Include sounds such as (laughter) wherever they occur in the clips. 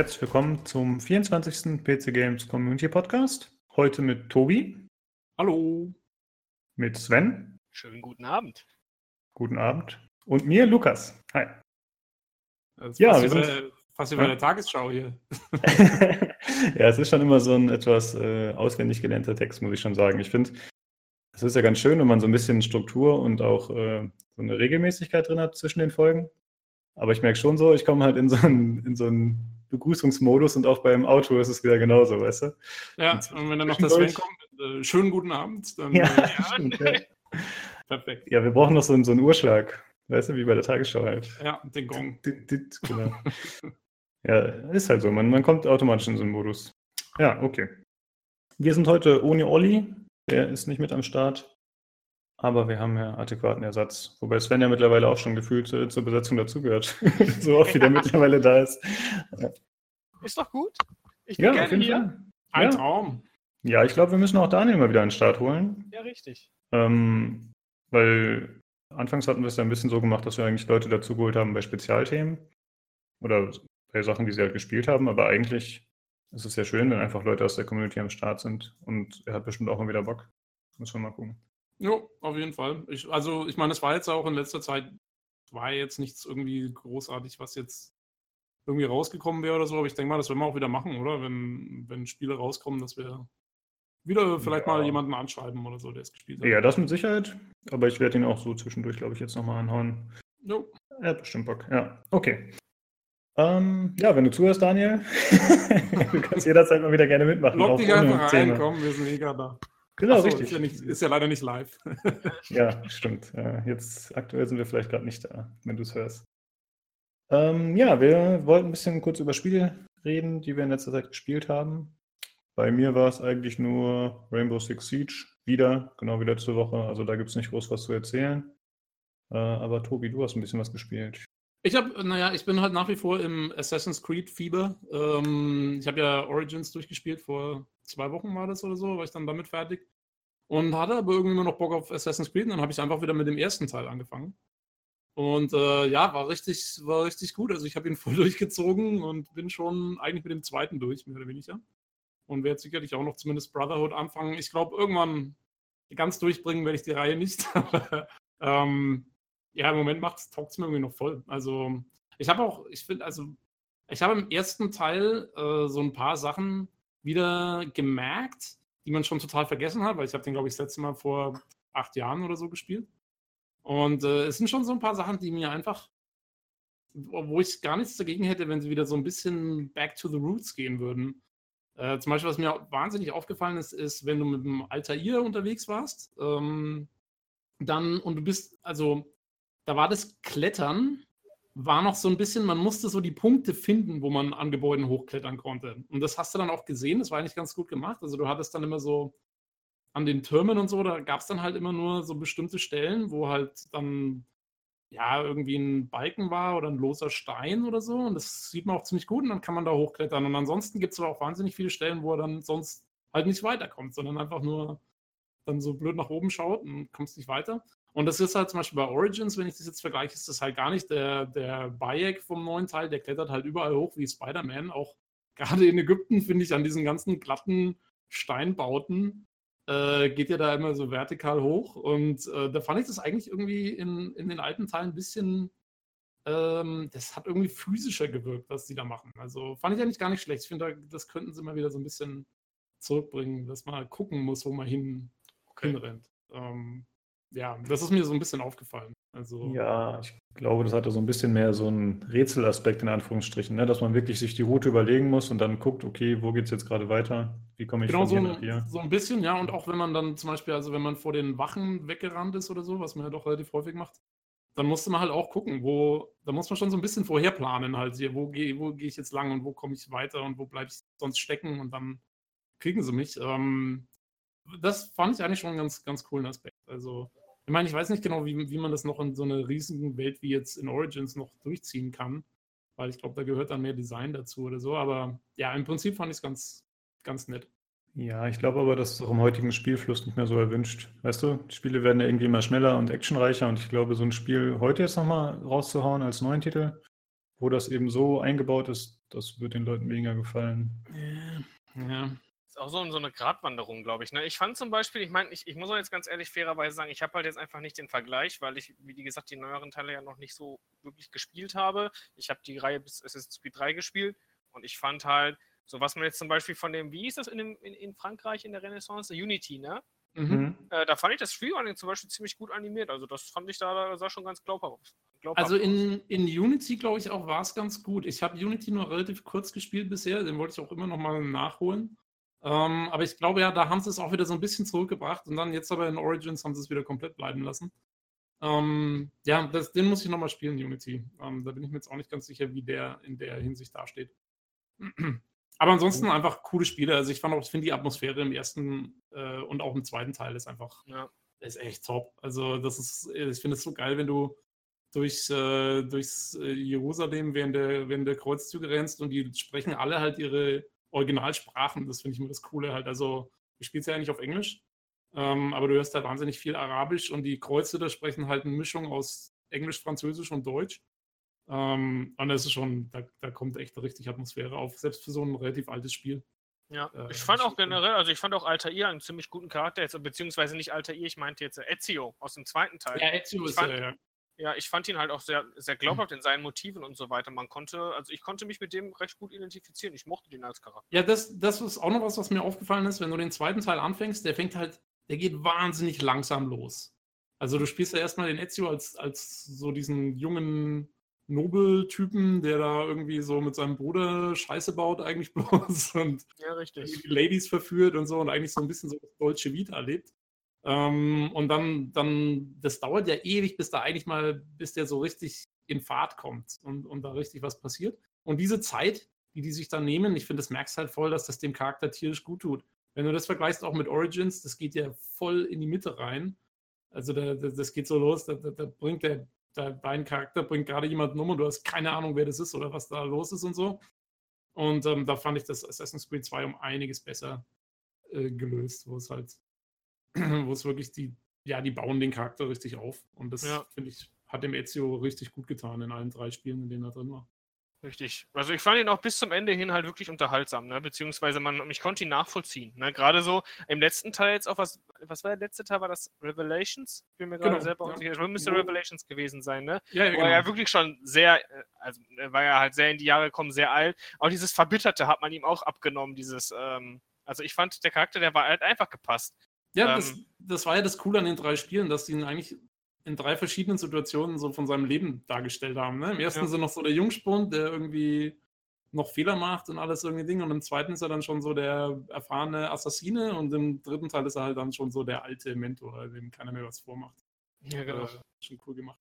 herzlich willkommen zum 24. PC Games Community Podcast. Heute mit Tobi. Hallo. Mit Sven. Schönen guten Abend. Guten Abend. Und mir, Lukas. Hi. ja, wir sind fast wie bei der Tagesschau hier. (laughs) ja, es ist schon immer so ein etwas äh, auswendig gelernter Text, muss ich schon sagen. Ich finde, es ist ja ganz schön, wenn man so ein bisschen Struktur und auch äh, so eine Regelmäßigkeit drin hat zwischen den Folgen. Aber ich merke schon so, ich komme halt in so einen, in so einen Begrüßungsmodus und auch beim Auto ist es wieder genauso, weißt du? Ja, und, und wenn dann noch das Sven kommt, äh, schönen guten Abend, dann. Ja, äh, (laughs) ja. Stimmt, ja. Perfekt. Ja, wir brauchen noch so, einen, so einen Urschlag, weißt du, wie bei der Tagesschau halt. Ja, den Gong. genau. (laughs) ja, ist halt so, man, man kommt automatisch in so einen Modus. Ja, okay. Wir sind heute ohne Olli, der ist nicht mit am Start. Aber wir haben ja adäquaten Ersatz. Wobei Sven ja mittlerweile auch schon gefühlt äh, zur Besetzung dazugehört. (laughs) so oft wie der (laughs) mittlerweile da ist. Ist doch gut. Ich bin ja, gerne hier. Fall. Ein ja. Traum. Ja, ich glaube, wir müssen auch Daniel mal wieder an den Start holen. Ja, richtig. Ähm, weil anfangs hatten wir es ja ein bisschen so gemacht, dass wir eigentlich Leute dazugeholt haben bei Spezialthemen. Oder bei Sachen, die sie halt gespielt haben. Aber eigentlich ist es ja schön, wenn einfach Leute aus der Community am Start sind. Und er hat bestimmt auch mal wieder Bock. Müssen wir mal gucken. Ja, auf jeden Fall. Ich, also, ich meine, es war jetzt auch in letzter Zeit, war jetzt nichts irgendwie großartig, was jetzt irgendwie rausgekommen wäre oder so, aber ich denke mal, das werden wir auch wieder machen, oder? Wenn, wenn Spiele rauskommen, dass wir wieder vielleicht ja. mal jemanden anschreiben oder so, der es gespielt hat. Ja, das mit Sicherheit. Aber ich werde ihn auch so zwischendurch, glaube ich, jetzt nochmal anhauen. Jo. Er hat bestimmt Bock. Ja, okay. Ähm, ja, wenn du zuhörst, Daniel, (laughs) du kannst jederzeit mal wieder gerne mitmachen. Lock dich einfach rein, komm, wir sind eh gerade da. Genau, so, richtig. Ist ja, nicht, ist ja, leider nicht live. (laughs) ja, stimmt. Jetzt aktuell sind wir vielleicht gerade nicht da, wenn du es hörst. Ähm, ja, wir wollten ein bisschen kurz über Spiele reden, die wir in letzter Zeit gespielt haben. Bei mir war es eigentlich nur Rainbow Six Siege wieder, genau wie letzte Woche. Also da gibt es nicht groß was zu erzählen. Äh, aber Tobi, du hast ein bisschen was gespielt. Ich habe, naja, ich bin halt nach wie vor im Assassin's Creed Fieber. Ähm, ich habe ja Origins durchgespielt, vor zwei Wochen war das oder so, war ich dann damit fertig. Und hatte aber irgendwie nur noch Bock auf Assassin's Creed und dann habe ich einfach wieder mit dem ersten Teil angefangen. Und äh, ja, war richtig, war richtig gut. Also ich habe ihn (laughs) voll durchgezogen und bin schon eigentlich mit dem zweiten durch, mehr oder weniger. Und werde sicherlich auch noch zumindest Brotherhood anfangen. Ich glaube, irgendwann ganz durchbringen werde ich die Reihe nicht. (laughs) ähm, ja, im Moment macht es, taugt es mir irgendwie noch voll. Also, ich habe auch, ich finde, also, ich habe im ersten Teil äh, so ein paar Sachen wieder gemerkt, die man schon total vergessen hat, weil ich habe den, glaube ich, das letzte Mal vor acht Jahren oder so gespielt. Und äh, es sind schon so ein paar Sachen, die mir einfach, wo ich gar nichts dagegen hätte, wenn sie wieder so ein bisschen back to the roots gehen würden. Äh, zum Beispiel, was mir wahnsinnig aufgefallen ist, ist, wenn du mit dem Altair unterwegs warst, ähm, dann und du bist, also da war das Klettern, war noch so ein bisschen, man musste so die Punkte finden, wo man an Gebäuden hochklettern konnte. Und das hast du dann auch gesehen, das war eigentlich ganz gut gemacht. Also du hattest dann immer so an den Türmen und so, da gab es dann halt immer nur so bestimmte Stellen, wo halt dann ja irgendwie ein Balken war oder ein loser Stein oder so. Und das sieht man auch ziemlich gut und dann kann man da hochklettern. Und ansonsten gibt es aber auch wahnsinnig viele Stellen, wo er dann sonst halt nicht weiterkommt, sondern einfach nur dann so blöd nach oben schaut und kommst nicht weiter. Und das ist halt zum Beispiel bei Origins, wenn ich das jetzt vergleiche, ist das halt gar nicht der, der Bayek vom neuen Teil, der klettert halt überall hoch wie Spider-Man. Auch gerade in Ägypten finde ich an diesen ganzen glatten Steinbauten äh, geht ja da immer so vertikal hoch. Und äh, da fand ich das eigentlich irgendwie in, in den alten Teilen ein bisschen, ähm, das hat irgendwie physischer gewirkt, was die da machen. Also fand ich eigentlich gar nicht schlecht. Ich finde, das könnten sie mal wieder so ein bisschen zurückbringen, dass man gucken muss, wo man hin, okay. hinrennt. Ähm, ja, das ist mir so ein bisschen aufgefallen. Also, ja, ich glaube, das hatte so ein bisschen mehr so einen Rätselaspekt in Anführungsstrichen, ne? dass man wirklich sich die Route überlegen muss und dann guckt, okay, wo geht es jetzt gerade weiter? Wie komme ich genau von so hier nach hier? So ein bisschen, ja, und auch wenn man dann zum Beispiel, also wenn man vor den Wachen weggerannt ist oder so, was man ja doch relativ häufig macht, dann musste man halt auch gucken, wo, da muss man schon so ein bisschen vorher planen halt hier, wo gehe wo geh ich jetzt lang und wo komme ich weiter und wo bleibe ich sonst stecken und dann kriegen sie mich. Ähm, das fand ich eigentlich schon einen ganz, ganz coolen Aspekt. Also ich meine, ich weiß nicht genau, wie, wie man das noch in so einer riesigen Welt wie jetzt in Origins noch durchziehen kann, weil ich glaube, da gehört dann mehr Design dazu oder so. Aber ja, im Prinzip fand ich es ganz, ganz nett. Ja, ich glaube aber, das ist auch im heutigen Spielfluss nicht mehr so erwünscht. Weißt du, die Spiele werden ja irgendwie immer schneller und actionreicher und ich glaube, so ein Spiel heute jetzt nochmal rauszuhauen als neuen Titel, wo das eben so eingebaut ist, das wird den Leuten weniger gefallen. Ja. Auch so, so eine Gratwanderung, glaube ich. Ne? Ich fand zum Beispiel, ich meine, ich, ich muss auch jetzt ganz ehrlich fairerweise sagen, ich habe halt jetzt einfach nicht den Vergleich, weil ich, wie gesagt, die neueren Teile ja noch nicht so wirklich gespielt habe. Ich habe die Reihe bis Assassin's Creed 3 gespielt und ich fand halt, so was man jetzt zum Beispiel von dem, wie hieß das in, dem, in, in Frankreich in der Renaissance? Unity, ne? Mhm. mhm. Äh, da fand ich das Freerunning zum Beispiel ziemlich gut animiert. Also das fand ich da, da sah schon ganz glaubhaft. glaubhaft also in, in Unity, glaube ich, auch war es ganz gut. Ich habe Unity nur relativ kurz gespielt bisher, den wollte ich auch immer noch mal nachholen. Ähm, aber ich glaube ja, da haben sie es auch wieder so ein bisschen zurückgebracht und dann jetzt aber in Origins haben sie es wieder komplett bleiben lassen. Ähm, ja, das, den muss ich nochmal spielen, Unity. Ähm, da bin ich mir jetzt auch nicht ganz sicher, wie der in der Hinsicht dasteht. (clears throat) Aber ansonsten einfach coole Spiele. Also ich fand auch, ich finde die Atmosphäre im ersten äh, und auch im zweiten Teil ist einfach ja. ist echt top. Also das ist, ich finde es so geil, wenn du durchs, äh, durchs äh, Jerusalem während der, während der Kreuzzüge rennst und die sprechen alle halt ihre Originalsprachen. Das finde ich immer das Coole halt. Also du spielst ja eigentlich auf Englisch, ähm, aber du hörst halt wahnsinnig viel Arabisch und die Kreuze da sprechen halt eine Mischung aus Englisch, Französisch und Deutsch. Ähm, und das ist schon, da, da, kommt echt richtig Atmosphäre auf, selbst für so ein relativ altes Spiel. Ja, äh, ich fand auch generell, also ich fand auch Altair einen ziemlich guten Charakter, jetzt, beziehungsweise nicht Altair, ich meinte jetzt Ezio aus dem zweiten Teil. Ja, Ezio ich ist fand, ja. Ja, ich fand ihn halt auch sehr, sehr glaubhaft in seinen Motiven und so weiter. Man konnte, also ich konnte mich mit dem recht gut identifizieren. Ich mochte den als Charakter. Ja, das, das ist auch noch was, was mir aufgefallen ist, wenn du den zweiten Teil anfängst, der fängt halt, der geht wahnsinnig langsam los. Also du spielst ja erstmal den Ezio als, als so diesen jungen Nobeltypen, der da irgendwie so mit seinem Bruder Scheiße baut, eigentlich (laughs) bloß und ja, richtig. Ladies verführt und so und eigentlich so ein bisschen so das deutsche Vita erlebt. Ähm, und dann, dann, das dauert ja ewig, bis da eigentlich mal, bis der so richtig in Fahrt kommt und, und da richtig was passiert. Und diese Zeit, die die sich dann nehmen, ich finde, das merkst halt voll, dass das dem Charakter tierisch gut tut. Wenn du das vergleichst auch mit Origins, das geht ja voll in die Mitte rein. Also da, das geht so los, da, da, da bringt der dein Charakter bringt gerade jemanden um und du hast keine Ahnung, wer das ist oder was da los ist und so. Und ähm, da fand ich das Assassin's Creed 2 um einiges besser äh, gelöst, wo es halt, (clears throat) wo es wirklich die, ja, die bauen den Charakter richtig auf. Und das, ja. finde ich, hat dem Ezio richtig gut getan in allen drei Spielen, in denen er drin war. Richtig. Also ich fand ihn auch bis zum Ende hin halt wirklich unterhaltsam, ne? Beziehungsweise man, ich konnte ihn nachvollziehen. Ne? Gerade so im letzten Teil jetzt auch was, was war der letzte Teil? War das Revelations? Ich bin mir gerade genau, selber ja. unsicher. Das müsste Revelations gewesen sein, ne? Ja, ja, Wo genau. er ja wirklich schon sehr, äh, also er war ja halt sehr in die Jahre gekommen, sehr alt. Auch dieses Verbitterte hat man ihm auch abgenommen, dieses, ähm, also ich fand, der Charakter, der war halt einfach gepasst. Ja, ähm, das, das war ja das Coole an den drei Spielen, dass die ihn eigentlich in drei verschiedenen Situationen so von seinem Leben dargestellt haben. Ne? Im ersten ja. ist er noch so der Jungspund, der irgendwie noch Fehler macht und alles irgendwie Ding. Und im zweiten ist er dann schon so der erfahrene Assassine und im dritten Teil ist er halt dann schon so der alte Mentor, dem keiner mehr was vormacht. Ja, genau. Äh, schon cool gemacht.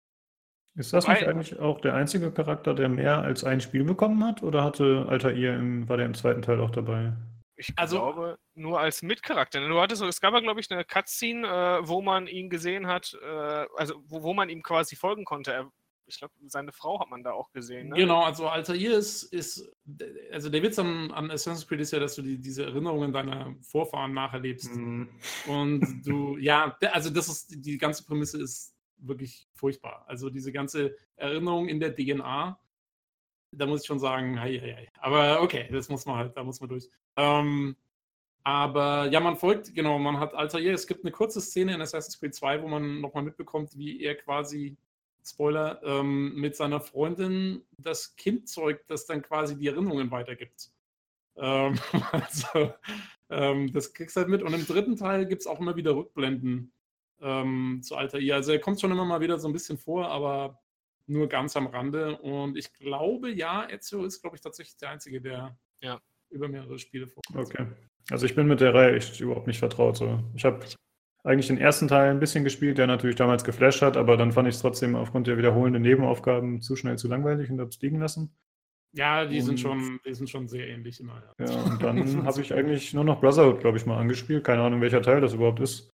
Ist das nicht eigentlich auch der einzige Charakter, der mehr als ein Spiel bekommen hat? Oder hatte Altair im, war der im zweiten Teil auch dabei? Ich also, glaube, nur als Mitcharakter. Du hattest, es gab ja, glaube ich, eine Cutscene, äh, wo man ihn gesehen hat, äh, also wo, wo, man ihm quasi folgen konnte. Er, ich glaube, seine Frau hat man da auch gesehen. Ne? Genau, also Altair ist, ist, also der Witz an, an Assassin's Creed ist ja, dass du die, diese Erinnerungen deiner Vorfahren nacherlebst. Mhm. Und du, (laughs) ja, also das ist, die ganze Prämisse ist wirklich furchtbar. Also diese ganze Erinnerung in der DNA, da muss ich schon sagen, hei, hei, hei. aber okay, das muss man halt, da muss man durch. Ähm, aber ja, man folgt, genau, man hat Altair. Es gibt eine kurze Szene in Assassin's Creed 2, wo man nochmal mitbekommt, wie er quasi, Spoiler, ähm, mit seiner Freundin das Kind zeugt, das dann quasi die Erinnerungen weitergibt. Ähm, (laughs) also, ähm, das kriegst du halt mit. Und im dritten Teil gibt es auch immer wieder Rückblenden ähm, zu Altair. Also er kommt schon immer mal wieder so ein bisschen vor, aber nur ganz am Rande. Und ich glaube, ja, Ezio ist, glaube ich, tatsächlich der Einzige, der ja über mehrere Spiele vor. Okay. Also ich bin mit der Reihe echt überhaupt nicht vertraut. So. Ich habe eigentlich den ersten Teil ein bisschen gespielt, der natürlich damals geflasht hat, aber dann fand ich es trotzdem aufgrund der wiederholenden Nebenaufgaben zu schnell zu langweilig und habe es liegen lassen. Ja, die und, sind, schon, die sind schon sehr ähnlich immer. Ja, ja und dann (laughs) habe ich eigentlich nur noch Brotherhood, glaube ich, mal angespielt. Keine Ahnung, welcher Teil das überhaupt ist.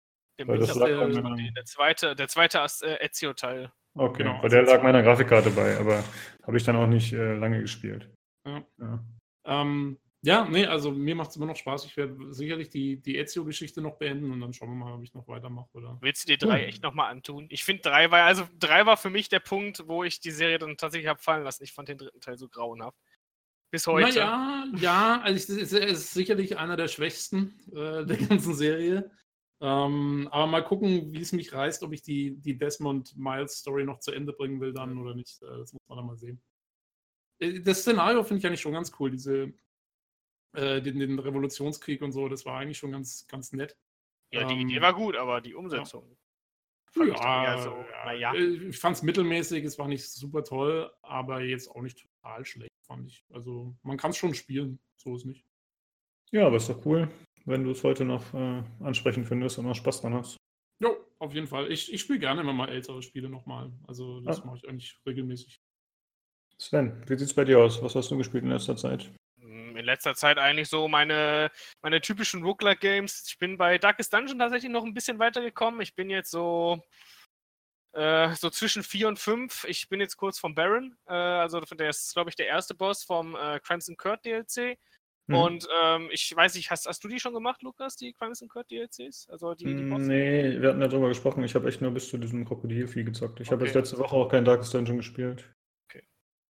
Weil das lag der, meiner... der zweite, der zweite äh, Ezio-Teil. Okay, genau, weil der lag meiner Grafikkarte bei, aber habe ich dann auch nicht äh, lange gespielt. Ja. Ja. Ähm, ja, nee, also mir macht es immer noch Spaß. Ich werde sicherlich die, die Ezio-Geschichte noch beenden und dann schauen wir mal, ob ich noch weitermache. Oder? Willst du dir drei hm. echt nochmal antun? Ich finde drei war, also drei war für mich der Punkt, wo ich die Serie dann tatsächlich habe fallen lassen. Ich fand den dritten Teil so grauenhaft. Bis heute. Naja, ja, also es ist, es ist sicherlich einer der schwächsten äh, der ganzen Serie. Ähm, aber mal gucken, wie es mich reißt, ob ich die, die Desmond-Miles-Story noch zu Ende bringen will dann oder nicht. Äh, das muss man dann mal sehen. Äh, das Szenario finde ich eigentlich schon ganz cool, diese, äh, den, den, Revolutionskrieg und so, das war eigentlich schon ganz, ganz nett. Ja, die ähm, Idee war gut, aber die Umsetzung. Ja, ja, so, ja. Äh, ich fand es mittelmäßig, es war nicht super toll, aber jetzt auch nicht total schlecht, fand ich. Also man kann es schon spielen, so ist nicht. Ja, aber ist doch cool wenn du es heute noch äh, ansprechend findest und noch Spaß dran hast. Jo, auf jeden Fall. Ich, ich spiele gerne immer mal ältere Spiele nochmal. Also das ah. mache ich eigentlich regelmäßig. Sven, wie sieht es bei dir aus? Was hast du gespielt in letzter Zeit? Hm, in letzter Zeit eigentlich so meine, meine typischen Roguelike-Games. Ich bin bei Darkest Dungeon tatsächlich noch ein bisschen weitergekommen. Ich bin jetzt so äh, so zwischen 4 und 5. Ich bin jetzt kurz vom Baron. Äh, also der ist, glaube ich, der erste Boss vom äh, Crimson Kurt DLC. Mhm. Und ähm, ich weiß nicht, hast, hast du die schon gemacht, Lukas, die Crimes and Kurt DLCs? Also die, die Bosse? Nee, wir hatten ja drüber gesprochen. Ich habe echt nur bis zu diesem Krokodilvieh gezockt. Ich okay. habe jetzt letzte Woche auch kein Darkest Dungeon gespielt.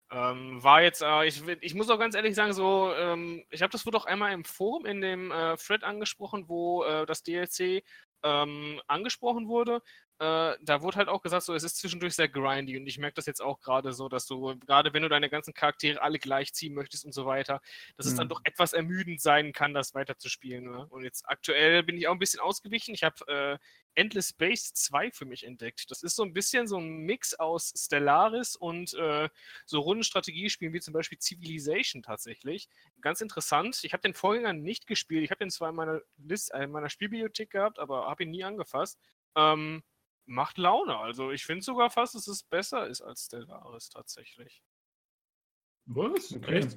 Ähm, war jetzt, äh, ich, ich muss auch ganz ehrlich sagen, so, ähm, ich habe das wurde auch einmal im Forum in dem äh, Thread angesprochen, wo äh, das DLC ähm, angesprochen wurde äh, da wurde halt auch gesagt, so es ist zwischendurch sehr grindy und ich merke das jetzt auch gerade so, dass du, gerade wenn du deine ganzen Charaktere alle gleichziehen möchtest und so weiter, dass mhm. es dann mhm. doch etwas ermüdend sein kann, das weiterzuspielen. Ne? Und jetzt aktuell bin ich auch ein bisschen ausgewichen. Ich habe äh, Endless Space 2 für mich entdeckt. Das ist so ein bisschen so ein Mix aus Stellaris und äh, so Rundenstrategiespielen wie zum Beispiel Civilization tatsächlich. Ganz interessant. Ich habe den Vorgänger nicht gespielt. Ich habe den zwar in meiner, List, äh, in meiner Spielbibliothek gehabt, aber habe ihn nie angefasst. Ähm, macht Laune. Also ich finde sogar fast, dass es besser ist als Stellaris tatsächlich. Was? Okay.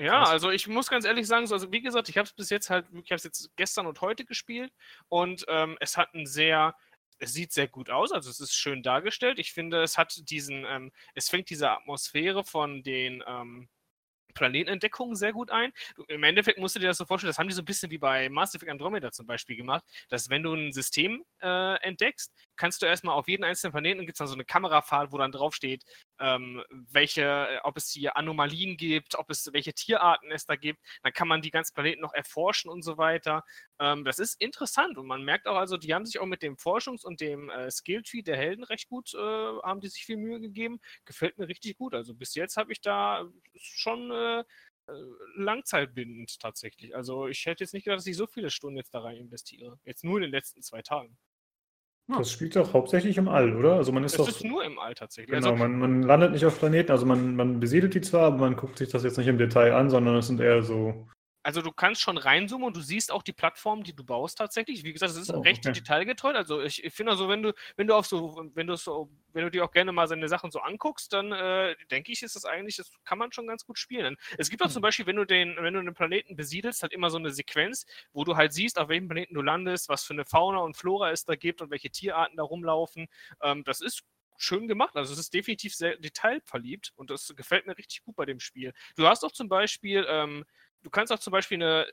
Ja, also ich muss ganz ehrlich sagen, so, also wie gesagt, ich habe es bis jetzt halt, ich habe es jetzt gestern und heute gespielt und ähm, es hat ein sehr, es sieht sehr gut aus, also es ist schön dargestellt. Ich finde, es hat diesen, ähm, es fängt diese Atmosphäre von den ähm, Planetenentdeckungen sehr gut ein. Im Endeffekt musst du dir das so vorstellen, das haben die so ein bisschen wie bei Mass Effect Andromeda zum Beispiel gemacht, dass wenn du ein System äh, entdeckst, kannst du erstmal auf jeden einzelnen Planeten, gibt es dann so eine Kamerafahrt, wo dann draufsteht, ähm, welche, äh, ob es hier Anomalien gibt, ob es welche Tierarten es da gibt, dann kann man die ganzen Planeten noch erforschen und so weiter. Ähm, das ist interessant und man merkt auch, also die haben sich auch mit dem Forschungs- und dem äh, Skilltree der Helden recht gut, äh, haben die sich viel Mühe gegeben. Gefällt mir richtig gut. Also bis jetzt habe ich da schon äh, äh, langzeitbindend tatsächlich. Also ich hätte jetzt nicht gedacht, dass ich so viele Stunden jetzt da rein investiere. Jetzt nur in den letzten zwei Tagen. Das spielt doch hauptsächlich im All, oder? Also man ist das doch. ist nur im All tatsächlich. Genau, also, man, man landet nicht auf Planeten, also man, man besiedelt die zwar, aber man guckt sich das jetzt nicht im Detail an, sondern es sind eher so also du kannst schon reinzoomen und du siehst auch die Plattform, die du baust tatsächlich. Wie gesagt, es ist oh, recht okay. detailgetreu. Also ich, ich finde also, wenn du, wenn du auf so, wenn du so, wenn du dir auch gerne mal seine Sachen so anguckst, dann äh, denke ich, ist das eigentlich, das kann man schon ganz gut spielen. Es gibt auch hm. zum Beispiel, wenn du den, wenn du einen Planeten besiedelst, halt immer so eine Sequenz, wo du halt siehst, auf welchem Planeten du landest, was für eine Fauna und Flora es da gibt und welche Tierarten da rumlaufen. Ähm, das ist schön gemacht. Also es ist definitiv sehr detailverliebt und das gefällt mir richtig gut bei dem Spiel. Du hast auch zum Beispiel ähm, du kannst auch zum Beispiel eine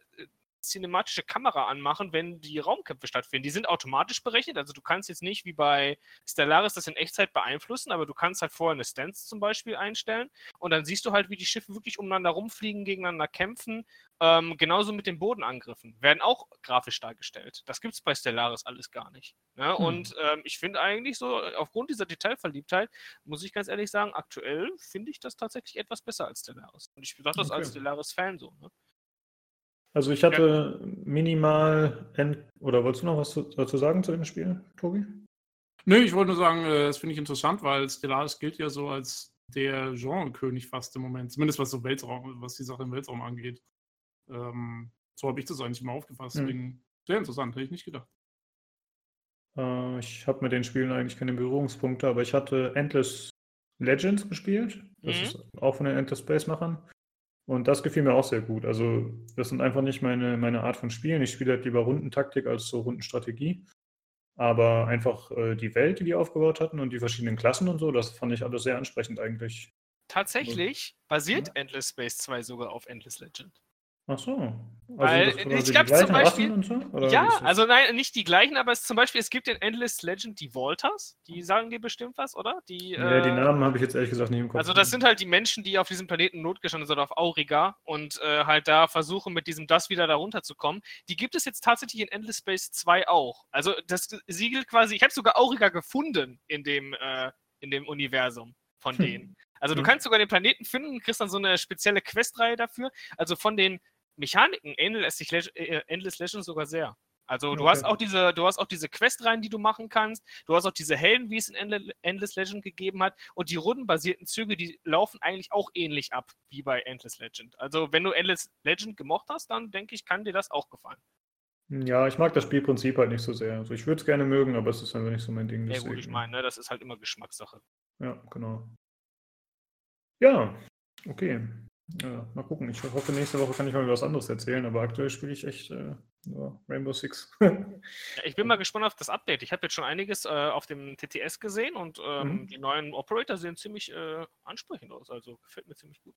äh, cinematische Kamera anmachen, wenn die Raumkämpfe stattfinden. Die sind automatisch berechnet, also du kannst jetzt nicht wie bei Stellaris das in Echtzeit beeinflussen, aber du kannst halt vorher eine Stance zum Beispiel einstellen und dann siehst du halt, wie die Schiffe wirklich umeinander rumfliegen, gegeneinander kämpfen. Ähm, genauso mit den Bodenangriffen. Werden auch grafisch dargestellt. Das gibt es bei Stellaris alles gar nicht. Ne? Hm. Und ähm, ich finde eigentlich so, aufgrund dieser Detailverliebtheit, muss ich ganz ehrlich sagen, aktuell finde ich das tatsächlich etwas besser als Stellaris. Und ich sage das okay. als Stellaris-Fan so. Ne? Also ich hatte ja. minimal, oder wolltest du noch was dazu sagen zu dem Spiel, Tobi? Nö, ich wollte nur sagen, äh, das finde ich interessant, weil Stellaris gilt ja so als der Genrekönig fast im Moment, zumindest was so Weltraum, was die Sache im Weltraum angeht. Ähm, so habe ich das eigentlich immer aufgefasst. Hm. Deswegen sehr interessant, hätte ich nicht gedacht. Äh, ich habe mit den Spielen eigentlich keine Berührungspunkte, aber ich hatte Endless Legends gespielt. Das mhm. ist auch von den Endless Space-Machern. Und das gefiel mir auch sehr gut. Also, das sind einfach nicht meine, meine Art von Spielen. Ich spiele halt lieber Rundentaktik als so Rundenstrategie. Aber einfach äh, die Welt, die die aufgebaut hatten und die verschiedenen Klassen und so, das fand ich alles sehr ansprechend eigentlich. Tatsächlich basiert ja. Endless Space 2 sogar auf Endless Legend. Ach so. Also Weil, ich die glaub, zum Beispiel- so? Ja, also nein, nicht die gleichen, aber es, zum Beispiel, es gibt in Endless Legend die Volters, die sagen dir bestimmt was, oder? Die, Ja, die äh, Namen habe ich jetzt ehrlich gesagt nicht im Kopf. Also das sind halt die Menschen, die auf diesem Planeten notgestanden sind, auf Auriga und äh, halt da versuchen, mit diesem Das wieder da runterzukommen. Die gibt es jetzt tatsächlich in Endless Space 2 auch. Also das Siegel quasi, ich habe sogar Auriga gefunden in dem, äh, in dem Universum von Hm. (laughs) denen. Also du Hm. kannst sogar den Planeten finden kriegst dann so eine spezielle Questreihe dafür. Also von den Mechaniken Endless, Leg- äh, Endless Legends sogar sehr. Also du Okay. hast auch diese, du hast auch diese Questreihen, die du machen kannst. Du hast auch diese Helden, wie es in Endle- Endless Legend gegeben hat. Und die rundenbasierten Züge, die laufen eigentlich auch ähnlich ab wie bei Endless Legend. Also wenn du Endless Legend gemocht hast, dann denke ich, kann dir das auch gefallen. Ja, ich mag das Spielprinzip halt nicht so sehr. Also ich würde es gerne mögen, aber es ist einfach nicht so mein Ding. Ja gut, ich meine, ne, das ist halt immer Geschmackssache. Ja, genau. Ja, okay. Ja, mal gucken. Ich hoffe, nächste Woche kann ich mal wieder was anderes erzählen, aber aktuell spiele ich echt äh, nur Rainbow Six. (laughs) Ja, ich bin mal gespannt auf das Update. Ich habe jetzt schon einiges äh, auf dem TTS gesehen und ähm, Mhm. die neuen Operator sehen ziemlich äh, ansprechend aus. Also gefällt mir ziemlich gut.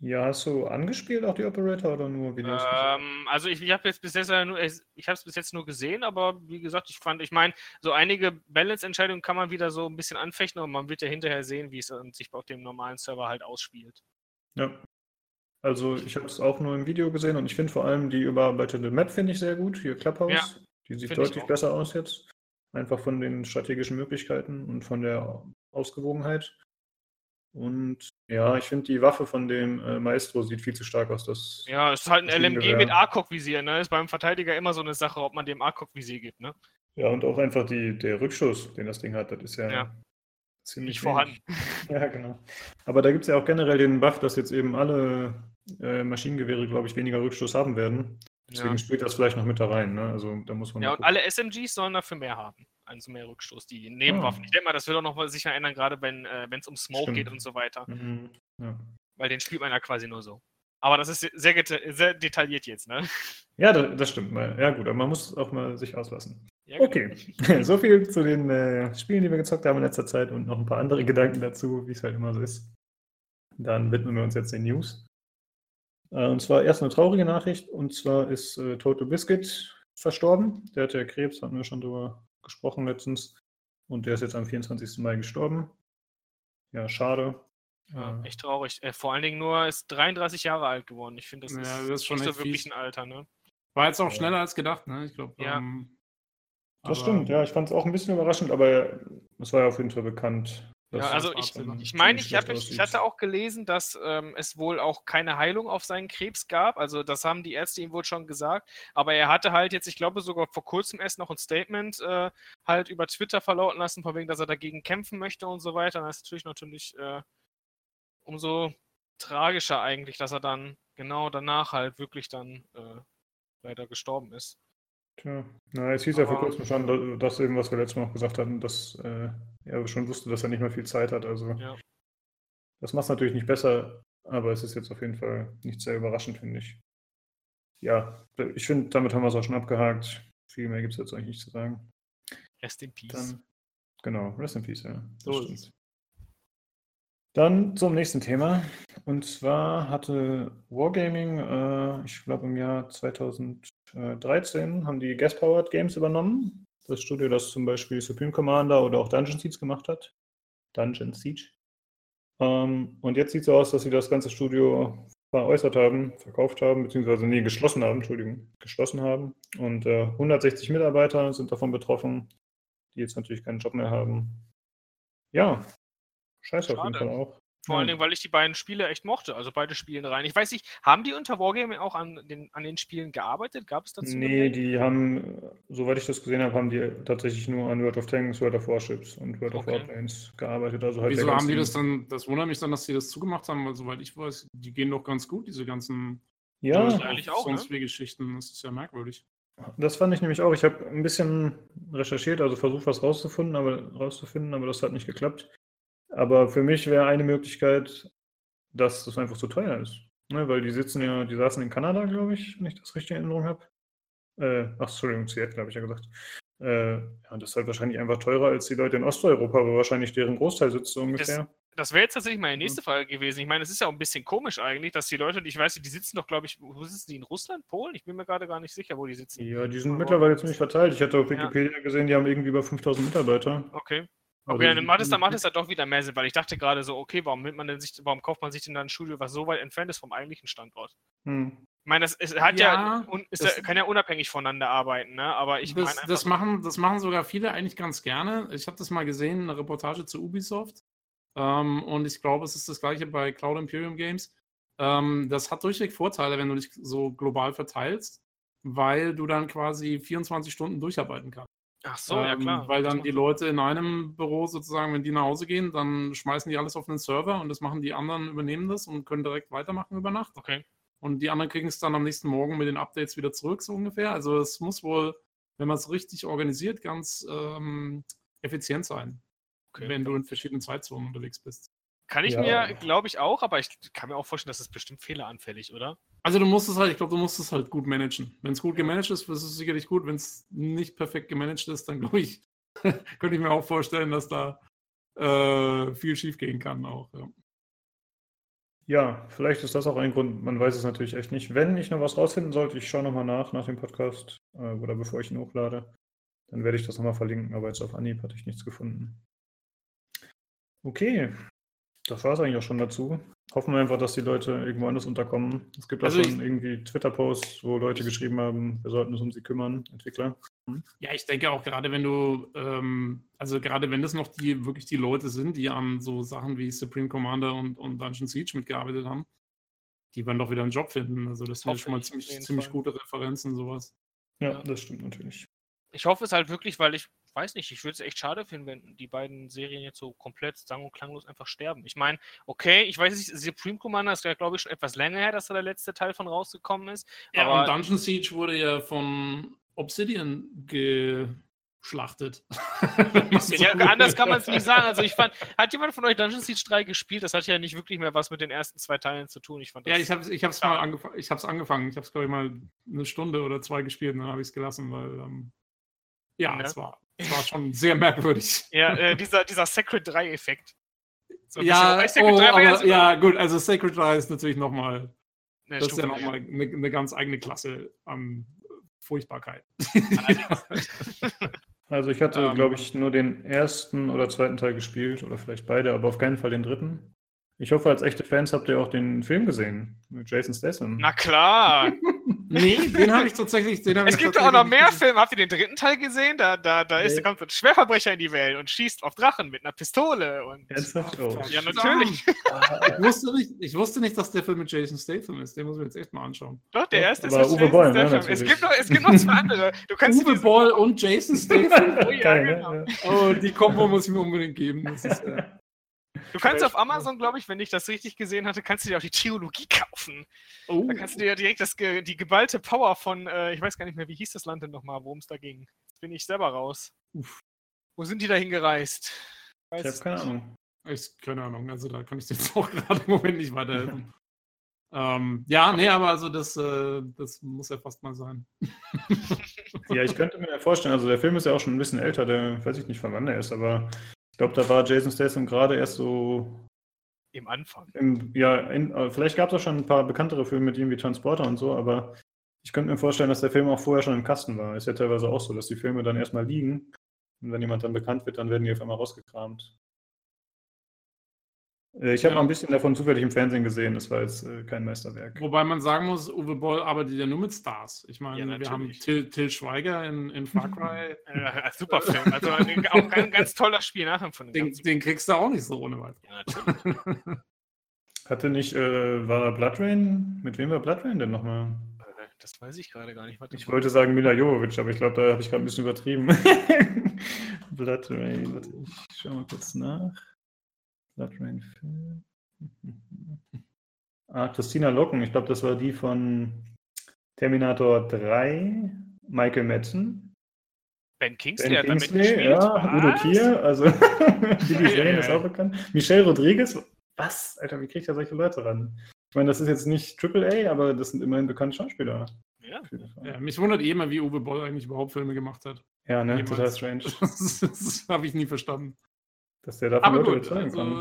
ja, hast du angespielt auch die Operator oder nur Videos? Ähm, also ich, ich habe jetzt bis jetzt nur, ich habe es bis jetzt nur gesehen, aber wie gesagt, ich fand, ich meine, so einige Balance-Entscheidungen kann man wieder so ein bisschen anfechten und man wird ja hinterher sehen, wie es ähm, sich auf dem normalen Server halt ausspielt. Ja. Also ich habe es auch nur im Video gesehen und ich finde vor allem die überarbeitete Map finde ich sehr gut. Hier Clubhouse. Ja, die sieht deutlich besser aus jetzt. Einfach von den strategischen Möglichkeiten und von der Ausgewogenheit. Und ja, ich finde die Waffe von dem äh, Maestro sieht viel zu stark aus. Das, Ja, es ist halt ein LMG mit ACOG-Visier, ne? Ist beim Verteidiger immer so eine Sache, ob man dem ACOG-Visier gibt, ne? ja, und auch einfach die, der Rückschuss, den das Ding hat, das ist ja, Ja. Ziemlich Nicht vorhanden. (laughs) Ja, genau. Aber da gibt es ja auch generell den Buff, dass jetzt eben alle äh, Maschinengewehre, glaube ich, weniger Rückstoß haben werden. Deswegen Ja. spielt das vielleicht noch mit da rein. Ne? Also da muss man ja, und gucken. alle SMGs sollen dafür mehr haben. Also mehr Rückstoß, die Nebenwaffen. Ah. Ich denke mal, das wird auch noch mal sicher ändern, gerade wenn äh, es um Smoke Stimmt. geht und so weiter. Mhm. Ja. Weil den spielt man ja quasi nur so. Aber das ist sehr, sehr detailliert jetzt, ne? Ja, das, das stimmt mal. Ja, gut, aber man muss auch mal sich auslassen. Ja, genau. Okay, (laughs) (laughs) so viel zu den äh, Spielen, die wir gezockt haben in letzter Zeit und noch ein paar andere Gedanken dazu, wie es halt immer so ist. Dann widmen wir uns jetzt den News. Äh, und zwar erst eine traurige Nachricht, und zwar ist äh, Total Biscuit verstorben. Der hatte ja Krebs, hatten wir schon drüber gesprochen letztens. Und der ist jetzt am 24. Mai gestorben. Ja, schade. Ja, Äh, echt traurig. Äh, vor allen Dingen nur ist 33 Jahre alt geworden. Ich finde, das Ja, ist, das ist schon nicht so echt wirklich fies. ein Alter, ne? War jetzt auch Ja. schneller als gedacht, ne? Ich glaube. Ja. Ähm, Das aber- stimmt, ja. Ich fand es auch ein bisschen überraschend, aber es war ja auf jeden Fall bekannt. Ja, also ich, ich meine, ich, hab, ich hatte auch gelesen, dass ähm, es wohl auch keine Heilung auf seinen Krebs gab. Also das haben die Ärzte ihm wohl schon gesagt. Aber er hatte halt jetzt, ich glaube sogar vor kurzem erst noch ein Statement äh, halt über Twitter verlauten lassen, von wegen, dass er dagegen kämpfen möchte und so weiter. Das ist natürlich natürlich äh, umso tragischer eigentlich, dass er dann genau danach halt wirklich dann äh, leider gestorben ist. Tja, na, es hieß ja vor Aber- kurzem schon, da- das eben, was wir letztes Mal auch gesagt hatten, dass äh, er schon wusste, dass er nicht mehr viel Zeit hat. Also Ja. das macht es natürlich nicht besser, aber es ist jetzt auf jeden Fall nicht sehr überraschend, finde ich. Ja, ich finde, damit haben wir es auch schon abgehakt. Viel mehr gibt es jetzt eigentlich nicht zu sagen. Rest in Peace. Dann, genau, Rest in Peace, ja. Das So ist stimmt. Dann zum nächsten Thema. Und zwar hatte Wargaming, äh, ich glaube im Jahr 2013, haben die Gas Powered Games übernommen. Das Studio, das zum Beispiel Supreme Commander oder auch Dungeon Siege gemacht hat. Dungeon Siege. Ähm, und jetzt sieht es so aus, dass sie das ganze Studio veräußert haben, verkauft haben, beziehungsweise nie geschlossen haben, Entschuldigung, geschlossen haben. Und äh, 160 Mitarbeiter sind davon betroffen, die jetzt natürlich keinen Job mehr haben. Ja, scheiße auf jeden. Fall auch. Vor allen. Dingen, weil ich die beiden Spiele echt mochte. Also beide Spielen rein. Ich weiß nicht, haben die unter Wargaming auch an den, an den Spielen gearbeitet? Gab es dazu? Nee, die haben, soweit ich das gesehen habe, haben die tatsächlich nur an World of Tanks, World of Warships und World of Okay. Warplanes gearbeitet. Also halt Wieso haben die das dann, das wundert mich dann, dass die das zugemacht haben, weil soweit ich weiß, die gehen doch ganz gut, diese ganzen Ja, Ja, eigentlich auch, ne? Geschichten. Das ist ja merkwürdig. Das fand ich nämlich auch. Ich habe ein bisschen recherchiert, also versucht, was rauszufinden, aber, rauszufinden, aber das hat nicht geklappt. Aber für mich wäre eine Möglichkeit, dass das einfach zu teuer ist. Ne, weil die sitzen ja, die saßen in Kanada, glaube ich, wenn ich das richtig in Erinnerung habe. Äh, ach, Entschuldigung, Seattle habe ich ja gesagt. Äh, ja, das ist halt wahrscheinlich einfach teurer als die Leute in Osteuropa, wo wahrscheinlich deren Großteil sitzt so ungefähr. das wäre jetzt tatsächlich meine nächste Frage gewesen. Ich meine, es ist ja auch ein bisschen komisch eigentlich, dass die Leute, ich weiß nicht, die sitzen doch, glaube ich, wo sitzen die? In Russland, Polen? Ich bin mir gerade gar nicht sicher, wo die sitzen. Ja, die sind mittlerweile ziemlich verteilt. Ich hatte auf Wikipedia ja. gesehen, die haben irgendwie über 5000 Mitarbeiter. Okay. Okay, dann macht es, dann macht es ja doch wieder mehr Sinn, weil ich dachte gerade so, okay, warum nimmt man denn sich, warum kauft man sich denn dann ein Studio, was so weit entfernt ist vom eigentlichen Standort? Hm. Ich meine, das ist, hat ja, ja ist das, ja, kann ja unabhängig voneinander arbeiten, ne? Aber ich das, meine das machen, das machen sogar viele eigentlich ganz gerne. Ich habe das mal gesehen, eine Reportage zu Ubisoft. Ähm, und ich glaube, es ist das gleiche bei Cloud Imperium Games. Ähm, das hat durchweg Vorteile, wenn du dich so global verteilst, weil du dann quasi 24 Stunden durcharbeiten kannst. Ach so, ähm, ja klar. Weil dann die Leute in einem Büro sozusagen, wenn die nach Hause gehen, dann schmeißen die alles auf einen Server und das machen die anderen, übernehmen das und können direkt weitermachen über Nacht. Okay. Und die anderen kriegen es dann am nächsten Morgen mit den Updates wieder zurück, so ungefähr. Also es muss wohl, wenn man es richtig organisiert, ganz ähm, effizient sein, okay. wenn du in verschiedenen Zeitzonen unterwegs bist. Kann ich ja. mir, glaube ich, auch, aber ich kann mir auch vorstellen, dass es bestimmt fehleranfällig, oder? Also du musst es halt, ich glaube, du musst es halt gut managen. Wenn es gut gemanagt ist, ist es sicherlich gut. Wenn es nicht perfekt gemanagt ist, dann glaube ich, (laughs) könnte ich mir auch vorstellen, dass da äh, viel schief gehen kann auch. Ja. ja. vielleicht ist das auch ein Grund, man weiß es natürlich echt nicht. Wenn ich noch was rausfinden sollte, ich schaue nochmal nach, nach dem Podcast äh, oder bevor ich ihn hochlade, dann werde ich das nochmal verlinken, aber jetzt auf Anhieb hatte ich nichts gefunden. Okay, das war es eigentlich auch schon dazu. Hoffen wir einfach, dass die Leute irgendwo anders unterkommen. Es gibt also auch schon irgendwie Twitter-Posts, wo Leute geschrieben haben, wir sollten uns um sie kümmern, Entwickler. Hm? Ja, ich denke auch gerade, wenn du, ähm, also gerade wenn das noch die wirklich die Leute sind, die an so Sachen wie Supreme Commander und, und Dungeon Siege mitgearbeitet haben, die werden doch wieder einen Job finden. Also das sind schon mal ziemlich, ziemlich gute Referenzen, sowas. Ja, ja, das stimmt natürlich. Ich hoffe es halt wirklich, weil ich weiß nicht, ich würde es echt schade finden, wenn die beiden Serien jetzt so komplett sang- und klanglos einfach sterben. Ich meine, okay, ich weiß nicht, Supreme Commander ist ja, glaube ich, schon etwas länger her, dass da der letzte Teil von rausgekommen ist. Ja, aber und Dungeon Siege wurde ja von Obsidian geschlachtet. (laughs) ja, anders kann man es (laughs) nicht sagen. Also ich fand, hat jemand von euch Dungeon Siege 3 gespielt? Das hat ja nicht wirklich mehr was mit den ersten zwei Teilen zu tun. Ich fand ja, ich habe es ich mal angefangen. Ich habe es angefangen. Ich habe es, glaube ich, mal eine Stunde oder zwei gespielt und dann habe ich es gelassen, weil ähm, ja, ja, es war das war schon sehr merkwürdig. Ja, äh, dieser, dieser Sacred 3-Effekt. So ja, oh, aber, ja, gut, also Sacred 3 ist natürlich nochmal. Ne, das ist ja nochmal eine, eine ganz eigene Klasse an Furchtbarkeit. (laughs) also ich hatte, ähm, glaube ich, nur den ersten oder zweiten Teil gespielt oder vielleicht beide, aber auf keinen Fall den dritten. Ich hoffe, als echte Fans habt ihr auch den Film gesehen mit Jason Statham. Na klar. (laughs) nee, den habe ich tatsächlich. Den hab es gibt auch noch mehr Filme. Habt ihr den dritten Teil gesehen? Da, da, da ist, nee. kommt ein Schwerverbrecher in die Welt und schießt auf Drachen mit einer Pistole. Und Ernsthaft? Oh. Ja, natürlich. ich, wusste nicht, ich wusste nicht, dass der Film mit Jason Statham ist. Den muss ich jetzt echt mal anschauen. Doch, der erste ist mit Uwe Boll, ne, es, gibt noch, es gibt noch zwei andere. Du kannst Uwe Boll und Jason Statham. (laughs) oh, ja, ne? genau. oh, die Kombo muss ich mir unbedingt geben. Das ist, äh, (laughs) Du kannst auf Amazon, glaube ich, wenn ich das richtig gesehen hatte, kannst du dir auch die Trilogie (laughs) kaufen. Oh. Da kannst du dir ja direkt das, die geballte Power von, äh, ich weiß gar nicht mehr, wie hieß das Land denn nochmal, worum es da ging. Jetzt bin ich selber raus. Uff. Wo sind die da hingereist? Ich habe keine Ahnung. Ich, keine Ahnung, also da kann ich dir jetzt (laughs) auch gerade im Moment nicht weiterhelfen. (laughs) ähm, ja, nee, aber also das, äh, das muss ja fast mal sein. ja, ich könnte mir vorstellen, also der Film ist ja auch schon ein bisschen älter, der weiß ich nicht, von wann der ist, aber ich glaube, da war Jason Statham gerade erst so. Im Anfang. Im, ja, in, äh, vielleicht gab es auch schon ein paar bekanntere Filme mit ihm wie Transporter und so, aber ich könnte mir vorstellen, dass der Film auch vorher schon im Kasten war. Ist ja teilweise auch so, dass die Filme dann erstmal liegen und wenn jemand dann bekannt wird, dann werden die auf einmal rausgekramt. Äh, ich habe ja. mal ein bisschen davon zufällig im Fernsehen gesehen, das war jetzt äh, kein Meisterwerk. Wobei man sagen muss, Uwe Boll arbeitet ja nur mit Stars. Ich meine, ja, wir haben Till, Till, Schweiger in, in Far (laughs) Cry. Ja, super Film, also auch ein ganz toller Spiel nachempfunden. Den, den kriegst du auch nicht so ohne weiteres. Ja, (laughs) Hatte nicht, äh, war Blood Rain? Mit wem war Blood Rain denn nochmal? Äh, das weiß ich gerade gar nicht. Warte ich wollte sagen Mila Jovovic, aber ich glaube, da habe ich gerade ein bisschen übertrieben. (laughs) Blood Rain, warte, ich schau mal kurz nach. Blood Rain Film. (laughs) Ah, Christina Locken, ich glaube, das war die von Terminator 3, Michael Madsen. Ben Kingsley ben hat Kingsley, damit gespielt. Ja, Udo Kier, also (laughs) Billy Zane ist auch bekannt. Michelle Rodriguez, was? Alter, wie kriegt er solche Leute ran? Ich meine, das ist jetzt nicht Triple A, aber das sind immerhin bekannte Schauspieler. Ja. ja mich wundert eh immer, wie Uwe Boll eigentlich überhaupt Filme gemacht hat. Ja, ne, Jemals. total strange. das, (laughs) das habe ich nie verstanden. Dass der davon Leute überzeugen also, kann.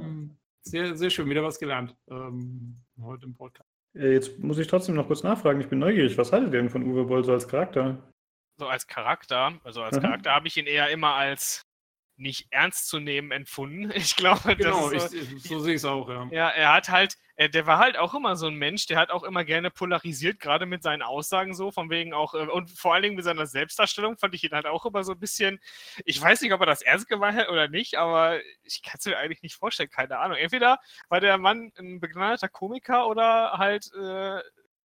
Ähm, sehr, sehr schön, wieder was gelernt ähm, heute im Podcast. Äh, jetzt muss ich trotzdem noch kurz nachfragen. Ich bin neugierig. Was haltet ihr denn von Uwe Boll so als Charakter? So als Charakter, also als Aha. Charakter habe ich ihn eher immer als nicht ernst zu nehmen empfunden. (laughs) Ich glaube, genau, so, ich, so sehe ich es auch, ja. Ja, er hat halt, er, der war halt auch immer so ein Mensch, der hat auch immer gerne polarisiert, gerade mit seinen Aussagen so, von wegen auch, äh, und vor allen Dingen mit seiner Selbstdarstellung fand ich ihn halt auch immer so ein bisschen, ich weiß nicht, ob er das ernst gemeint hat oder nicht, aber ich kann es mir eigentlich nicht vorstellen, keine Ahnung. Entweder war der Mann ein begnadeter Komiker oder halt äh,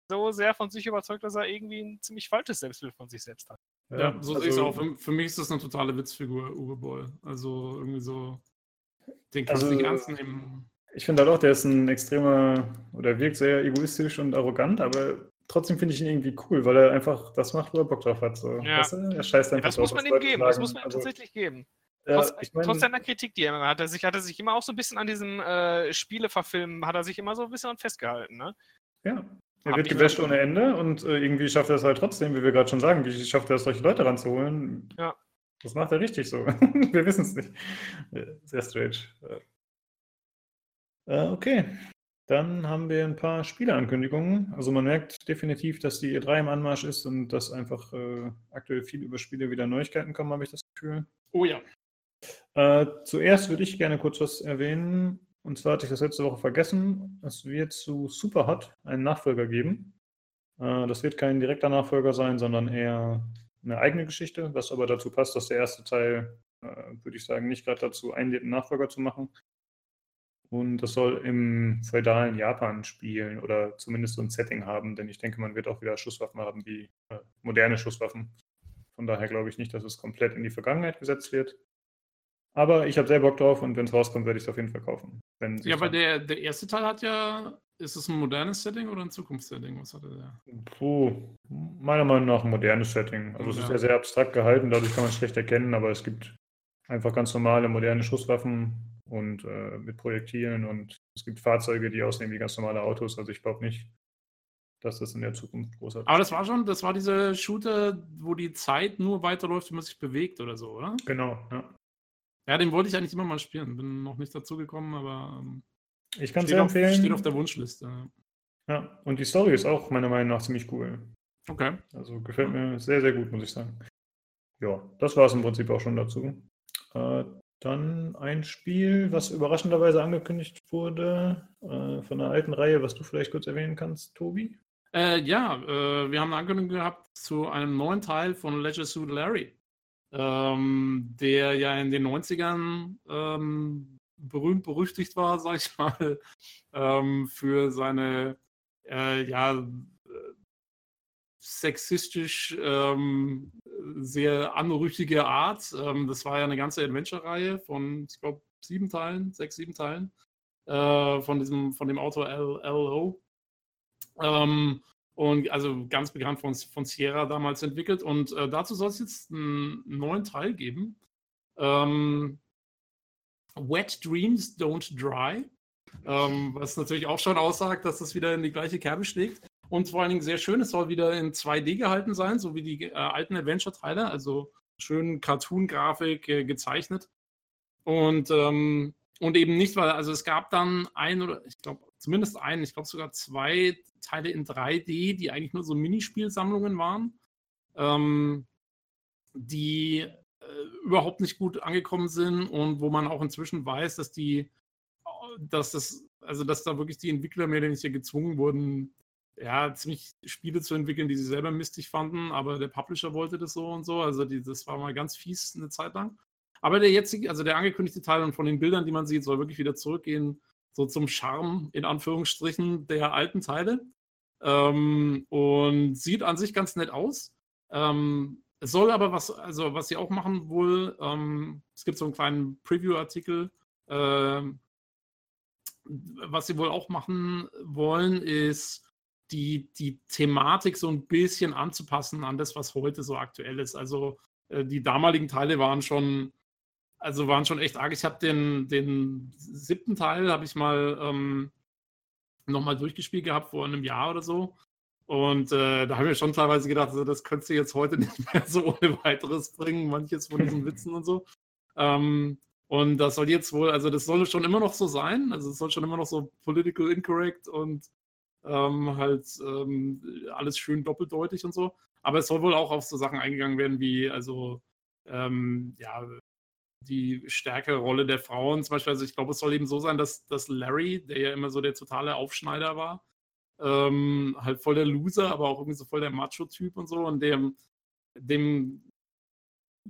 so sehr von sich überzeugt, dass er irgendwie ein ziemlich falsches Selbstbild von sich selbst hat. Ja, ja so also, sehe ich es auch. Für, für, mich ist das eine totale Witzfigur, Uwe Boll. Also irgendwie so, den kannst also, du nicht ernst nehmen. Ich finde halt auch, der ist ein extremer oder wirkt sehr egoistisch und arrogant, aber trotzdem finde ich ihn irgendwie cool, weil er einfach das macht, wo er Bock drauf hat. So. Ja. Weißt du? Er scheißt einfach Das drauf, muss man ihm geben, sagen. das muss man ihm also, tatsächlich geben. Ja, trotz, ich mein, trotz, seiner Kritik, die er immer hat, er sich, hat er sich immer auch so ein bisschen an diesem äh, Spieleverfilmen, hat er sich immer so ein bisschen festgehalten, ne? Ja, er wird gebasht ohne Ende und äh, irgendwie schafft er es halt trotzdem, wie wir gerade schon sagen, wie schafft er es, solche Leute ranzuholen. Ja. Das macht er richtig so. (laughs) wir wissen es nicht. Sehr strange. Äh, okay. Dann haben wir ein paar Spieleankündigungen. Also man merkt definitiv, dass die E3 im Anmarsch ist und dass einfach äh, aktuell viel über Spiele wieder Neuigkeiten kommen, habe ich das Gefühl. Oh ja. Äh, zuerst würde ich gerne kurz was erwähnen. Und zwar hatte ich das letzte Woche vergessen. Es wird zu Superhot einen Nachfolger geben. Äh, das wird kein direkter Nachfolger sein, sondern eher eine eigene Geschichte, was aber dazu passt, dass der erste Teil, äh, würde ich sagen, nicht gerade dazu einlädt, einen Nachfolger zu machen. Und das soll im feudalen Japan spielen oder zumindest so ein Setting haben, denn ich denke, man wird auch wieder Schusswaffen haben wie äh, moderne Schusswaffen. Von daher glaube ich nicht, dass es komplett in die Vergangenheit gesetzt wird. Aber ich habe sehr Bock drauf und wenn es rauskommt, werde ich es auf jeden Fall kaufen. ja, weil der, der erste Teil hat ja, ist es ein modernes Setting oder ein Zukunftssetting? Was hatte der? Puh, meiner Meinung nach ein modernes Setting. Also ja. es ist ja sehr abstrakt gehalten, dadurch kann man es schlecht erkennen, aber es gibt einfach ganz normale moderne Schusswaffen und äh, mit Projektilen und es gibt Fahrzeuge, die aussehen wie ganz normale Autos. Also ich glaube nicht, dass das in der Zukunft großartig ist. Aber das war schon, das war diese Shooter, wo die Zeit nur weiterläuft, wenn man sich bewegt oder so, oder? Genau, ja. Ja, den wollte ich eigentlich immer mal spielen. Bin noch nicht dazu gekommen, aber. Ähm, ich kann es sehr empfehlen. Steht auf der Wunschliste. Ja, und die Story ist auch meiner Meinung nach ziemlich cool. Okay. Also gefällt mir sehr, sehr gut, muss ich sagen. Ja, das war es im Prinzip auch schon dazu. Äh, dann ein Spiel, was überraschenderweise angekündigt wurde äh, von einer alten Reihe, was du vielleicht kurz erwähnen kannst, Tobi. Äh, ja, äh, wir haben eine Ankündigung gehabt zu einem neuen Teil von Leisure Suit Larry ähm, der ja in den 90ern ähm, berühmt berüchtigt war, sag ich (laughs) mal, ähm, für seine äh, ja, sexistisch ähm, sehr anrüchige Art. Ähm, das war ja eine ganze Adventure-Reihe von, ich glaube, sieben Teilen, sechs, sieben Teilen äh, von diesem, von dem Autor L.O. Ähm, und also ganz bekannt von, von Sierra damals entwickelt. Und äh, dazu soll es jetzt einen neuen Teil geben. Ähm, Wet Dreams Don't Dry. Ähm, was natürlich auch schon aussagt, dass das wieder in die gleiche Kerbe schlägt. Und vor allen Dingen sehr schön, es soll wieder in 2D gehalten sein, so wie die äh, alten Adventure-Teile, also schön Cartoon-Grafik äh, gezeichnet. Und, ähm, und eben nicht, weil, also es gab dann ein oder ich glaube zumindest einen, ich glaube sogar zwei Teile in 3D, die eigentlich nur so Minispielsammlungen waren, ähm, die äh, überhaupt nicht gut angekommen sind und wo man auch inzwischen weiß, dass die, dass das, also dass da wirklich die Entwickler mehr oder weniger gezwungen wurden, ja, ziemlich Spiele zu entwickeln, die sie selber mistig fanden, aber der Publisher wollte das so und so. Also die, das war mal ganz fies eine Zeit lang. Aber der jetzige, also der angekündigte Teil und von den Bildern, die man sieht, soll wirklich wieder zurückgehen so zum Charme in Anführungsstrichen der alten Teile. Ähm, und sieht an sich ganz nett aus. Ähm, es soll aber was, also was sie auch machen wohl, ähm, es gibt so einen kleinen Preview-Artikel, äh, was sie wohl auch machen wollen, ist die, die Thematik so ein bisschen anzupassen an das, was heute so aktuell ist. Also äh, die damaligen Teile waren schon also waren schon echt arg. Ich habe den, den siebten Teil, habe ich mal ähm, nochmal durchgespielt gehabt vor einem Jahr oder so. Und äh, da habe ich schon teilweise gedacht, also das könntest du jetzt heute (laughs) nicht mehr so ohne weiteres bringen, manches von diesen Witzen und so. Ähm, Und das soll jetzt wohl, also das soll schon immer noch so sein. Also es soll schon immer noch so political incorrect und ähm, halt ähm, alles schön doppeldeutig und so. Aber es soll wohl auch auf so Sachen eingegangen werden wie, also, ähm, ja, die stärkere Rolle der Frauen. Zum Beispiel, also ich glaube, es soll eben so sein, dass, dass Larry, der ja immer so der totale Aufschneider war, ähm, halt voll der Loser, aber auch irgendwie so voll der Macho-Typ und so. Und dem, dem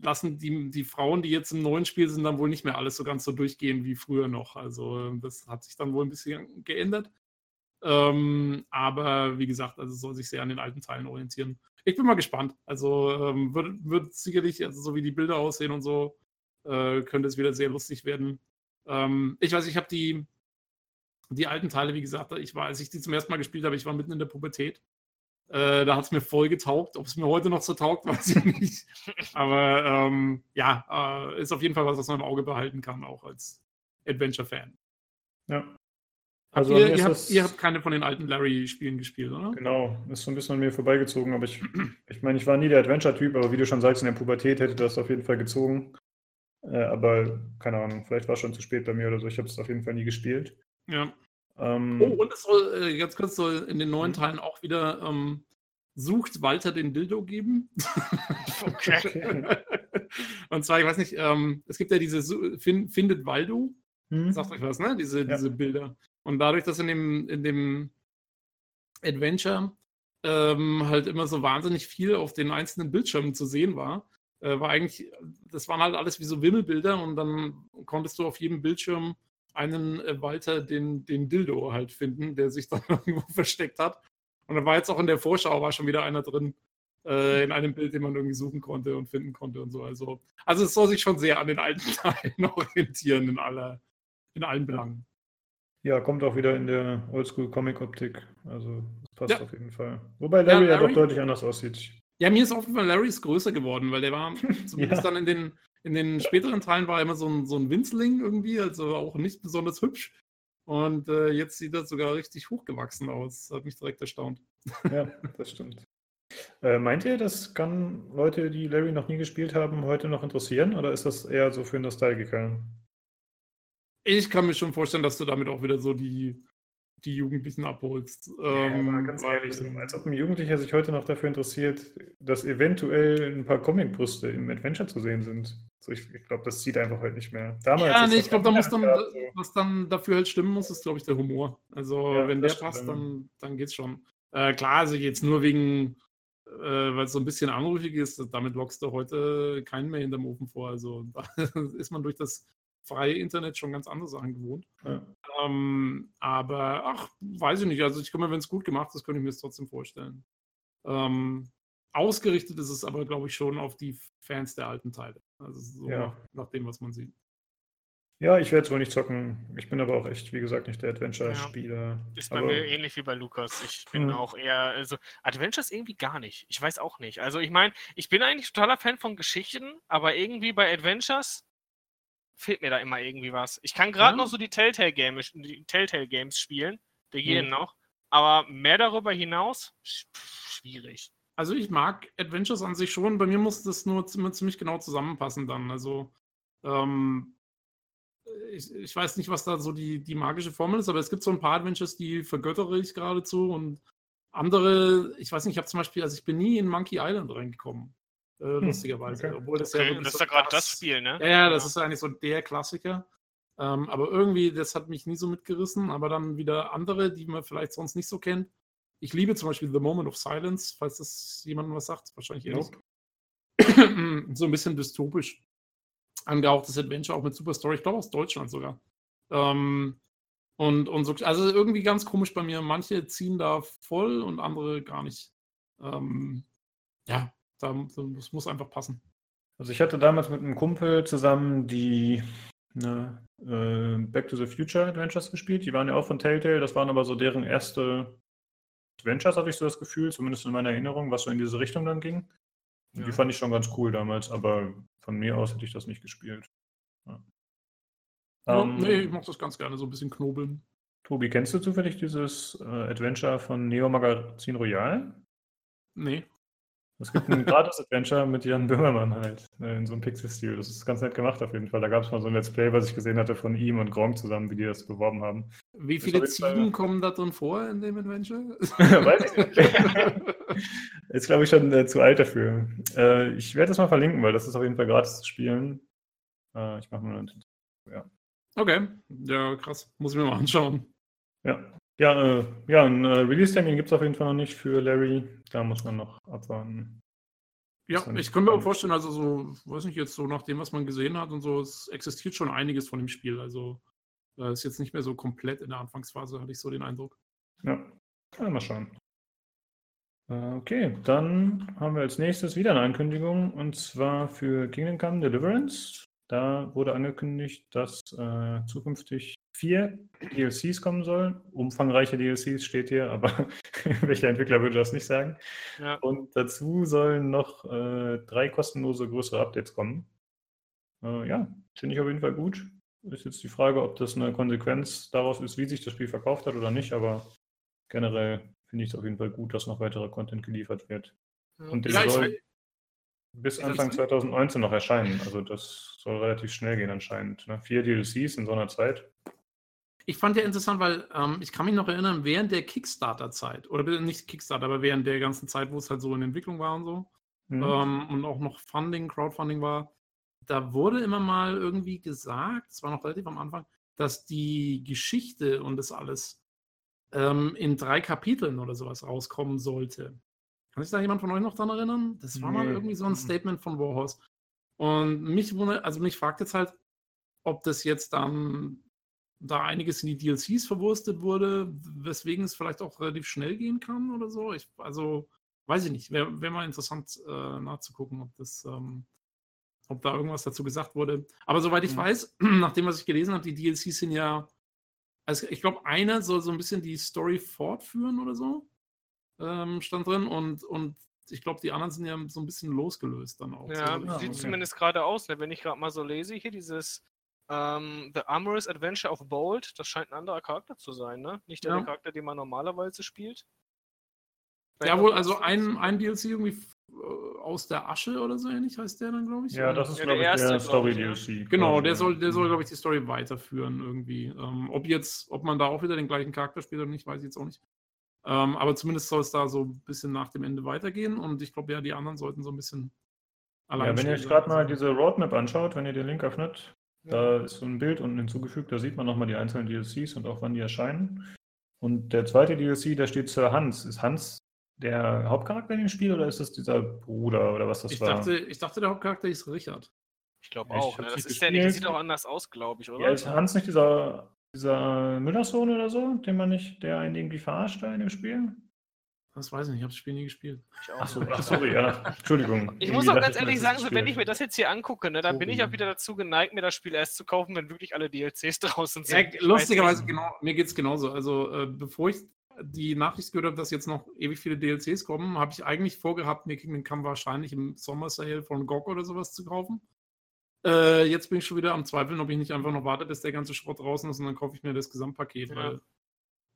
lassen die, die Frauen, die jetzt im neuen Spiel sind, dann wohl nicht mehr alles so ganz so durchgehen wie früher noch. Also das hat sich dann wohl ein bisschen geändert. Ähm, aber wie gesagt, also soll sich sehr an den alten Teilen orientieren. Ich bin mal gespannt. Also ähm, wird, wird sicherlich, also so wie die Bilder aussehen und so, äh, könnte es wieder sehr lustig werden. Ähm, ich weiß, ich habe die, die alten Teile, wie gesagt, ich war, als ich die zum ersten Mal gespielt habe, ich war mitten in der Pubertät. Äh, da hat es mir voll getaugt. Ob es mir heute noch so taugt, (laughs) weiß ich nicht. Aber ähm, ja, äh, ist auf jeden Fall was, was man im Auge behalten kann, auch als Adventure-Fan. Ja. Also ihr, ihr, habt, ihr, habt, keine von den alten Larry-Spielen gespielt, oder? Genau, ist so ein bisschen an mir vorbeigezogen, aber ich, ich meine, ich war nie der Adventure-Typ, aber wie du schon sagst, in der Pubertät hätte das auf jeden Fall gezogen. Äh, aber keine Ahnung, vielleicht war es schon zu spät bei mir oder so. Ich habe es auf jeden Fall nie gespielt. Ja. Ähm, oh, und es soll, äh, ganz kurz, soll in den neuen hm? Teilen auch wieder ähm, Sucht Walter den Dildo geben. (laughs) okay. (laughs) und zwar, ich weiß nicht, ähm, es gibt ja diese Find, Findet Waldo. Hm. Sagt euch was, ne? Diese, ja. diese Bilder. Und dadurch, dass in dem, in dem Adventure ähm, halt immer so wahnsinnig viel auf den einzelnen Bildschirmen zu sehen war, äh, war eigentlich, das waren halt alles wie so Wimmelbilder und dann konntest du auf jedem Bildschirm einen äh, Walter den, den Dildo halt finden, der sich (laughs) dann irgendwo versteckt hat. Und dann war jetzt auch in der Vorschau war schon wieder einer drin, äh, in einem Bild, den man irgendwie suchen konnte und finden konnte und so. Also, also es soll sich schon sehr an den alten (laughs) Teilen orientieren in aller, in allen Belangen. Ja, kommt auch wieder in der Oldschool-Comic-Optik. Also das passt ja. auf jeden Fall. Wobei Larry ja, Larry ja doch deutlich anders aussieht. Ja, mir ist auf jeden Fall Larry ist größer geworden, weil der war (laughs) zumindest ja. dann in den, in den späteren Teilen war immer so ein, so ein Winzling irgendwie, also auch nicht besonders hübsch. Und äh, jetzt sieht er sogar richtig hochgewachsen aus. Hat mich direkt erstaunt. Ja, das stimmt. Äh, meint ihr, das kann Leute, die Larry noch nie gespielt haben, heute noch interessieren? Oder ist das eher so für Nostalgiker? Ich kann mir schon vorstellen, dass du damit auch wieder so die, die Jugendlichen abholst. Ähm, ja, ganz ehrlich, so, als ob ein Jugendlicher sich heute noch dafür interessiert, dass eventuell ein paar Comicbrüste im Adventure zu sehen sind. So, ich, ich glaube, das zieht einfach heute nicht mehr. Damals ja, nee, ich glaube, da muss dann, so. was dann dafür halt stimmen muss, ist, glaube ich, der Humor. Also, ja, wenn der passt, dann, dann geht's schon. Äh, klar, also jetzt nur wegen, äh, weil es so ein bisschen anrufig ist, damit lockst du heute keinen mehr hinterm Ofen vor. Also, (laughs) da ist man durch das freie Internet schon ganz andere Sachen gewohnt. Ja. Ähm, aber ach, weiß ich nicht. Also ich glaube, wenn es gut gemacht ist, könnte ich mir es trotzdem vorstellen. Ähm, ausgerichtet ist es aber, glaube ich, schon auf die Fans der alten Teile. Also so ja. nach, nach, dem, was man sieht. Ja, ich werde es wohl nicht zocken. Ich bin aber auch echt, wie gesagt, nicht der Adventure-Spieler. Ja. Ist bei aber... mir ähnlich wie bei Lukas. Ich bin mhm. auch eher, also Adventures irgendwie gar nicht. Ich weiß auch nicht. Also ich meine, ich bin eigentlich totaler Fan von Geschichten, aber irgendwie bei Adventures fehlt mir da immer irgendwie was. Ich kann gerade ja. noch so die Telltale Games, die Telltale Games spielen, die gehen mhm. noch, aber mehr darüber hinaus schwierig. Also ich mag Adventures an sich schon, bei mir muss das nur ziemlich genau zusammenpassen dann. Also ähm, ich, ich, weiß nicht, was da so die, die magische Formel ist, aber es gibt so ein paar Adventures, die vergöttere ich geradezu und andere, ich weiß nicht, ich habe zum Beispiel, also ich bin nie in Monkey Island reingekommen. Äh, hm, lustigerweise. Okay. Obwohl das, okay, ja das ist ja gerade das Spiel, ne? Ja, ja, das ist eigentlich so der Klassiker. Ähm, aber irgendwie, das hat mich nie so mitgerissen. Aber dann wieder andere, die man vielleicht sonst nicht so kennt. Ich liebe zum Beispiel The Moment of Silence, falls das jemandem was sagt. Wahrscheinlich eher nope. (clears throat) so ein bisschen dystopisch angehauchtes Adventure, auch mit Super Story. Ich glaube aus Deutschland sogar. Ähm, und, und so, also irgendwie ganz komisch bei mir. Manche ziehen da voll und andere gar nicht. Ähm, ja, das muss einfach passen. Also ich hatte damals mit einem Kumpel zusammen die ne, äh, Back to the Future Adventures gespielt. Die waren ja auch von Telltale, das waren aber so deren erste Adventures, hatte ich so das Gefühl, zumindest in meiner Erinnerung, was so in diese Richtung dann ging. Ja. Die fand ich schon ganz cool damals, aber von mir aus hätte ich das nicht gespielt. Ja. Ja, um, ähm, nee, ich mache das ganz gerne, so ein bisschen knobeln. Tobi, kennst du zufällig dieses äh, Adventure von Neo Magazin Royal? Nee. Es gibt ein Gratis-Adventure mit Jan Böhmermann halt, äh, in so einem Pixel-Stil. Das ist ganz nett gemacht auf jeden Fall. Da gab es mal so ein Let's Play, was ich gesehen hatte von ihm und Gronk zusammen, wie die das beworben haben. Wie viele Ziegen kommen da drin vor in dem Adventure? (laughs) (laughs) Weiß ich nicht. ist, glaube ich, schon äh, zu alt dafür. Äh, ich werde das mal verlinken, weil das ist auf jeden Fall gratis zu spielen. Äh, ich mache mal eine ja. Okay, ja, krass. Muss ich mir mal anschauen. Ja, ja, äh, ja ein äh, Release-Termin gibt es auf jeden Fall noch nicht für Larry. Da muss man noch abwarten. Ja, ich kann mir auch vorstellen, also so, weiß nicht, jetzt so nach dem, was man gesehen hat und so, es existiert schon einiges von dem Spiel. Also äh, ist jetzt nicht mehr so komplett in der Anfangsphase, hatte ich so den Eindruck. Ja, ja mal schauen. Äh, okay, dann haben wir als nächstes wieder eine Ankündigung und zwar für Kingdom Come Deliverance. Da wurde angekündigt, dass äh, zukünftig vier DLCs kommen sollen. Umfangreiche DLCs steht hier, aber (laughs) welcher Entwickler würde das nicht sagen? Ja. Und dazu sollen noch äh, drei kostenlose größere Updates kommen. Äh, ja, finde ich auf jeden Fall gut. Ist jetzt die Frage, ob das eine Konsequenz daraus ist, wie sich das Spiel verkauft hat oder nicht, aber generell finde ich es auf jeden Fall gut, dass noch weiterer Content geliefert wird. Und der ja, soll, bis Anfang 2019 noch erscheinen. Also das soll relativ schnell gehen anscheinend. Ne? Vier DLCs in so einer Zeit. Ich fand ja interessant, weil ähm, ich kann mich noch erinnern, während der Kickstarter-Zeit, oder nicht Kickstarter, aber während der ganzen Zeit, wo es halt so in Entwicklung war und so, mhm. ähm, und auch noch Funding, Crowdfunding war, da wurde immer mal irgendwie gesagt, es war noch relativ am Anfang, dass die Geschichte und das alles ähm, in drei Kapiteln oder sowas rauskommen sollte. Kann sich da jemand von euch noch dran erinnern? Das war nee. mal irgendwie so ein Statement von Warhorse. Und mich wundert, also mich fragt jetzt halt, ob das jetzt dann da einiges in die DLCs verwurstet wurde, weswegen es vielleicht auch relativ schnell gehen kann oder so. Ich, also, weiß ich nicht. Wäre wär mal interessant äh, nachzugucken, ob das, ähm, ob da irgendwas dazu gesagt wurde. Aber soweit ich mhm. weiß, (clears throat) nach dem, was ich gelesen habe, die DLCs sind ja, also ich glaube, einer soll so ein bisschen die Story fortführen oder so ähm, stand drin und, und ich glaube, die anderen sind ja so ein bisschen losgelöst dann auch. Ja, so, sieht okay. zumindest gerade aus, ne? wenn ich gerade mal so lese, hier dieses ähm, The Amorous Adventure of Bold, das scheint ein anderer Charakter zu sein, ne? Nicht der, ja. Charakter, den man normalerweise spielt. Ja, wohl, also ein, ein DLC irgendwie äh, aus der Asche oder so ähnlich heißt der dann, glaube ich. Ja, das ist, ja, glaube ich, der, der Story-DLC. Genau, der soll, der soll, glaube ich, die Story weiterführen irgendwie. Ähm, ob jetzt, ob man da auch wieder den gleichen Charakter spielt oder nicht, weiß ich jetzt auch nicht. Ähm, aber zumindest soll es da so ein bisschen nach dem Ende weitergehen und ich glaube, ja, die anderen sollten so ein bisschen allein. Ja, wenn ihr euch gerade mal diese Roadmap anschaut, wenn ihr den Link öffnet. Da ist so ein Bild unten hinzugefügt, da sieht man nochmal die einzelnen DLCs und auch wann die erscheinen. Und der zweite DLC, da steht Sir Hans. Ist Hans der Hauptcharakter in dem Spiel oder ist das dieser Bruder oder was das ich war? Dachte, ich dachte, der Hauptcharakter ist Richard. Ich glaube auch. Ne? Das ist der, der sieht auch anders aus, glaube ich, oder? Ja, ist Hans nicht dieser dieser Müllersohn oder so, den man nicht, der einen irgendwie verarscht da in dem Spiel? Das weiß ich nicht, ich habe das Spiel nie gespielt. Achso, ach, sorry, ja. Entschuldigung. (laughs) Ich muss auch ganz ehrlich sagen, so, wenn ich mir das jetzt hier angucke, ne, dann so bin ich auch wieder dazu geneigt, mir das Spiel erst zu kaufen, wenn wirklich alle DLCs (laughs) draußen sind. Ja, lustigerweise, genau, mir geht es genauso. Also, äh, bevor ich die Nachricht gehört habe, dass jetzt noch ewig viele DLCs kommen, habe ich eigentlich vorgehabt, mir Kingdom Come wahrscheinlich im Sommer Sale von GOG oder sowas zu kaufen. Äh, jetzt bin ich schon wieder am Zweifeln, ob ich nicht einfach noch warte, bis der ganze Schrott draußen ist und dann kaufe ich mir das Gesamtpaket. Ja. Weil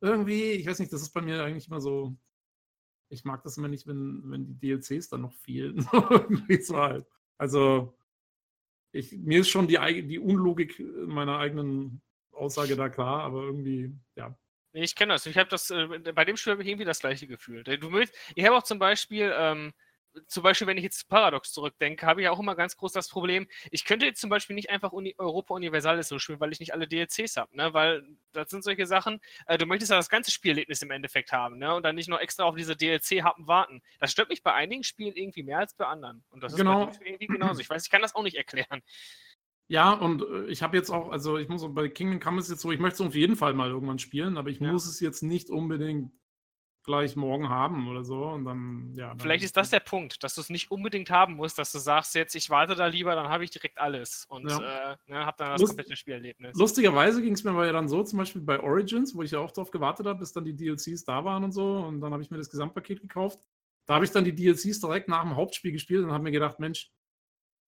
irgendwie, ich weiß nicht, das ist bei mir eigentlich immer so. Ich mag das immer nicht, wenn, wenn die DLCs dann noch fehlen. (laughs) halt. Also, ich, mir ist schon die, die Unlogik meiner eigenen Aussage da klar, aber irgendwie, ja. Ich kenne das. Ich habe das, äh, bei dem Spiel habe ich irgendwie das gleiche Gefühl. Du willst, ich habe auch zum Beispiel, ähm, zum Beispiel, wenn ich jetzt Paradox zurückdenke, habe ich auch immer ganz groß das Problem, ich könnte jetzt zum Beispiel nicht einfach Uni Europa Universalis so spielen, weil ich nicht alle DLCs habe, ne? Weil das sind solche Sachen, äh, du möchtest ja das ganze Spielerlebnis im Endeffekt haben, ne? Und dann nicht nur extra auf diese DLC-Happen warten. Das stört mich bei einigen Spielen irgendwie mehr als bei anderen. Und das genau. ist irgendwie genauso. Ich weiß, ich kann das auch nicht erklären. Ja, und äh, ich habe jetzt auch, also ich muss bei Kingdom Come ist jetzt so, ich möchte es auf jeden Fall mal irgendwann spielen, aber ich ja. muss es jetzt nicht unbedingt gleich morgen haben oder so. Und dann, ja. Dann Vielleicht ist das der Punkt, dass du es nicht unbedingt haben musst, dass du sagst, jetzt ich warte da lieber, dann habe ich direkt alles und ja. äh, ne, habe dann das Lust, komplette Spielerlebnis. Lustigerweise ging es mir aber ja dann so, zum Beispiel bei Origins, wo ich ja auch darauf gewartet habe, bis dann die DLCs da waren und so. Und dann habe ich mir das Gesamtpaket gekauft. Da habe ich dann die DLCs direkt nach dem Hauptspiel gespielt und habe mir gedacht, Mensch,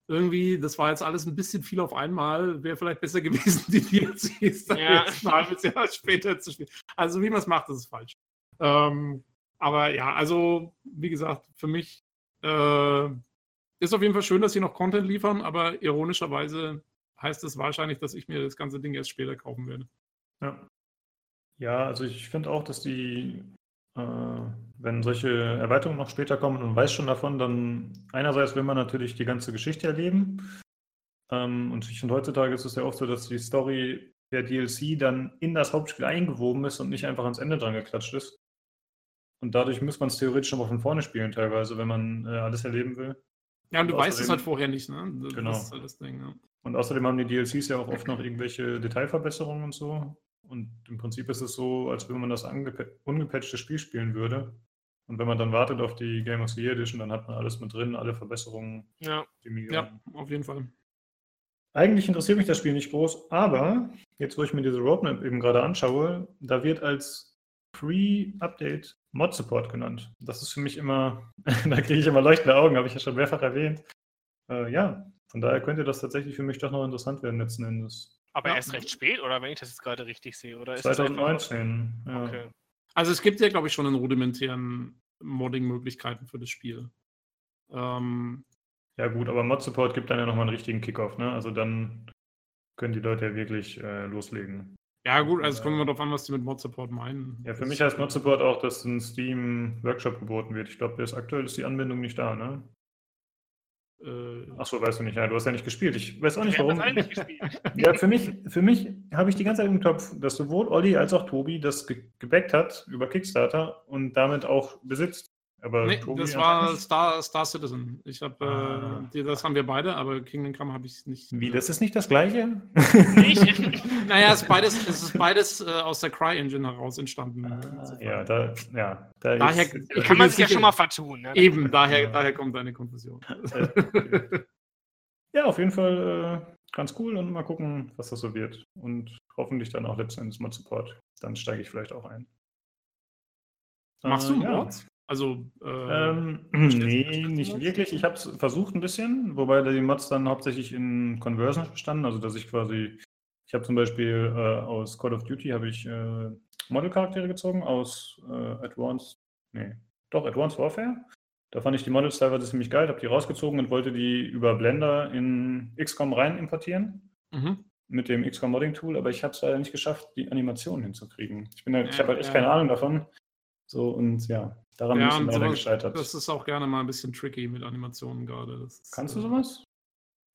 irgendwie, das war jetzt alles ein bisschen viel auf einmal. Wäre vielleicht besser (laughs) gewesen, die DLCs dann ja. jetzt ein halbes Jahr später zu spielen. Also wie man es macht, das ist falsch. Ähm, aber ja, also wie gesagt, für mich Äh, ist auf jeden Fall schön, dass sie noch Content liefern, aber ironischerweise heißt es wahrscheinlich, dass ich mir das ganze Ding erst später kaufen werde. Ja. Ja, also ich finde auch, dass die, äh, wenn solche Erweiterungen noch später kommen und man weiß schon davon, dann einerseits will man natürlich die ganze Geschichte erleben. Ähm, und ich finde, heutzutage ist es ja oft so, dass die Story der DLC dann in das Hauptspiel eingewoben ist und nicht einfach ans Ende dran geklatscht ist. Und dadurch muss man es theoretisch noch mal von vorne spielen, teilweise, wenn man äh, alles erleben will. Ja, und du Und weißt es halt vorher nicht, ne? Das Genau. ist halt das Ding, ja. Und außerdem haben die DLCs ja auch oft noch irgendwelche Detailverbesserungen und so. Und im Prinzip ist es so, als wenn man das ungepatchte Spiel spielen würde. Und wenn man dann wartet auf die Game of the Year Edition, dann hat man alles mit drin, alle Verbesserungen, Ja. Ja, auf jeden Fall. Eigentlich interessiert mich das Spiel nicht groß, aber jetzt, wo ich mir diese Roadmap eben gerade anschaue, da wird als Free-Update Mod-Support genannt. Das ist für mich immer, (laughs) da kriege ich immer leuchtende Augen, habe ich ja schon mehrfach erwähnt. Äh, ja, von daher könnte das tatsächlich für mich doch noch interessant werden letzten Endes. Aber Ja. erst recht spät, oder wenn ich das jetzt gerade richtig sehe? Oder ist das einfach nur- 2019. Ja. Okay. Also es gibt ja, glaube ich, schon in rudimentären Modding-Möglichkeiten für das Spiel. Ähm, ja, gut, aber Mod-Support gibt dann ja nochmal einen richtigen Kickoff, ne? Also dann können die Leute ja wirklich äh, loslegen. Ja, gut, also es kommt immer darauf an, was die mit Mod-Support meinen. Ja, für mich heißt Mod-Support auch, dass ein Steam-Workshop geboten wird. Ich glaube, aktuell ist die Anbindung nicht da, ne? Äh, Achso, weißt du nicht. Ja, du hast ja nicht gespielt. Ich weiß auch nicht, warum. das. (laughs) Ja, für mich, für mich habe ich die ganze Zeit im Kopf, dass sowohl Olli als auch Tobi das ge gebackt hat über Kickstarter und damit auch besitzt. Aber nee, Tobi das war Star, Star Citizen. Ich habe, Ah. äh, das haben wir beide, aber Kingdom Come habe ich nicht. nicht. Wie, das ist nicht das gleiche? Nicht? (laughs) Naja, es ist beides, es ist beides äh, aus der Cry-Engine heraus entstanden. Ah, ja, da, ja, da Daher- ist, ich Kann man sich ja schon mal vertun. Ne? Eben, daher, Ja. daher kommt deine Konfusion. (laughs) Ja, auf jeden Fall äh, ganz cool und mal gucken, was das so wird. Und hoffentlich dann auch letzten Endes Mod Support. Dann steige ich vielleicht auch ein. Machst Äh, du ja. Mods? Also, äh, Ähm, du nee, nicht wirklich. Ich habe es versucht ein bisschen, wobei die Mods dann hauptsächlich in Conversion bestanden. Also dass ich quasi, ich habe zum Beispiel äh, aus Call of Duty habe ich äh, Modelcharaktere gezogen, aus äh, Advanced, nee, doch Advanced Warfare. Da fand ich die Models teilweise ziemlich geil, habe die rausgezogen und wollte die über Blender in XCOM rein importieren mhm. mit dem XCOM Modding Tool, aber ich habe es leider nicht geschafft, die Animationen hinzukriegen. Ich bin halt, ich Ja, habe halt echt ja. keine Ahnung davon. So und ja, daran Ja, ich und leider gescheitert. das ist auch gerne mal ein bisschen tricky mit Animationen gerade. Kannst du äh, sowas?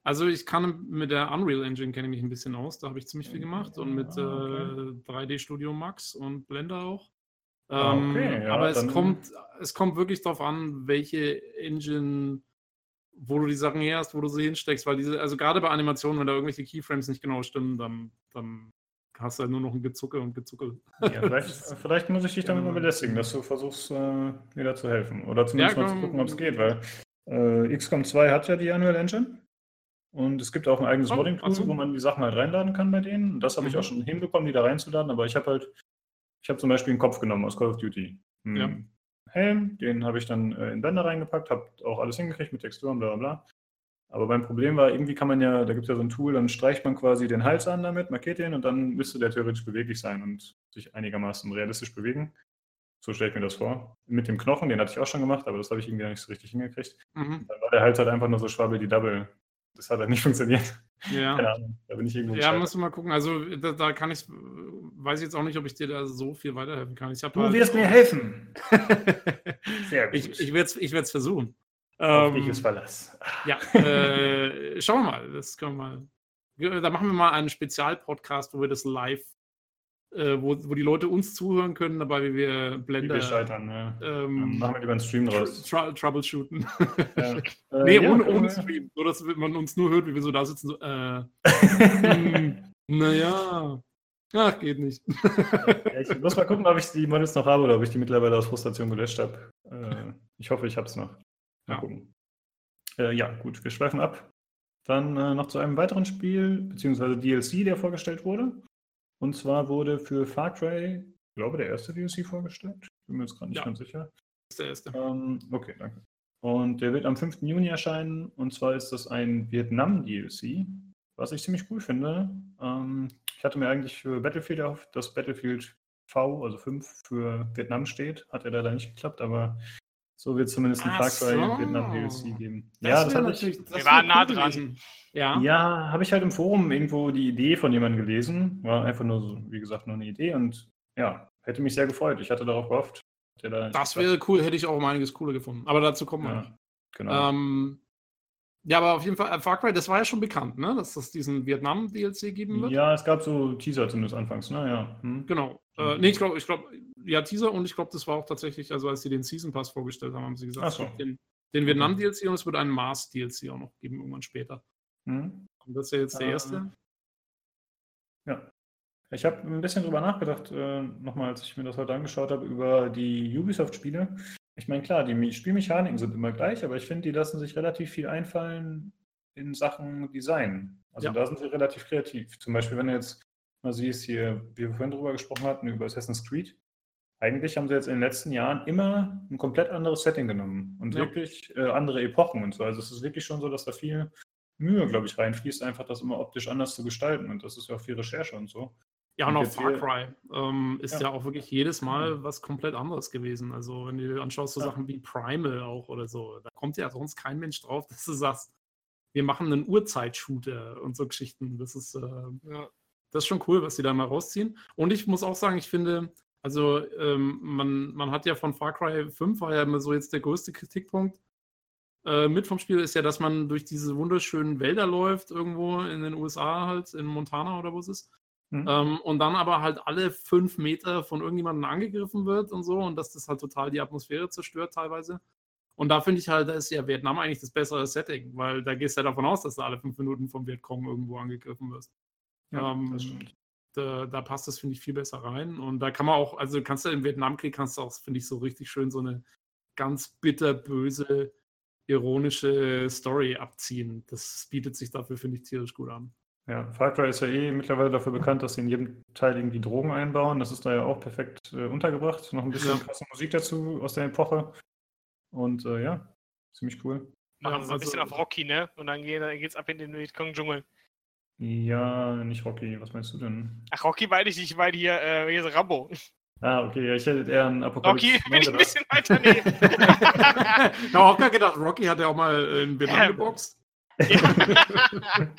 Also ich kann mit der Unreal Engine kenne ich mich ein bisschen aus, da habe ich ziemlich viel gemacht und mit Ah, okay. äh, 3D Studio Max und Blender auch. Ah, Ähm, okay, ja, aber es kommt, es kommt wirklich darauf an, welche Engine, wo du die Sachen her hast, wo du sie hinsteckst, weil diese, also gerade bei Animationen, wenn da irgendwelche Keyframes nicht genau stimmen, dann, dann hast du halt nur noch ein Gezucke und Gezucke. Ja, vielleicht, vielleicht muss ich dich damit mal belästigen, dass du versuchst, äh, mir da zu helfen. Oder zumindest Ja, mal zu gucken, ob es geht, weil äh, XCOM 2 hat ja die Unreal Engine. Und es gibt auch ein eigenes Oh, Modding-Tool, ach so. wo man die Sachen halt reinladen kann bei denen. Und das habe ich Mhm. auch schon hinbekommen, die da reinzuladen. Aber ich habe halt, ich habe zum Beispiel einen Kopf genommen aus Call of Duty. Einen Ja. Helm, den habe ich dann äh, in Blender reingepackt, habe auch alles hingekriegt mit Texturen, bla bla bla. Aber mein Problem war, irgendwie kann man ja, da gibt es ja so ein Tool, dann streicht man quasi den Hals an damit, markiert den und dann müsste der theoretisch beweglich sein und sich einigermaßen realistisch bewegen. So stelle ich mir das vor. Mit dem Knochen, den hatte ich auch schon gemacht, aber das habe ich irgendwie noch nicht so richtig hingekriegt. Mhm. Dann war der Hals halt einfach nur so schwabbel die Double. Das hat halt nicht (laughs) funktioniert. Ja. Keine Ahnung. Da bin ich irgendwo Ja, musst du mal gucken. Also da, da kann ich, weiß ich jetzt auch nicht, ob ich dir da so viel weiterhelfen kann. Ich Du halt- wirst mir helfen. (laughs) Sehr gut. ich ich werde es ich werd's versuchen. Ähm, Verlass. ja, äh, schauen wir mal. Das können wir mal. Da machen wir mal einen Spezialpodcast, wo wir das live, äh, wo, wo die Leute uns zuhören können, dabei wie wir Wie Blender wir scheitern. Dann ähm, machen wir lieber einen Stream draus. tr troubleshooten. Ja. (laughs) nee, Äh, ja, ohne, Stream. Nur, dass man uns nur hört, wie wir so da sitzen. So, äh, (laughs) hm, naja. Ach, geht nicht. Ja, ich muss mal gucken, ob ich die Models noch habe oder ob ich die mittlerweile aus Frustration gelöscht habe. Äh, ich hoffe, ich habe es noch. Mal Ja. gucken. Äh, ja, gut, wir schweifen ab. Dann äh, noch zu einem weiteren Spiel, beziehungsweise DLC, der vorgestellt wurde. Und zwar wurde für Far Cry, ich glaube, der erste DLC vorgestellt. Bin mir jetzt gerade nicht Ja. ganz sicher. Das ist der erste. Ähm, okay, danke. Und der wird am 5. Juni erscheinen. Und zwar ist das ein Vietnam-DLC, was ich ziemlich cool finde. Ähm, ich hatte mir eigentlich für Battlefield erhofft, dass Battlefield V, also 5, für Vietnam steht. Hat ja leider nicht geklappt, aber So wird es zumindest ein Far Cry so. Vietnam DLC geben. Das ja, das ich, natürlich- das Wir waren nah cool dran. gewesen. Ja. ja, habe ich halt im Forum irgendwo die Idee von jemandem gelesen. War einfach nur so, wie gesagt, nur eine Idee und ja, hätte mich sehr gefreut. Ich hatte darauf gehofft. Der da Das wäre cool, hätte ich auch um einiges cooler gefunden. Aber dazu kommen wir Ja, nicht. genau. Ähm, ja, aber auf jeden Fall, äh, Far Cry, das war ja schon bekannt, ne? dass es diesen Vietnam-DLC geben wird. ja, es gab so Teaser zumindest anfangs, ne? Ja. Hm. Genau. Äh, nee, ich glaube, ich glaube, ja, Teaser und ich glaube, das war auch tatsächlich, also als sie den Season Pass vorgestellt haben, haben sie gesagt, Ach so. den, den Vietnam-DLC und es wird einen Mars-DLC auch noch geben, irgendwann später. Hm. Und das ist ja jetzt der Ähm, erste. Ja. Ich habe ein bisschen drüber nachgedacht, äh, nochmal, als ich mir das heute angeschaut habe, über die Ubisoft-Spiele. Ich meine, klar, die Me- Spielmechaniken sind immer gleich, aber ich finde, die lassen sich relativ viel einfallen in Sachen Design. Also Ja. da sind sie relativ kreativ. Zum Beispiel, wenn du jetzt mal siehst, hier, wie wir vorhin drüber gesprochen hatten, über Assassin's Creed. Eigentlich haben sie jetzt in den letzten Jahren immer ein komplett anderes Setting genommen und Ja. wirklich äh, andere Epochen und so. Also es ist wirklich schon so, dass da viel Mühe, glaube ich, reinfließt, einfach das immer optisch anders zu gestalten. Und das ist ja auch viel Recherche und so. Ja, und und auch Far Cry ähm, ist ja. Ja. auch wirklich jedes Mal was komplett anderes gewesen. Also, wenn du dir anschaust, so Ja. Sachen wie Primal auch oder so, da kommt ja sonst kein Mensch drauf, (laughs) dass du sagst, wir machen einen Uhrzeitshooter und so Geschichten. Das ist, äh, Ja. Das ist schon cool, was die da mal rausziehen. Und ich muss auch sagen, ich finde, also ähm, man, man hat ja von Far Cry 5 war ja immer so jetzt der größte Kritikpunkt äh, mit vom Spiel ist ja, dass man durch diese wunderschönen Wälder läuft, irgendwo in den USA halt, in Montana oder wo es ist. Mhm. Ähm, und dann aber halt alle fünf Meter von irgendjemandem angegriffen wird und so und dass das halt total die Atmosphäre zerstört teilweise. Und da finde ich halt, da ist ja Vietnam eigentlich das bessere Setting, weil da gehst du ja davon aus, dass du alle fünf Minuten vom Vietcong irgendwo angegriffen wirst. Ja, ähm, das stimmt. Da, da passt das, finde ich, viel besser rein. Und da kann man auch, also kannst du im Vietnamkrieg, kannst du auch, finde ich, so richtig schön so eine ganz bitterböse, ironische Story abziehen. Das bietet sich dafür, finde ich, tierisch gut an. Ja, Far Cry ist ja eh mittlerweile dafür bekannt, dass sie in jedem Teil irgendwie Drogen einbauen. Das ist da ja auch perfekt äh, untergebracht. Noch ein bisschen Ja. krasse Musik dazu aus der Epoche. Und äh, ja, ziemlich cool. Machen Ja, sie ein bisschen also- auf Rocky, ne? Und dann geht, geht's ab in den Vietcong-Dschungel. Ja, nicht Rocky. Was meinst du denn? Ach, Rocky meine ich nicht, ich meine hier, äh, hier ist Rambo. Ah, okay, ja, ich hätte eher an Apocalypse Rocky (laughs) Now bin ich ein bisschen weiter neben. ich habe auch gerade gedacht, Rocky hat ja auch mal in Vietnam Ja. geboxt. (laughs)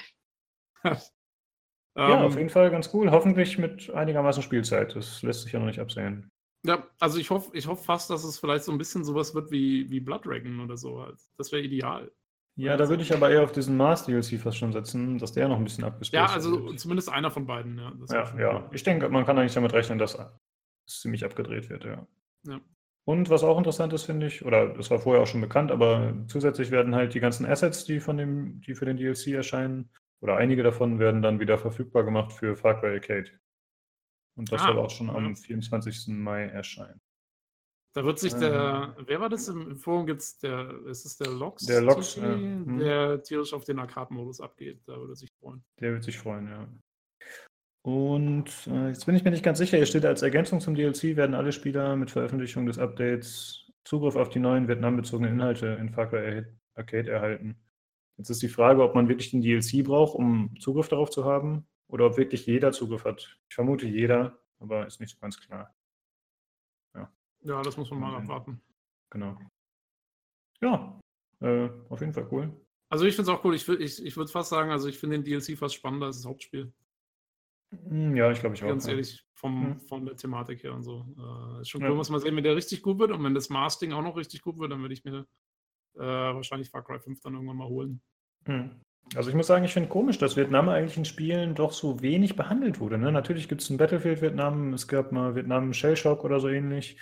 Ja, Ähm, auf jeden Fall ganz cool. Hoffentlich mit einigermaßen Spielzeit. Das lässt sich ja noch nicht absehen. Ja, also ich hoffe ich hoff fast, dass es vielleicht so ein bisschen sowas wird wie, wie Blood Dragon oder so. halt. Das wäre ideal. Ja, da würde ich aber eher auf diesen Mars DLC fast schon setzen, dass der noch ein bisschen abgespaced Ja, also wird. zumindest einer von beiden. Ja, Ja, ja. Ich denke, man kann eigentlich damit rechnen, dass es ziemlich abgedreht wird, ja. Ja. Und was auch interessant ist, finde ich, oder das war vorher auch schon bekannt, aber zusätzlich werden halt die ganzen Assets, die von dem, die für den DLC erscheinen, oder einige davon werden dann wieder verfügbar gemacht für Far Cry Arcade. Und das Ah, soll auch schon am ja. 24. Mai erscheinen. Da wird sich der, wer war das im Forum? Gibt's der, ist es der Lox? Der Lox, ja. Mhm. der tierisch auf den Arcade-Modus abgeht. Da würde er sich freuen. Der wird sich freuen, ja. Und äh, jetzt bin ich mir nicht ganz sicher, hier steht als Ergänzung zum DLC werden alle Spieler mit Veröffentlichung des Updates Zugriff auf die neuen Vietnam-bezogenen Inhalte in Far Cry Arcade erhalten. Jetzt ist die Frage, ob man wirklich den DLC braucht, um Zugriff darauf zu haben, oder ob wirklich jeder Zugriff hat. Ich vermute jeder, aber ist nicht so ganz klar. Ja, das muss man mal Mhm. abwarten. Genau. Ja, äh, auf jeden Fall cool. Also ich finde es auch cool. Ich, ich, ich würde fast sagen, also ich finde den DLC fast spannender als das Hauptspiel. Hm, Ja, ich glaube ich auch. Ganz ja. ehrlich, vom, Mhm. von der Thematik her und so. Äh, ist schon Ja. cool, muss man sehen, wenn der richtig gut wird. Und wenn das Mars-Ding auch noch richtig gut wird, dann würde ich mir äh, wahrscheinlich Far Cry 5 dann irgendwann mal holen. Hm. Also ich muss sagen, ich finde komisch, dass Vietnam eigentlich in Spielen doch so wenig behandelt wurde. Ne? Natürlich gibt es ein Battlefield Vietnam, es gab mal Vietnam Shell Shock oder so ähnlich.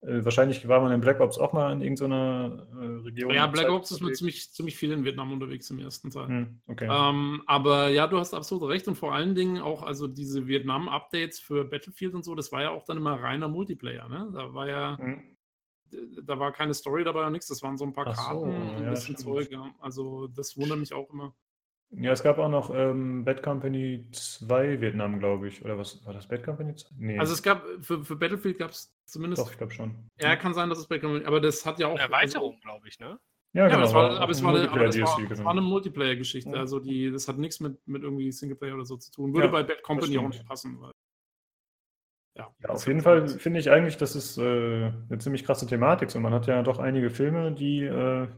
Äh, wahrscheinlich war man in Black Ops auch mal in irgendeiner äh, Region. Ja, Black Zeit Ops ist mit ziemlich, ziemlich viel in Vietnam unterwegs im ersten Teil. Hm, okay. Ähm, aber ja, du hast absolut recht und vor allen Dingen auch, also diese Vietnam-Updates für Battlefield und so, das war ja auch dann immer reiner Multiplayer, ne? Da war ja, Hm. da war keine Story dabei und nichts, das waren so ein paar Ach so, Karten und ein ja, bisschen. Zeug, ja. Also das wundert mich auch immer. Ja, es gab auch noch ähm, Bad Company 2 Vietnam, glaube ich. Oder was war das? Bad Company 2? Nee, Also es gab, für, für Battlefield gab es zumindest, doch, ich glaube schon. ja, kann sein, dass es Battlefield, aber das hat ja auch. Eine Erweiterung, glaube ich, ne? Ja, Ja, genau. aber es war, aber es war, eine, aber das war, genau. war eine Multiplayer-Geschichte. Ja. Also die, das hat nichts mit, mit irgendwie Singleplayer oder so zu tun. Würde Ja, bei Bad Company auch nicht passen. Weil, ja. Ja, auf jeden Fall finde ich eigentlich, das ist äh, eine ziemlich krasse Thematik. So, man hat ja doch einige Filme, die äh,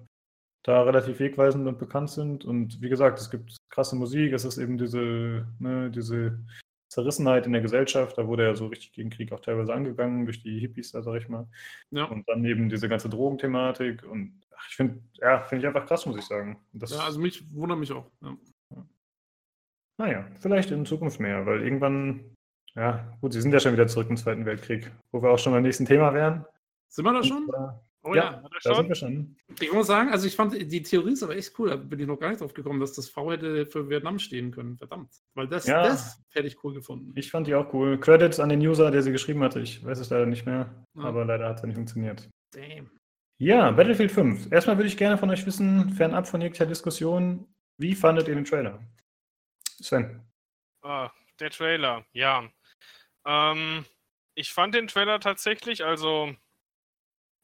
da relativ wegweisend und bekannt sind. Und wie gesagt, es gibt krasse Musik, es ist eben diese, ne, diese Zerrissenheit in der Gesellschaft. Da wurde ja so richtig gegen Krieg auch teilweise angegangen, durch die Hippies, da sag ich mal. Ja. Und dann eben diese ganze Drogenthematik. Und ach, ich finde, ja, finde ich einfach krass, muss ich sagen. Das, ja, also mich wundert mich auch. Ja. naja, vielleicht in Zukunft mehr, weil irgendwann, ja, gut, sie sind ja schon wieder zurück im Zweiten Weltkrieg, wo wir auch schon beim nächsten Thema wären. Sind wir da schon? Und, äh, Oh Ja, ja, Da sind wir schon. Ich muss sagen, also ich fand die Theorie ist aber echt cool. Da bin ich noch gar nicht drauf gekommen, dass das V hätte für Vietnam stehen können. Verdammt. Weil das, Ja. das hätte ich cool gefunden. Ich fand die auch cool. Credits an den User, der sie geschrieben hatte. Ich weiß es leider nicht mehr, Ja. aber leider hat es ja nicht funktioniert. Damn. Ja, Battlefield 5. Erstmal würde ich gerne von euch wissen, fernab von jeglicher Diskussion, wie fandet ihr den Trailer? Sven. Ah, der Trailer, ja. Ähm, ich fand den Trailer tatsächlich, also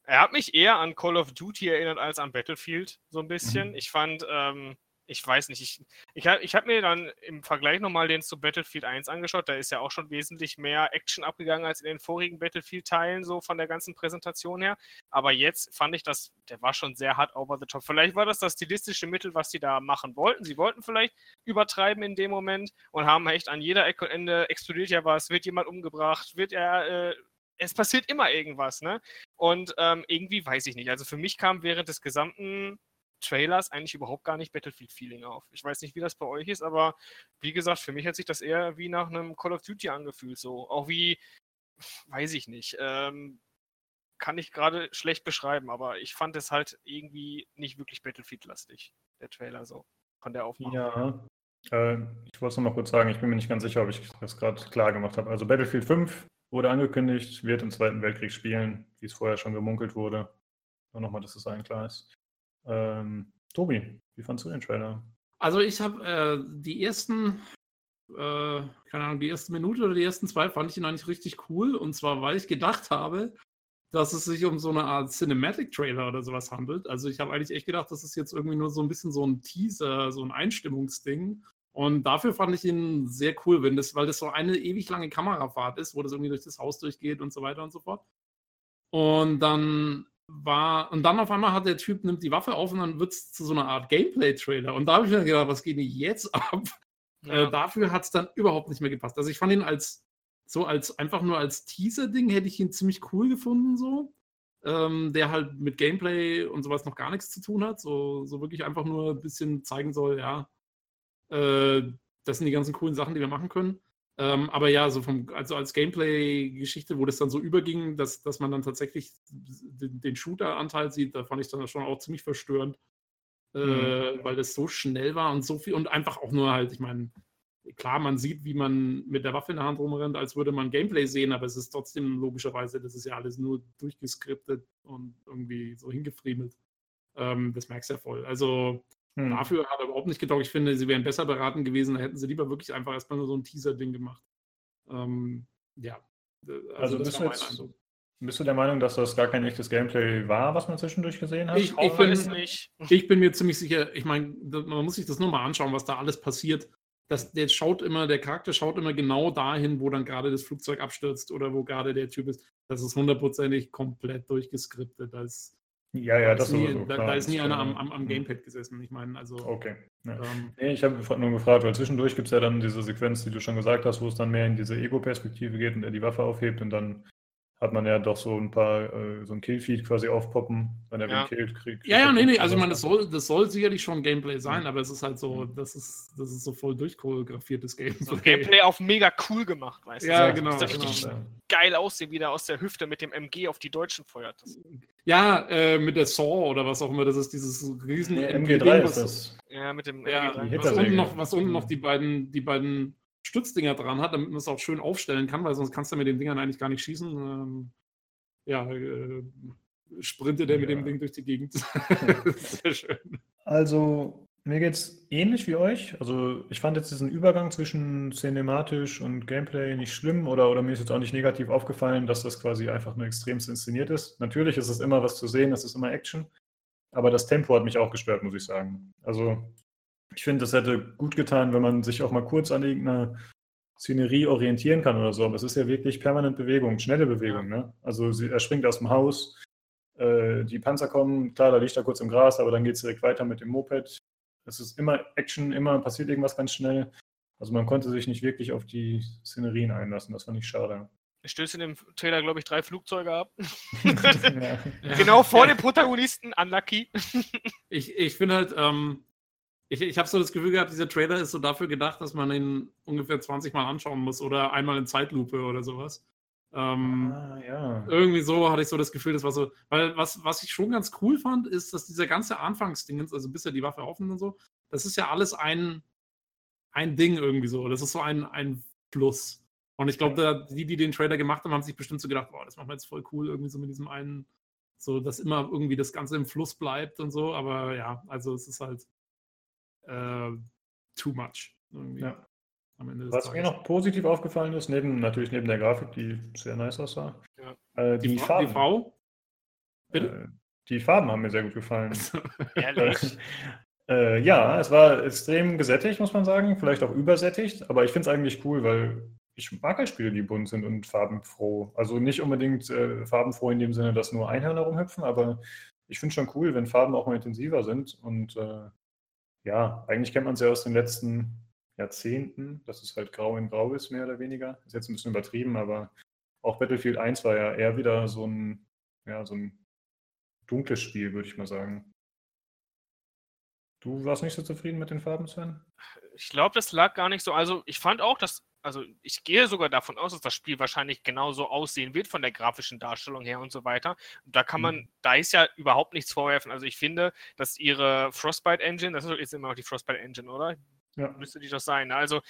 er hat mich eher an Call of Duty erinnert als an Battlefield, so ein bisschen. Mhm. Ich fand, ähm, ich weiß nicht, ich, ich, hab- ich habe mir dann im Vergleich nochmal den zu Battlefield 1 angeschaut. Da ist ja auch schon wesentlich mehr Action abgegangen als in den vorigen Battlefield-Teilen, so von der ganzen Präsentation her. Aber jetzt fand ich das, der war schon sehr hart over the top. Vielleicht war das das stilistische Mittel, was sie da machen wollten. Sie wollten vielleicht übertreiben in dem Moment und haben echt an jeder Ecke und Ende explodiert ja was, wird jemand umgebracht, wird er, äh, es passiert immer irgendwas, ne? Und ähm, irgendwie weiß ich nicht. Also für mich kam während des gesamten Trailers eigentlich überhaupt gar nicht Battlefield-Feeling auf. Ich weiß nicht, wie das bei euch ist, aber wie gesagt, für mich hat sich das eher wie nach einem Call of Duty angefühlt, so. Auch wie, weiß ich nicht, ähm, kann ich gerade schlecht beschreiben, aber ich fand es halt irgendwie nicht wirklich Battlefield-lastig, der Trailer so, von der Aufmachung. Ja. Äh, ich wollte es noch mal kurz sagen, ich bin mir nicht ganz sicher, ob ich das gerade klar gemacht habe. Also Battlefield 5 wurde angekündigt, wird im Zweiten Weltkrieg spielen, wie es vorher schon gemunkelt wurde. Nur nochmal, dass es allen klar ist. Ähm, Tobi, wie fandst du den Trailer? Also ich habe äh, die ersten, äh, keine Ahnung, die erste Minute oder die ersten zwei fand ich ihn eigentlich richtig cool. Und zwar, weil ich gedacht habe, dass es sich um so eine Art Cinematic-Trailer oder sowas handelt. Also ich habe eigentlich echt gedacht, das ist jetzt irgendwie nur so ein bisschen so ein Teaser, so ein Einstimmungsding. Und dafür fand ich ihn sehr cool, wenn das, weil das so eine ewig lange Kamerafahrt ist, wo das irgendwie durch das Haus durchgeht und so weiter und so fort. Und dann war, und dann auf einmal hat der Typ, nimmt die Waffe auf und dann wird es zu so einer Art Gameplay-Trailer. Und da habe ich mir gedacht, was geht denn jetzt (laughs) ab? Ja. Äh, dafür hat es dann überhaupt nicht mehr gepasst. Also ich fand ihn als, so als, einfach nur als Teaser-Ding hätte ich ihn ziemlich cool gefunden, so. Ähm, der halt mit Gameplay und sowas noch gar nichts zu tun hat. So, so wirklich einfach nur ein bisschen zeigen soll, ja, äh, das sind die ganzen coolen Sachen, die wir machen können. Ähm, aber ja, so vom, also als Gameplay-Geschichte, wo das dann so überging, dass, dass man dann tatsächlich den, den Shooter-Anteil sieht, da fand ich dann schon auch ziemlich verstörend, äh, weil das so schnell war und so viel und einfach auch nur halt, ich meine, klar, man sieht, wie man mit der Waffe in der Hand rumrennt, als würde man Gameplay sehen, aber es ist trotzdem logischerweise, das ist ja alles nur durchgeskriptet und irgendwie so hingefriemelt. Ähm, das merkst du ja voll. Also Hm. Dafür hat er überhaupt nicht getaugt. Ich finde, sie wären besser beraten gewesen, da hätten sie lieber wirklich einfach erstmal nur so ein Teaser-Ding gemacht. Ähm, ja. Also, Also das bist war du mein jetzt- Eindruck. Bist du der Meinung, dass das gar kein echtes Gameplay war, was man zwischendurch gesehen hat? Ich- Ich bin- es nicht. Ich bin mir ziemlich sicher, ich meine, man muss sich das nur mal anschauen, was da alles passiert. Das, der schaut immer, der Charakter schaut immer genau dahin, wo dann gerade das Flugzeug abstürzt oder wo gerade der Typ ist. Das ist hundertprozentig komplett durchgeskriptet. Da ist, ja, ja, da das ist nie, sowieso. da, da ist nie einer am, stimmt. am, am Hm. Gamepad gesessen. Ich meine, also. Okay. Ja. Ähm, Nee, ich habe nur gefragt, weil zwischendurch gibt es ja dann diese Sequenz, die du schon gesagt hast, wo es dann mehr in diese Ego-Perspektive geht und er die Waffe aufhebt und dann hat man ja doch so ein paar, äh, so ein Killfeed quasi aufpoppen, wenn er Ja. wen killt, kriegt. Ja, ja, nee, nee, also ich meine, das soll, das soll sicherlich schon Gameplay sein, Mhm. aber es ist halt so, das ist, das ist so voll durchchoreografiertes Gameplay. So Gameplay auf mega cool gemacht, weißt du? Ja, so, genau, Das genau. richtig Ja. geil aussehen, wie der aus der Hüfte mit dem MG auf die Deutschen feuert. Das, Ja, äh, mit der Saw oder was auch immer, das ist dieses riesen Nee, MG MG3 was- ist das. ja, mit dem Ja, MG3. Die was unten, noch, was unten Mhm. noch die beiden, die beiden Stützdinger dran hat, damit man es auch schön aufstellen kann, weil sonst kannst du mit den Dingern eigentlich gar nicht schießen. Ähm, ja, äh, sprintet er mit Ja. dem Ding durch die Gegend. (laughs) Sehr schön. Also, mir geht's ähnlich wie euch. Also, ich fand jetzt diesen Übergang zwischen cinematisch und Gameplay nicht schlimm oder, oder mir ist jetzt auch nicht negativ aufgefallen, dass das quasi einfach nur extremst inszeniert ist. Natürlich ist es immer was zu sehen, es ist immer Action, aber das Tempo hat mich auch gestört, muss ich sagen. Also, ich finde, es hätte gut getan, wenn man sich auch mal kurz an irgendeiner Szenerie orientieren kann oder so, aber es ist ja wirklich permanent Bewegung, schnelle Bewegung. Ne? Also sie, er springt aus dem Haus, äh, die Panzer kommen, klar, da liegt er kurz im Gras, aber dann geht es direkt weiter mit dem Moped. Es ist immer Action, immer passiert irgendwas ganz schnell. Also man konnte sich nicht wirklich auf die Szenerien einlassen, das fand ich schade. Er stößt in dem Trailer, glaube ich, drei Flugzeuge ab. ja. (laughs) Genau vor dem Protagonisten, unlucky. ich ich finde halt, ähm, ich, ich habe so das Gefühl gehabt, dieser Trailer ist so dafür gedacht, dass man ihn ungefähr 20 Mal anschauen muss oder einmal in Zeitlupe oder sowas. Ähm, ah, ja. Irgendwie so hatte ich so das Gefühl, das war so, weil was, was ich schon ganz cool fand, ist, dass dieser ganze Anfangsding, also bis er die Waffe aufnimmt und so, das ist ja alles ein, ein Ding irgendwie so. Das ist so ein, ein Fluss. Und ich glaube, die, die den Trailer gemacht haben, haben sich bestimmt so gedacht, boah, das machen wir jetzt voll cool, irgendwie so mit diesem einen, so, dass immer irgendwie das Ganze im Fluss bleibt und so. Aber ja, also es ist halt äh, too much. Irgendwie. Ja. Was mir noch positiv aufgefallen ist, neben natürlich neben der Grafik, die sehr nice aussah, ja. äh, die, die, Farben. Die Frau? Bitte? Äh, die Farben haben mir sehr gut gefallen. (laughs) Ehrlich? äh, ja, es war extrem gesättigt, muss man sagen. Vielleicht auch übersättigt, aber ich finde es eigentlich cool, weil ich mag halt Spiele, die bunt sind und farbenfroh. Also nicht unbedingt äh, farbenfroh in dem Sinne, dass nur Einhörner rumhüpfen, aber ich finde schon cool, wenn Farben auch mal intensiver sind. Und äh, ja, eigentlich kennt man es ja aus den letzten Jahrzehnten, dass es halt grau in grau ist, mehr oder weniger. Ist jetzt ein bisschen übertrieben, aber auch Battlefield 1 war ja eher wieder so ein, ja, so ein dunkles Spiel, würde ich mal sagen. Du warst nicht so zufrieden mit den Farben, Sven? Ich glaube, das lag gar nicht so. Also, ich fand auch, dass, also ich gehe sogar davon aus, dass das Spiel wahrscheinlich genauso aussehen wird von der grafischen Darstellung her und so weiter. Da kann man, mhm. da ist ja überhaupt nichts vorwerfen. Also, ich finde, dass ihre Frostbite Engine, das ist jetzt immer noch die Frostbite Engine, oder? Ja. Müsste die doch sein. Ne? Also,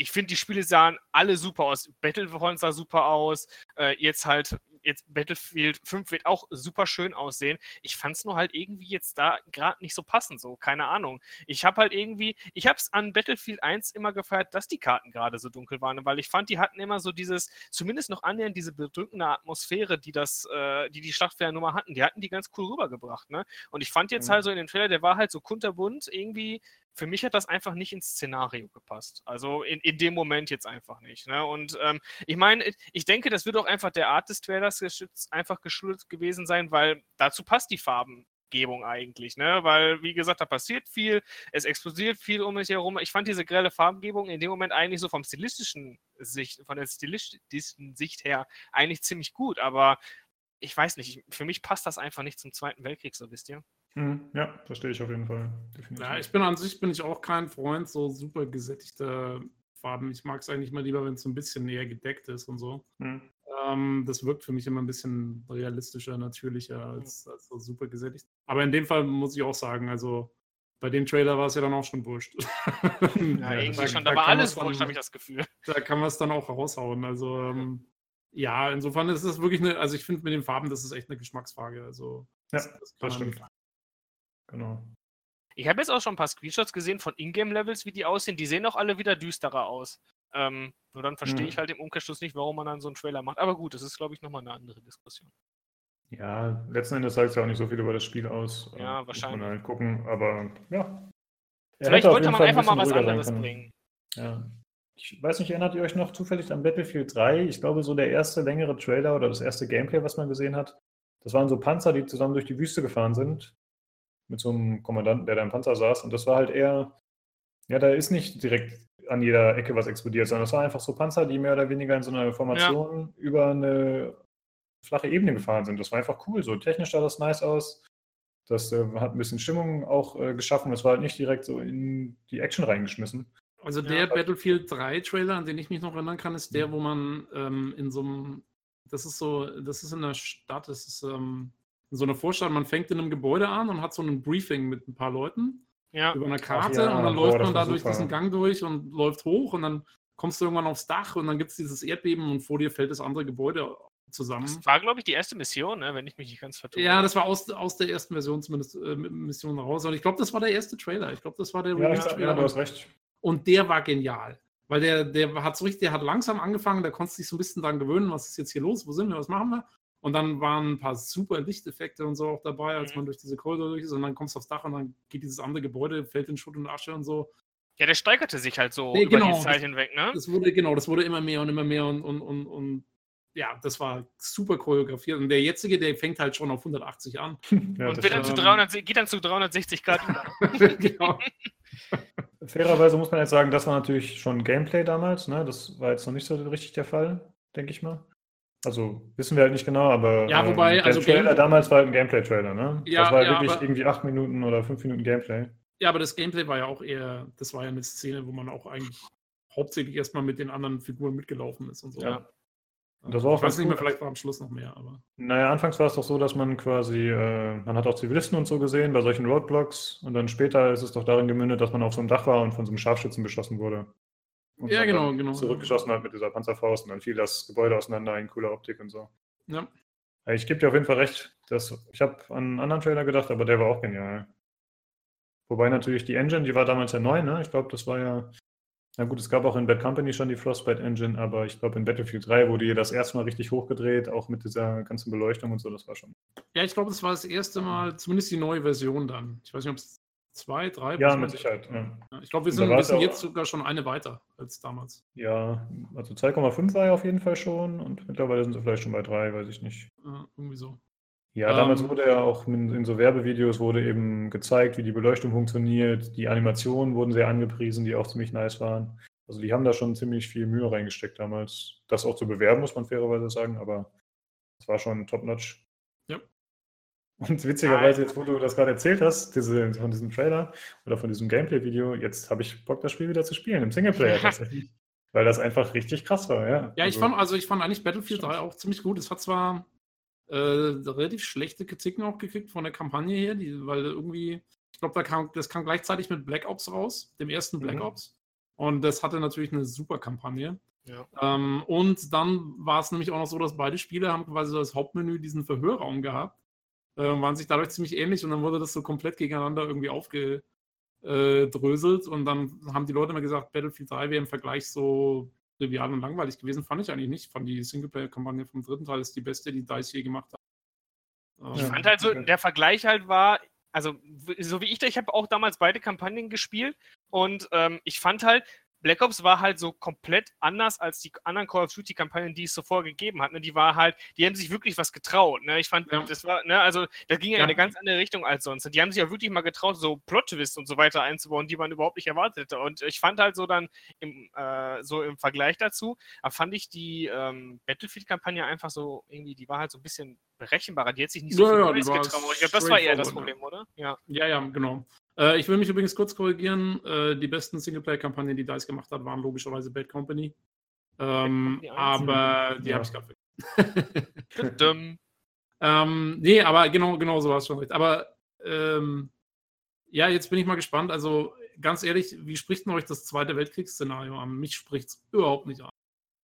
ich finde, die Spiele sahen alle super aus. Battlefront sah super aus. Äh, jetzt halt jetzt Battlefield 5 wird auch super schön aussehen. Ich fand es nur halt irgendwie jetzt da gerade nicht so passend, so, keine Ahnung. Ich habe halt irgendwie, ich habe es an Battlefield 1 immer gefeiert, dass die Karten gerade so dunkel waren, weil ich fand, die hatten immer so dieses, zumindest noch annähernd diese bedrückende Atmosphäre, die das, äh, die die Schlachtfeuernummer hatten, die hatten die ganz cool rübergebracht, ne? Und ich fand jetzt mhm. halt so in dem Trailer, der war halt so kunterbunt, irgendwie für mich hat das einfach nicht ins Szenario gepasst. Also in, in dem Moment jetzt einfach nicht. Ne? Und ähm, ich meine, ich denke, das wird auch einfach der Art des Trailers einfach geschuldet gewesen sein, weil dazu passt die Farbengebung eigentlich, ne? Weil, wie gesagt, da passiert viel, es explodiert viel um mich herum. Ich fand diese grelle Farbengebung in dem Moment eigentlich so vom stilistischen Sicht, von der stilistischen Sicht her eigentlich ziemlich gut, aber ich weiß nicht, für mich passt das einfach nicht zum Zweiten Weltkrieg, so wisst ihr. Mhm, ja, verstehe ich auf jeden Fall. Definitiv. Ja, ich bin an sich bin ich auch kein Freund so super gesättigter Farben. Ich mag es eigentlich mal lieber, wenn es so ein bisschen näher gedeckt ist und so. Mhm. Ähm, das wirkt für mich immer ein bisschen realistischer, natürlicher als, als so super gesättigt. Aber in dem Fall muss ich auch sagen, also bei dem Trailer war es ja dann auch schon wurscht. (laughs) Ja, ja irgendwie da, schon, da, da war alles wurscht, habe ich das Gefühl. Da kann man es dann auch raushauen. Also ähm, ja, insofern ist es wirklich eine, also ich finde mit den Farben, das ist echt eine Geschmacksfrage. Also ja, das, das stimmt. Genau. Ich habe jetzt auch schon ein paar Screenshots gesehen von Ingame-Levels, wie die aussehen. Die sehen auch alle wieder düsterer aus. Ähm, nur dann verstehe hm. ich halt im Umkehrschluss nicht, warum man dann so einen Trailer macht. Aber gut, das ist, glaube ich, nochmal eine andere Diskussion. Ja, letzten Endes sagt es ja auch nicht so viel über das Spiel aus. Ja, wahrscheinlich. Muss man halt gucken, aber ja. Er Vielleicht wollte man einfach mal was anderes bringen. Ja. Ich weiß nicht, erinnert ihr euch noch zufällig an Battlefield 3? Ich glaube, so der erste längere Trailer oder das erste Gameplay, was man gesehen hat, das waren so Panzer, die zusammen durch die Wüste gefahren sind mit so einem Kommandanten, der da im Panzer saß. Und das war halt eher, ja, da ist nicht direkt an jeder Ecke was explodiert, sondern das war einfach so Panzer, die mehr oder weniger in so einer Formation ja. über eine flache Ebene gefahren sind. Das war einfach cool. So technisch sah das nice aus. Das äh, hat ein bisschen Stimmung auch äh, geschaffen. Das war halt nicht direkt so in die Action reingeschmissen. Also der ja, Battlefield 3 Trailer, an den ich mich noch erinnern kann, ist der, mhm. wo man ähm, in so einem, das ist so, das ist in der Stadt, das ist ähm, so einer Vorstadt, man fängt in einem Gebäude an und hat so ein Briefing mit ein paar Leuten ja. über eine Karte ja, und dann boah, läuft man da durch diesen Gang durch und läuft hoch und dann kommst du irgendwann aufs Dach und dann gibt es dieses Erdbeben und vor dir fällt das andere Gebäude zusammen. Das war, glaube ich, die erste Mission, ne? wenn ich mich nicht ganz vertue. Ja, das war aus, aus der ersten Version zumindest äh, Mission raus. Und ich glaube, das war der erste Trailer. Ich glaube, das war der ja, Trailer. Ja, du hast recht. Und der war genial. Weil der, der hat so richtig, der hat langsam angefangen, der konnte sich so ein bisschen daran gewöhnen, was ist jetzt hier los, wo sind wir, was machen wir? Und dann waren ein paar super Lichteffekte und so auch dabei, als mhm. man durch diese Korridor durch ist. Und dann kommst du aufs Dach und dann geht dieses andere Gebäude, fällt in Schutt und Asche und so. Ja, der steigerte sich halt so Nee, über genau, die Zeit das- hinweg, ne? Das wurde, genau, das wurde immer mehr und immer mehr und, und, und, und ja, das war super choreografiert. Und der jetzige, der fängt halt schon auf 180 an. (laughs) Ja, und dann zu stimmt. 300, geht dann zu 360 Grad über. (laughs) genau. (laughs) Fairerweise muss man jetzt sagen, das war natürlich schon Gameplay damals, ne? Das war jetzt noch nicht so richtig der Fall, denke ich mal. Also wissen wir halt nicht genau, aber Ja, wobei, der also Trailer Game- damals war halt ein Gameplay-Trailer, ne? Ja, das war ja, wirklich aber- irgendwie acht Minuten oder fünf Minuten Gameplay. Ja, aber das Gameplay war ja auch eher, das war ja eine Szene, wo man auch eigentlich hauptsächlich erstmal mit den anderen Figuren mitgelaufen ist und so. Ja. Und das war auch ich weiß nicht mehr, cool. vielleicht war am Schluss noch mehr, aber. Naja, anfangs war es doch so, dass man quasi, äh, man hat auch Zivilisten und so gesehen bei solchen Roadblocks und dann später ist es doch darin gemündet, dass man auf so einem Dach war und von so einem Scharfschützen beschossen wurde. Und Ja, genau, genau. Zurückgeschossen hat mit dieser Panzerfaust und dann fiel das Gebäude auseinander in cooler Optik und so. Ja. Ich gebe dir auf jeden Fall recht. Dass, ich habe an einen anderen Trailer gedacht, aber der war auch genial. Wobei natürlich die Engine, die war damals ja neu, ne? Ich glaube, das war ja. Na gut, es gab auch in Bad Company schon die Frostbite Engine, aber ich glaube, in Battlefield 3 wurde hier das erste Mal richtig hochgedreht, auch mit dieser ganzen Beleuchtung und so. Das war schon. Ja, ich glaube, das war das erste Mal, zumindest die neue Version dann. Ich weiß nicht, ob es zwei, drei Ja, mit Sicherheit. Ja, Ich glaube, wir sind, wir sind jetzt sogar schon eine weiter als damals. ja also 2,5 war ja auf jeden Fall schon und mittlerweile sind sie vielleicht schon bei 3, weiß ich nicht. Ja, irgendwie so. Ja, damals Ähm, wurde ja auch in, in so Werbevideos wurde eben gezeigt, wie die Beleuchtung funktioniert. Die Animationen wurden sehr angepriesen, die auch ziemlich nice waren. Also die haben da schon ziemlich viel Mühe reingesteckt damals. Das auch zu bewerben, muss man fairerweise sagen, aber es war schon top-notch. Und witzigerweise, jetzt wo du das gerade erzählt hast, diese, von diesem Trailer oder von diesem Gameplay-Video, jetzt habe ich Bock, das Spiel wieder zu spielen, im Singleplayer Ja. tatsächlich. Weil das einfach richtig krass war, ja. Ja, ich Also- fand, also ich fand eigentlich Battlefield Stimmt. 3 auch ziemlich gut. Es hat zwar äh, relativ schlechte Kritiken auch gekriegt von der Kampagne her, die, weil irgendwie, ich glaube, da kam, das kam gleichzeitig mit Black Ops raus, dem ersten Black Mhm. Ops. Und das hatte natürlich eine super Kampagne. Ja. Ähm, und dann war es nämlich auch noch so, dass beide Spiele haben quasi so das Hauptmenü diesen Verhörraum gehabt. Äh, waren sich dadurch ziemlich ähnlich und dann wurde das so komplett gegeneinander irgendwie aufgedröselt. Und dann haben die Leute immer gesagt, Battlefield 3 wäre im Vergleich so trivial und langweilig gewesen. Fand ich eigentlich nicht. Ich fand die Singleplayer-Kampagne vom dritten Teil ist die beste, die DICE je gemacht hat. Ich Ja. fand halt so, okay. der Vergleich halt war, also so wie ich, da- ich habe auch damals beide Kampagnen gespielt und ähm, ich fand halt, Black Ops war halt so komplett anders als die anderen Call of Duty Kampagnen, die es zuvor gegeben hat. Ne? Die war halt, die haben sich wirklich was getraut. Ne? Ich fand, Ja. das war, ne, also da ging ja, in eine ganz andere Richtung als sonst. Die haben sich ja wirklich mal getraut, so Plot-Twists und so weiter einzubauen, die man überhaupt nicht erwartet hätte. Und ich fand halt so dann im, äh, so im Vergleich dazu, da fand ich die ähm, Battlefield-Kampagne einfach so irgendwie, die war halt so ein bisschen berechenbarer. Die hat sich nicht so Ja, viel ja, getraut. Ich glaube, das war eher das straightforward, Problem, oder? Ja. Ja, ja, genau. Äh, ich will mich übrigens kurz korrigieren. Äh, die besten Singleplayer-Kampagnen, die DICE gemacht hat, waren logischerweise Bad Company. Ähm, eins? aber die Ja. habe ich gerade vergessen. (laughs) (laughs) Ähm, nee, aber genau, genau so war es schon recht. Aber ähm, ja, jetzt bin ich mal gespannt. Also ganz ehrlich, wie spricht denn euch das Zweite Weltkriegsszenario an? Mich spricht es überhaupt nicht an.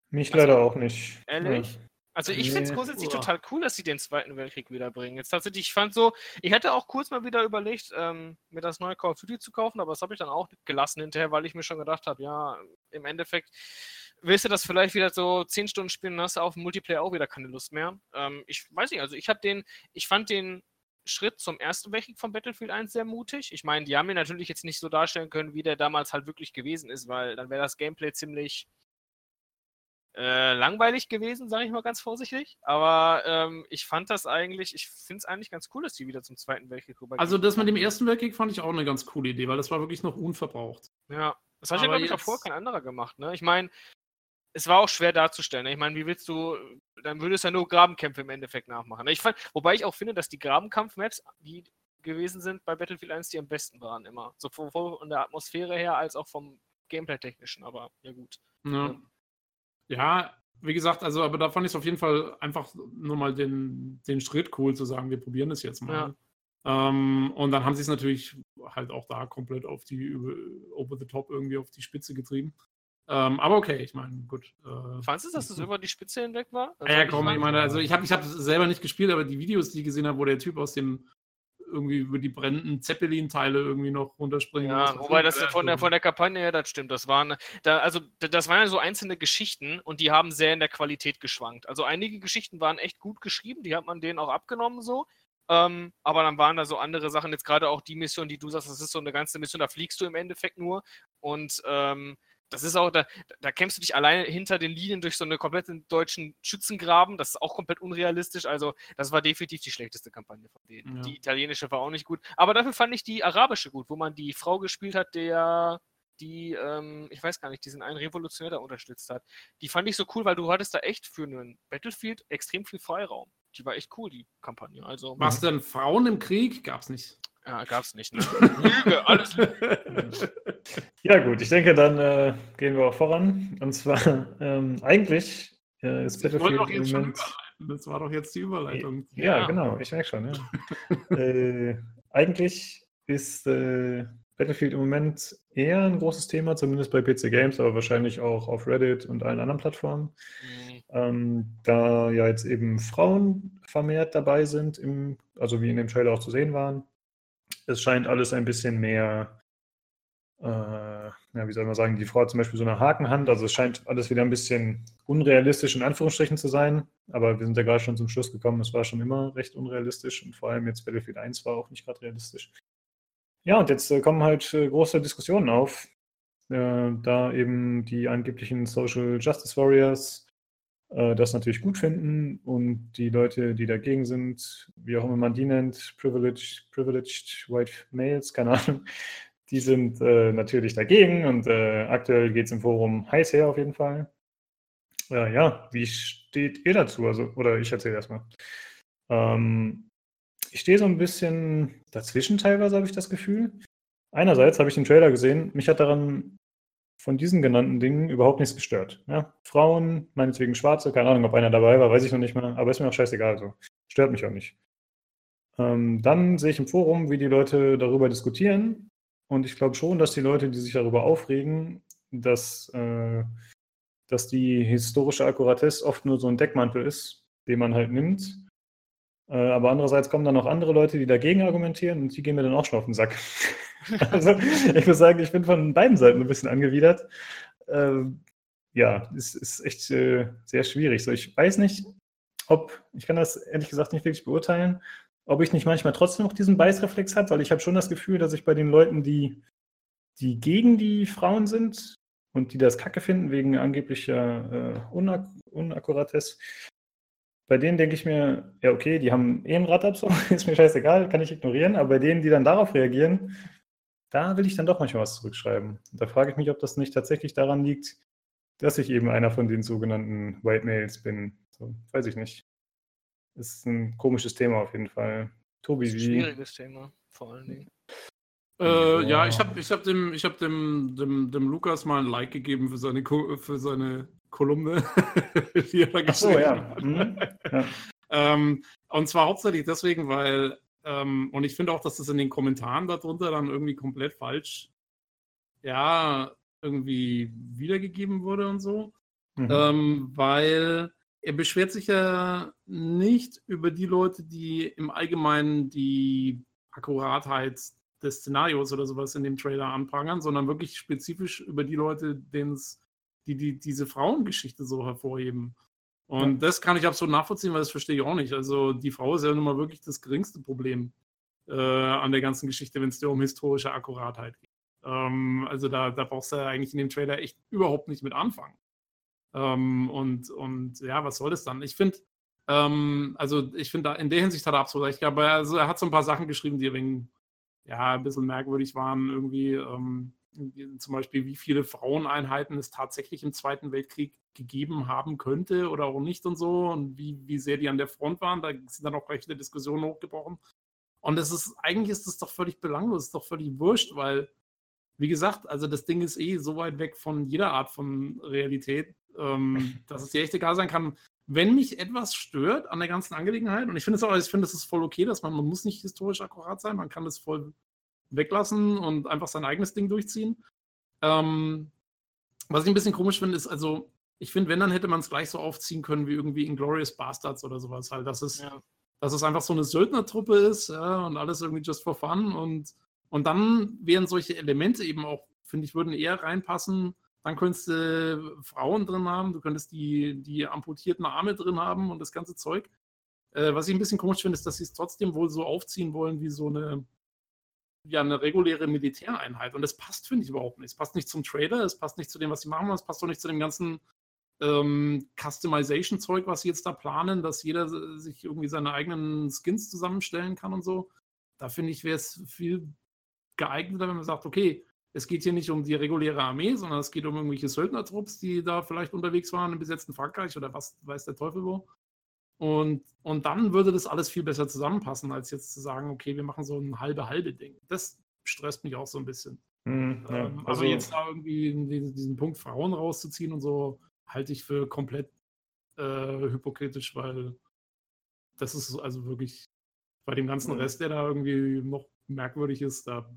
Mich Also, leider auch nicht. ehrlich? Also ich finde es grundsätzlich Uah. total cool, dass sie den Zweiten Weltkrieg wiederbringen. Jetzt tatsächlich, ich fand so, ich hätte auch kurz mal wieder überlegt, ähm, mir das neue Call of Duty zu kaufen, aber das habe ich dann auch gelassen hinterher, weil ich mir schon gedacht habe, ja, im Endeffekt willst du das vielleicht wieder so 10 Stunden spielen, hast du auf dem Multiplayer auch wieder keine Lust mehr. Ähm, ich weiß nicht, also ich habe den, ich fand den Schritt zum Ersten Weltkrieg von Battlefield 1 sehr mutig. Ich meine, die haben ihn natürlich jetzt nicht so darstellen können, wie der damals halt wirklich gewesen ist, weil dann wäre das Gameplay ziemlich äh, langweilig gewesen, sage ich mal ganz vorsichtig. Aber ähm, ich fand das eigentlich, ich finde es eigentlich ganz cool, dass die wieder zum Zweiten Weltkrieg rübergehen. Also das mit dem Ersten Weltkrieg fand ich auch eine ganz coole Idee, weil das war wirklich noch unverbraucht. Ja, das hat ja, glaube ich, auch jetzt- vorher kein anderer gemacht. Ne? Ich meine, es war auch schwer darzustellen. Ne? Ich meine, wie willst du, dann würdest du ja nur Grabenkämpfe im Endeffekt nachmachen. Ne? Ich fand, wobei ich auch finde, dass die Grabenkampf-Maps, die gewesen sind bei Battlefield 1, die am besten waren immer. Sowohl von der Atmosphäre her als auch vom Gameplay-technischen. Aber ja gut. Ja. Ja, wie gesagt, also aber da fand ich es auf jeden Fall einfach nur mal den, den Schritt cool zu sagen, wir probieren das jetzt mal. Ähm, und dann haben sie es natürlich halt auch da komplett auf die über- over the top irgendwie auf die Spitze getrieben. Ähm, aber okay, ich meine, gut. Äh, Fandest du, dass es über (laughs) die Spitze hinweg war? Also ja, ich komm, ich meine, also ich habe ich hab selber nicht gespielt, aber die Videos, die ich gesehen habe, wo der Typ aus dem irgendwie über die brennenden Zeppelin-Teile irgendwie noch runterspringen. Ja, wobei das von der, von der Kampagne her, das stimmt. Das waren, da, also, das waren ja so einzelne Geschichten und die haben sehr in der Qualität geschwankt. Also einige Geschichten waren echt gut geschrieben, die hat man denen auch abgenommen so. Ähm, aber dann waren da so andere Sachen, jetzt gerade auch die Mission, die du sagst, das ist so eine ganze Mission, da fliegst du im Endeffekt nur. Und ähm, das ist auch, da, da kämpfst du dich alleine hinter den Linien durch so einen kompletten deutschen Schützengraben. Das ist auch komplett unrealistisch. Also, das war definitiv die schlechteste Kampagne von denen. Ja. Die italienische war auch nicht gut. Aber dafür fand ich die arabische gut, wo man die Frau gespielt hat, der die, ähm, ich weiß gar nicht, diesen einen Revolutionär da unterstützt hat. Die fand ich so cool, weil du hattest da echt für einen Battlefield extrem viel Freiraum. Die war echt cool, die Kampagne. Also, Was denn Frauen im Krieg? Gab's nicht. Ja, gab's nicht. Ne? Lüge, alles Lüge. (laughs) Ja, gut, ich denke, dann äh, gehen wir auch voran. Und zwar, ähm, eigentlich äh, ist Battlefield doch jetzt Moment... Das war doch jetzt die Überleitung. Ja, ja. genau, ich merke schon. Ja. (laughs) äh, eigentlich ist äh, Battlefield im Moment eher ein großes Thema, zumindest bei PC Games, aber wahrscheinlich auch auf Reddit und allen anderen Plattformen. Mhm. Ähm, da ja jetzt eben Frauen vermehrt dabei sind, im, also wie in dem Trailer auch zu sehen waren. Es scheint alles ein bisschen mehr, äh, ja, wie soll man sagen, die Frau hat zum Beispiel so eine Hakenhand, also es scheint alles wieder ein bisschen unrealistisch in Anführungsstrichen zu sein, aber wir sind ja gerade schon zum Schluss gekommen, es war schon immer recht unrealistisch und vor allem jetzt Battlefield 1 war auch nicht gerade realistisch. Ja, und jetzt äh, kommen halt äh, große Diskussionen auf, äh, da eben die angeblichen Social Justice Warriors äh, das natürlich gut finden und die Leute, die dagegen sind, wie auch immer man die nennt, privileged, privileged white males, keine Ahnung, (laughs) die sind äh, natürlich dagegen und äh, aktuell geht es im Forum heiß her auf jeden Fall. ja, wie steht ihr dazu? Also, oder ich erzähle erstmal. Ähm, ich stehe so ein bisschen dazwischen teilweise, habe ich das Gefühl. Einerseits habe ich den Trailer gesehen, mich hat daran von diesen genannten Dingen überhaupt nichts gestört. Ja? Frauen, meinetwegen Schwarze, keine Ahnung, ob einer dabei war, weiß ich noch nicht mehr, aber ist mir auch scheißegal so. Stört mich auch nicht. Ähm, dann sehe ich im Forum, wie die Leute darüber diskutieren und ich glaube schon, dass die Leute, die sich darüber aufregen, dass, äh, dass die historische Akkuratesse oft nur so ein Deckmantel ist, den man halt nimmt aber andererseits kommen dann noch andere Leute, die dagegen argumentieren und die gehen mir dann auch schon auf den Sack. (laughs) also ich muss sagen, ich bin von beiden Seiten ein bisschen angewidert. Ähm, ja, es ist echt äh, sehr schwierig. So, ich weiß nicht, ob, ich kann das ehrlich gesagt nicht wirklich beurteilen, ob ich nicht manchmal trotzdem noch diesen Beißreflex habe, weil ich habe schon das Gefühl, dass ich bei den Leuten, die, die gegen die Frauen sind und die das Kacke finden wegen angeblicher äh, Unak Unakkuratesse, bei denen denke ich mir, ja, okay, die haben eh ein Rad so, ist mir scheißegal, kann ich ignorieren, aber bei denen, die dann darauf reagieren, da will ich dann doch manchmal was zurückschreiben. Da frage ich mich, ob das nicht tatsächlich daran liegt, dass ich eben einer von den sogenannten White Males bin. So, weiß ich nicht. Das ist ein komisches Thema auf jeden Fall. Tobi, wie. Schwieriges Thema, vor allen Dingen. Äh, ja, ich habe ich hab dem, ich hab dem, dem, dem Lukas mal ein Like gegeben für seine, für seine Kolumne, (laughs) die er da geschrieben so, ja. Mhm. ja. Ähm, und zwar hauptsächlich deswegen, weil, ähm, und ich finde auch, dass das in den Kommentaren darunter dann irgendwie komplett falsch, ja, irgendwie wiedergegeben wurde und so. Mhm. Ähm, weil er beschwert sich ja nicht über die Leute, die im Allgemeinen die Akkuratheit des Szenarios oder sowas in dem Trailer anprangern, sondern wirklich spezifisch über die Leute, denen es die, die diese Frauengeschichte so hervorheben. Und das kann ich absolut nachvollziehen, weil das verstehe ich auch nicht. Also die Frau ist ja nun mal wirklich das geringste Problem äh, an der ganzen Geschichte, wenn es dir um historische Akkuratheit geht. Ähm, also da, da brauchst du ja eigentlich in dem Trailer echt überhaupt nicht mit anfangen. Ähm, und, und ja, was soll das dann? Ich finde, ähm, also ich finde, in der Hinsicht hat er absolut recht. Aber also er hat so ein paar Sachen geschrieben, die wenig, ja, ein bisschen merkwürdig waren irgendwie. Zum Beispiel, wie viele Fraueneinheiten es tatsächlich im Zweiten Weltkrieg gegeben haben könnte oder auch nicht und so und wie, wie sehr die an der Front waren. Da sind dann auch rechte Diskussionen hochgebrochen. Und es ist, eigentlich ist das doch völlig belanglos, ist doch völlig wurscht, weil, wie gesagt, also das Ding ist eh so weit weg von jeder Art von Realität, ähm, (laughs) dass es dir echt egal sein kann. Wenn mich etwas stört an der ganzen Angelegenheit, und ich finde es auch, ich finde, es ist voll okay, dass man, man muss nicht historisch akkurat sein, man kann das voll weglassen und einfach sein eigenes Ding durchziehen. Ähm, was ich ein bisschen komisch finde, ist, also, ich finde, wenn, dann hätte man es gleich so aufziehen können wie irgendwie Inglorious Bastards oder sowas halt, dass es, ja. dass es einfach so eine Söldnertruppe ist ja, und alles irgendwie just for fun und, und dann wären solche Elemente eben auch, finde ich, würden eher reinpassen. Dann könntest du Frauen drin haben, du könntest die, die amputierten Arme drin haben und das ganze Zeug. Äh, was ich ein bisschen komisch finde, ist, dass sie es trotzdem wohl so aufziehen wollen wie so eine, ja, eine reguläre Militäreinheit. Und das passt, finde ich, überhaupt nicht. Es passt nicht zum Trader, es passt nicht zu dem, was sie machen, es passt auch nicht zu dem ganzen ähm, Customization-Zeug, was sie jetzt da planen, dass jeder sich irgendwie seine eigenen Skins zusammenstellen kann und so. Da finde ich, wäre es viel geeigneter, wenn man sagt, okay, es geht hier nicht um die reguläre Armee, sondern es geht um irgendwelche Söldnertrupps, die da vielleicht unterwegs waren im besetzten Frankreich oder was weiß der Teufel wo. Und, und dann würde das alles viel besser zusammenpassen, als jetzt zu sagen, okay, wir machen so ein halbe-halbe Ding. Das stresst mich auch so ein bisschen. Mhm, ja, ähm, also, aber jetzt da irgendwie diesen, diesen Punkt Frauen rauszuziehen und so, halte ich für komplett äh, hypokritisch, weil das ist also wirklich bei dem ganzen Mhm. Rest, der da irgendwie noch merkwürdig ist, da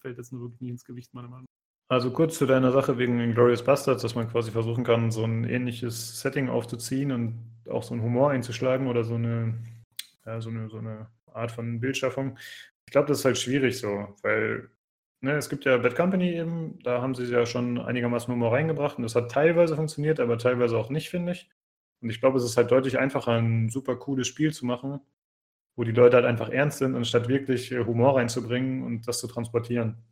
fällt jetzt nur wirklich nie ins Gewicht, meiner Meinung nach. Also kurz zu deiner Sache wegen Inglourious Bastards, dass man quasi versuchen kann, so ein ähnliches Setting aufzuziehen und auch so einen Humor einzuschlagen oder so eine, ja, so eine, so eine Art von Bildschaffung. Ich glaube, das ist halt schwierig so, weil ne, es gibt ja Bad Company eben, da haben sie ja schon einigermaßen Humor reingebracht und das hat teilweise funktioniert, aber teilweise auch nicht, finde ich. Und ich glaube, es ist halt deutlich einfacher, ein super cooles Spiel zu machen, wo die Leute halt einfach ernst sind, anstatt wirklich äh, Humor reinzubringen und das zu transportieren.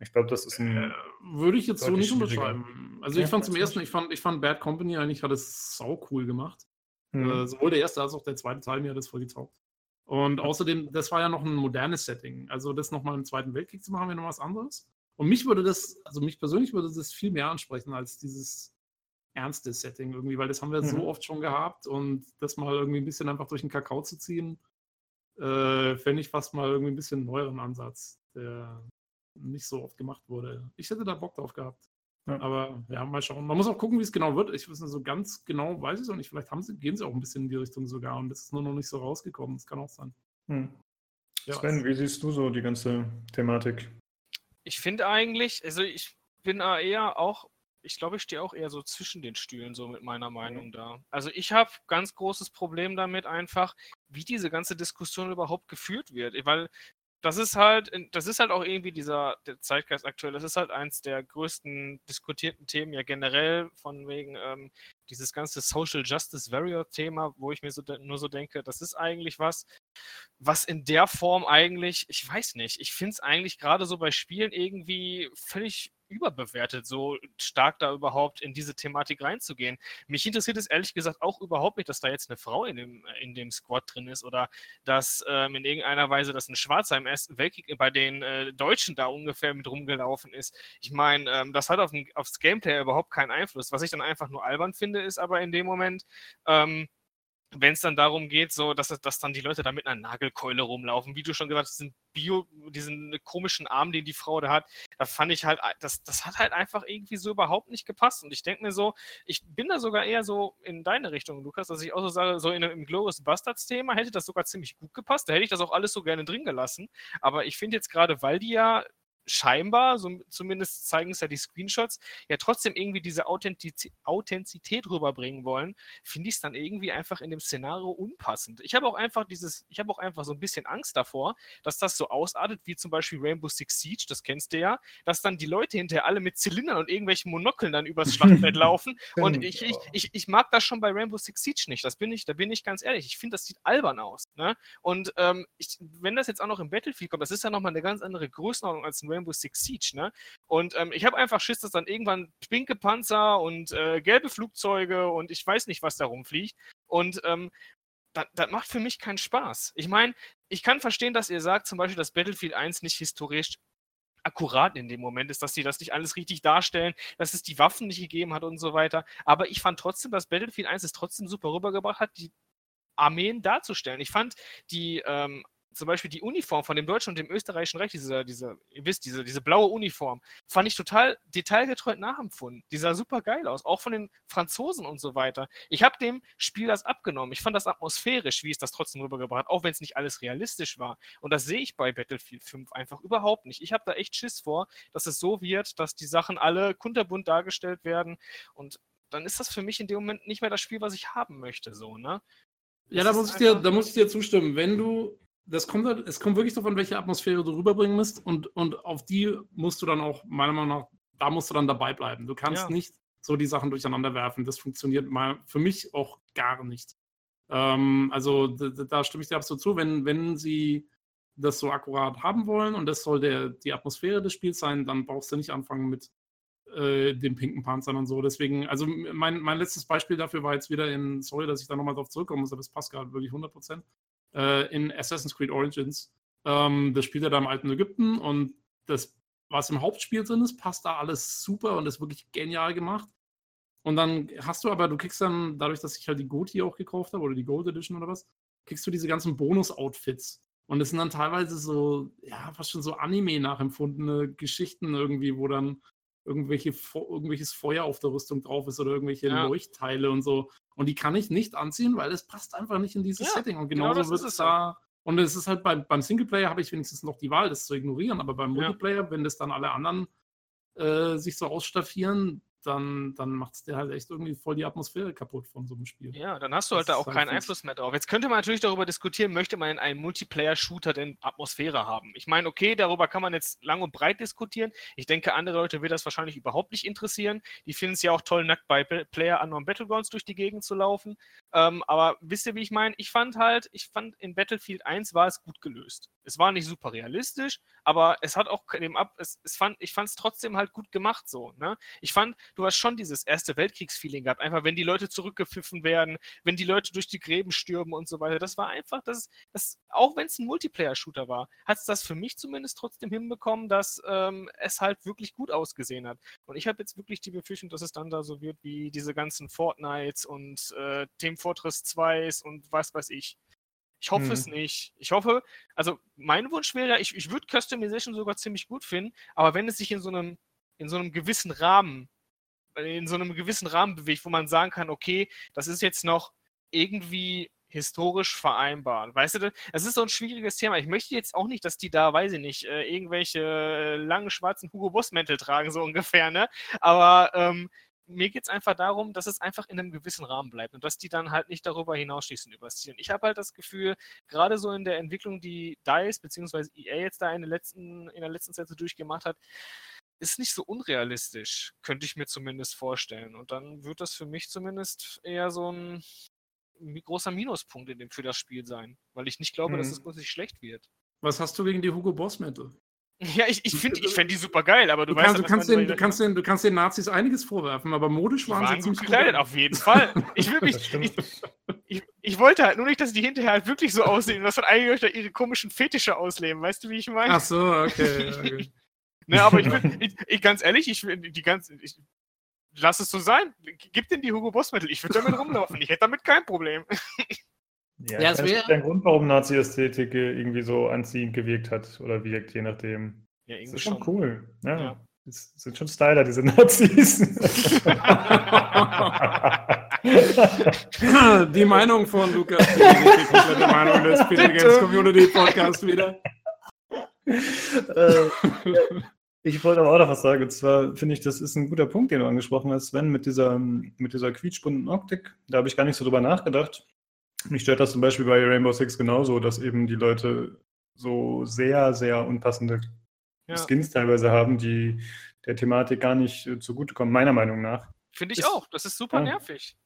Ich glaube, das ist ein. Äh, würde ich jetzt so nicht unterschreiben. Also Ja, ich fand zum ersten, ich fand, ich fand Bad Company eigentlich hat es sau cool gemacht. Hm. Äh, sowohl der erste als auch der zweite Teil mir hat das voll getaugt. Und außerdem, das war ja noch ein modernes Setting. Also das nochmal im Zweiten Weltkrieg zu machen, wäre noch was anderes. Und mich würde das, also mich persönlich würde das viel mehr ansprechen als dieses ernste Setting irgendwie, weil das haben wir Mhm. so oft schon gehabt und das mal irgendwie ein bisschen einfach durch den Kakao zu ziehen, äh, fände ich fast mal irgendwie ein bisschen neueren Ansatz, der nicht so oft gemacht wurde. Ich hätte da Bock drauf gehabt. Ja. Aber ja, mal schauen. Man muss auch gucken, wie es genau wird. Ich weiß nicht, so ganz genau weiß ich es auch nicht. Vielleicht haben sie, gehen sie auch ein bisschen in die Richtung sogar und das ist nur noch nicht so rausgekommen. Das kann auch sein. Hm. Ja, Sven, wie siehst du so die ganze Thematik? Ich finde eigentlich, also ich bin da eher auch, ich glaube, ich stehe auch eher so zwischen den Stühlen, so mit meiner Meinung da. Also ich habe ganz großes Problem damit einfach, wie diese ganze Diskussion überhaupt geführt wird. Weil das ist halt, das ist halt auch irgendwie dieser Zeitgeist aktuell. Das ist halt eins der größten diskutierten Themen ja generell von wegen ähm, dieses ganze Social Justice Warrior Thema, wo ich mir so nur so denke, das ist eigentlich was, was in der Form eigentlich, ich weiß nicht, ich finde es eigentlich gerade so bei Spielen irgendwie völlig überbewertet, so stark da überhaupt in diese Thematik reinzugehen. Mich interessiert es ehrlich gesagt auch überhaupt nicht, dass da jetzt eine Frau in dem, in dem Squad drin ist oder dass ähm, in irgendeiner Weise, dass ein Schwarzer im Ersten Weltkrieg bei den äh, Deutschen da ungefähr mit rumgelaufen ist. Ich meine, ähm, das hat auf, den- aufs Gameplay überhaupt keinen Einfluss. Was ich dann einfach nur albern finde, ist aber in dem Moment, ähm, wenn es dann darum geht, so dass, dass dann die Leute da mit einer Nagelkeule rumlaufen, wie du schon gesagt hast, diesen Bio, diesen komischen Arm, den die Frau da hat, da fand ich halt, das, das hat halt einfach irgendwie so überhaupt nicht gepasst. Und ich denke mir so, ich bin da sogar eher so in deine Richtung, Lukas, dass ich auch so sage, so in, im Glorious Bastards-Thema hätte das sogar ziemlich gut gepasst. Da hätte ich das auch alles so gerne drin gelassen. Aber ich finde jetzt gerade, weil die ja scheinbar, so zumindest zeigen es ja die Screenshots, ja trotzdem irgendwie diese Authentiz Authentizität rüberbringen wollen, finde ich es dann irgendwie einfach in dem Szenario unpassend. Ich habe auch einfach dieses, ich habe auch einfach so ein bisschen Angst davor, dass das so ausartet, wie zum Beispiel Rainbow Six Siege, das kennst du ja, dass dann die Leute hinterher alle mit Zylindern und irgendwelchen Monokeln dann übers Schlachtfeld (laughs) laufen. Und ich, ich, ich, ich mag das schon bei Rainbow Six Siege nicht. Das bin ich, da bin ich ganz ehrlich. Ich finde, das sieht albern aus. Ne? Und ähm, ich, wenn das jetzt auch noch im Battlefield kommt, das ist ja nochmal eine ganz andere Größenordnung als ein Rainbow Six Siege. Ne? Und ähm, ich habe einfach Schiss, dass dann irgendwann pinke Panzer und äh, gelbe Flugzeuge und ich weiß nicht, was da rumfliegt. Und ähm, das, das macht für mich keinen Spaß. Ich meine, ich kann verstehen, dass ihr sagt, zum Beispiel, dass Battlefield 1 nicht historisch akkurat in dem Moment ist, dass sie das nicht alles richtig darstellen, dass es die Waffen nicht gegeben hat und so weiter. Aber ich fand trotzdem, dass Battlefield 1 es trotzdem super rübergebracht hat, die Armeen darzustellen. Ich fand die, ähm, zum Beispiel die Uniform von dem deutschen und dem österreichischen Reich, diese, diese, ihr wisst, diese, diese blaue Uniform, fand ich total detailgetreu nachempfunden. Die sah super geil aus, auch von den Franzosen und so weiter. Ich habe dem Spiel das abgenommen. Ich fand das atmosphärisch, wie es das trotzdem rübergebracht hat, auch wenn es nicht alles realistisch war. Und das sehe ich bei Battlefield 5 einfach überhaupt nicht. Ich habe da echt Schiss vor, dass es so wird, dass die Sachen alle kunterbunt dargestellt werden und dann ist das für mich in dem Moment nicht mehr das Spiel, was ich haben möchte, so, ne? Ja, Das da muss, ich dir, da muss ich dir zustimmen. Wenn du, das kommt, halt- es kommt wirklich davon, welche Atmosphäre du rüberbringen musst und, und auf die musst du dann auch, meiner Meinung nach, da musst du dann dabei bleiben. Du kannst Ja. nicht so die Sachen durcheinander werfen. Das funktioniert mal für mich auch gar nicht. Ähm, also da, stimme ich dir absolut zu. Wenn, wenn sie das so akkurat haben wollen und das soll der, die Atmosphäre des Spiels sein, dann brauchst du nicht anfangen mit äh, den pinken Panzern und so. Deswegen, also mein, mein letztes Beispiel dafür war jetzt wieder in, sorry, dass ich da nochmal drauf zurückkommen muss, aber das passt gerade wirklich 100%, äh, in Assassin's Creed Origins. Ähm, das spielt er da im alten Ägypten und das, was im Hauptspiel drin ist, passt da alles super und ist wirklich genial gemacht. Und dann hast du aber, du kriegst dann, dadurch, dass ich halt die Goti auch gekauft habe oder die Gold Edition oder was, kriegst du diese ganzen Bonus-Outfits. Und es sind dann teilweise so, ja, fast schon so Anime nachempfundene Geschichten irgendwie, wo dann irgendwelche, irgendwelches Feuer auf der Rüstung drauf ist oder irgendwelche ja. Leuchtteile und so. Und die kann ich nicht anziehen, weil es passt einfach nicht in dieses ja, Setting. Und genau genauso genau wird es da. Und es ist halt beim, beim Singleplayer habe ich wenigstens noch die Wahl, das zu ignorieren. Aber beim Multiplayer, ja. wenn das dann alle anderen äh, sich so ausstaffieren, dann, dann macht es dir halt echt irgendwie voll die Atmosphäre kaputt von so einem Spiel. Ja, dann hast du halt da auch halt keinen Einfluss mehr drauf. Jetzt könnte man natürlich darüber diskutieren, möchte man in einem Multiplayer-Shooter denn Atmosphäre haben? Ich meine, okay, darüber kann man jetzt lang und breit diskutieren. Ich denke, andere Leute wird das wahrscheinlich überhaupt nicht interessieren. Die finden es ja auch toll, nackt bei Player Unknown Battlegrounds durch die Gegend zu laufen. Ähm, aber wisst ihr, wie ich meine? Ich fand halt, ich fand in Battlefield 1 war es gut gelöst. Es war nicht super realistisch, aber es hat auch dem ab, es, es fand, ich fand es trotzdem halt gut gemacht so. Ne? Ich fand, du hast schon dieses Erste Weltkriegsfeeling gehabt, einfach wenn die Leute zurückgepfiffen werden, wenn die Leute durch die Gräben stürmen und so weiter. Das war einfach, das, das auch wenn es ein Multiplayer-Shooter war, hat es das für mich zumindest trotzdem hinbekommen, dass ähm, es halt wirklich gut ausgesehen hat. Und ich habe jetzt wirklich die Befürchtung, dass es dann da so wird wie diese ganzen Fortnites und äh, Team Fortress 2s und was weiß ich. Ich hoffe hm. es nicht. Ich hoffe, also mein Wunsch wäre, ich, ich würde Customization sogar ziemlich gut finden, aber wenn es sich in so einem, in so einem gewissen Rahmen, in so einem gewissen Rahmen bewegt, wo man sagen kann, okay, das ist jetzt noch irgendwie historisch vereinbar. Weißt du, das ist so ein schwieriges Thema. Ich möchte jetzt auch nicht, dass die da, weiß ich nicht, äh, irgendwelche langen schwarzen Hugo Boss Mäntel tragen, so (laughs) ungefähr, ne? Aber ähm, mir geht es einfach darum, dass es einfach in einem gewissen Rahmen bleibt und dass die dann halt nicht darüber hinausschießen über das Ziel. Ich habe halt das Gefühl, gerade so in der Entwicklung, die DICE bzw. EA jetzt da in der letzten, in der letzten Zeit so durchgemacht hat, ist nicht so unrealistisch, könnte ich mir zumindest vorstellen. Und dann wird das für mich zumindest eher so ein großer Minuspunkt in dem, für das Spiel sein, weil ich nicht glaube, hm. dass mhm. es plötzlich schlecht wird. Was hast du gegen die Hugo Boss Mette? (laughs) Ja, ich, ich finde ich find die super geil, aber du, du weißt kannst, du, kannst den, du, kannst den, du kannst den Nazis einiges vorwerfen, aber modisch waren, waren sie gut gekleidet, auf jeden Fall. Ich, will (laughs) mich, ich, ich, ich, wollte halt nur nicht, dass die hinterher halt wirklich so aussehen, dass dann einige ihre komischen Fetische ausleben. Weißt du, wie ich meine? Ach so, okay. (laughs) okay. Ne, aber ich, (laughs) bin, ich, ich, ganz ehrlich, ich die ganz, ich, lass es so sein. Gib denn die Hugo Boss Mittel. Ich würde damit rumlaufen. Ich hätte damit kein Problem. (laughs) Ja, ja es wäre der Grund, warum Nazi-Ästhetik irgendwie so anziehend gewirkt hat oder wirkt, je nachdem. Ja, irgendwie das ist schon, cool. Ja. ja. Das sind schon Styler, diese Nazis. (laughs) Die Meinung von Lukas, die komplette Meinung des Peter Games Community Podcast wieder. Äh, ich wollte aber auch noch was sagen. Und zwar finde ich, das ist ein guter Punkt, den du angesprochen hast, Sven, mit dieser, mit dieser quietschbunten Optik. Da habe ich gar nicht so drüber nachgedacht. Mich stört das zum Beispiel bei Rainbow Six genauso, dass eben die Leute so sehr, sehr unpassende ja. Skins teilweise haben, die der Thematik gar nicht äh, zugutekommen, meiner Meinung nach. Finde ich ist, auch. Das ist super ja. nervig.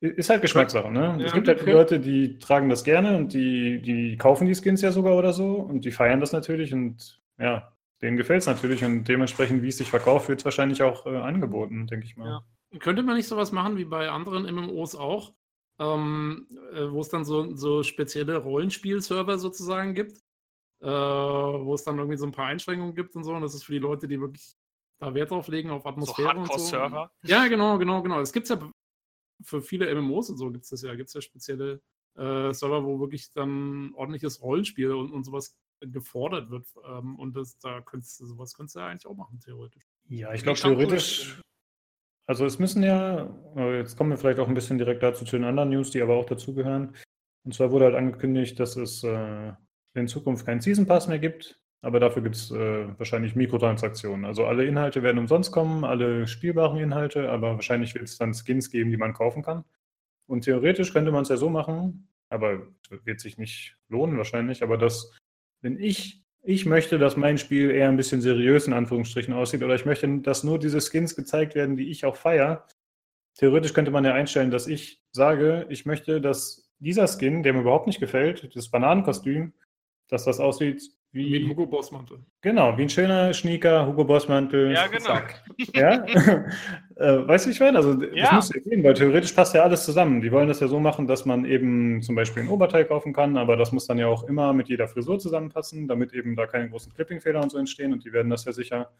Ist halt Geschmackssache, ne? Ja, es gibt halt. Leute, die tragen das gerne und die, die kaufen die Skins ja sogar oder so und die feiern das natürlich und ja, denen gefällt es natürlich und dementsprechend, wie es sich verkauft, wird es wahrscheinlich auch äh, angeboten, denke ich mal. Ja. Könnte man nicht sowas machen wie bei anderen MMOs auch, ähm, äh, wo es dann so, so spezielle Rollenspielserver sozusagen gibt, äh, wo es dann irgendwie so ein paar Einschränkungen gibt und so. Und das ist für die Leute, die wirklich da Wert drauf legen, auf Atmosphäre so und so. Server. Ja, genau, genau, genau. Es gibt ja für viele MMOs und so gibt es das ja, gibt es ja spezielle äh, Server, wo wirklich dann ordentliches Rollenspiel und, und sowas gefordert wird. Ähm, und das, da könntest du sowas könntest du ja eigentlich auch machen, theoretisch. Ja, ich glaube theoretisch also es müssen ja, äh, jetzt kommen wir vielleicht auch ein bisschen direkt dazu zu den anderen News, die aber auch dazugehören. Und zwar wurde halt angekündigt, dass es äh, in Zukunft keinen Season Pass mehr gibt, aber dafür gibt es äh, wahrscheinlich Mikrotransaktionen. Also alle Inhalte werden umsonst kommen, alle spielbaren Inhalte, aber wahrscheinlich wird es dann Skins geben, die man kaufen kann. Und theoretisch könnte man es ja so machen, aber wird sich nicht lohnen wahrscheinlich, aber dass, wenn ich ich möchte, dass mein Spiel eher ein bisschen seriös in Anführungsstrichen aussieht oder ich möchte, dass nur diese Skins gezeigt werden, die ich auch feiere. Theoretisch könnte man ja einstellen, dass ich sage, ich möchte, dass dieser Skin, der mir überhaupt nicht gefällt, das Bananenkostüm, dass das aussieht Wie ein Hugo Boss-Mantel. Genau, wie ein schöner Schnieker, Hugo Boss-Mantel. Ja, genau. Zack. Ja? (laughs) äh, weißt du, wie ich meine? Also, das Ja. muss ja gehen, weil theoretisch passt ja alles zusammen. Die wollen das ja so machen, dass man eben zum Beispiel ein Oberteil kaufen kann, aber das muss dann ja auch immer mit jeder Frisur zusammenpassen, damit eben da keine großen Clipping-Fehler und so entstehen und die werden das ja sicher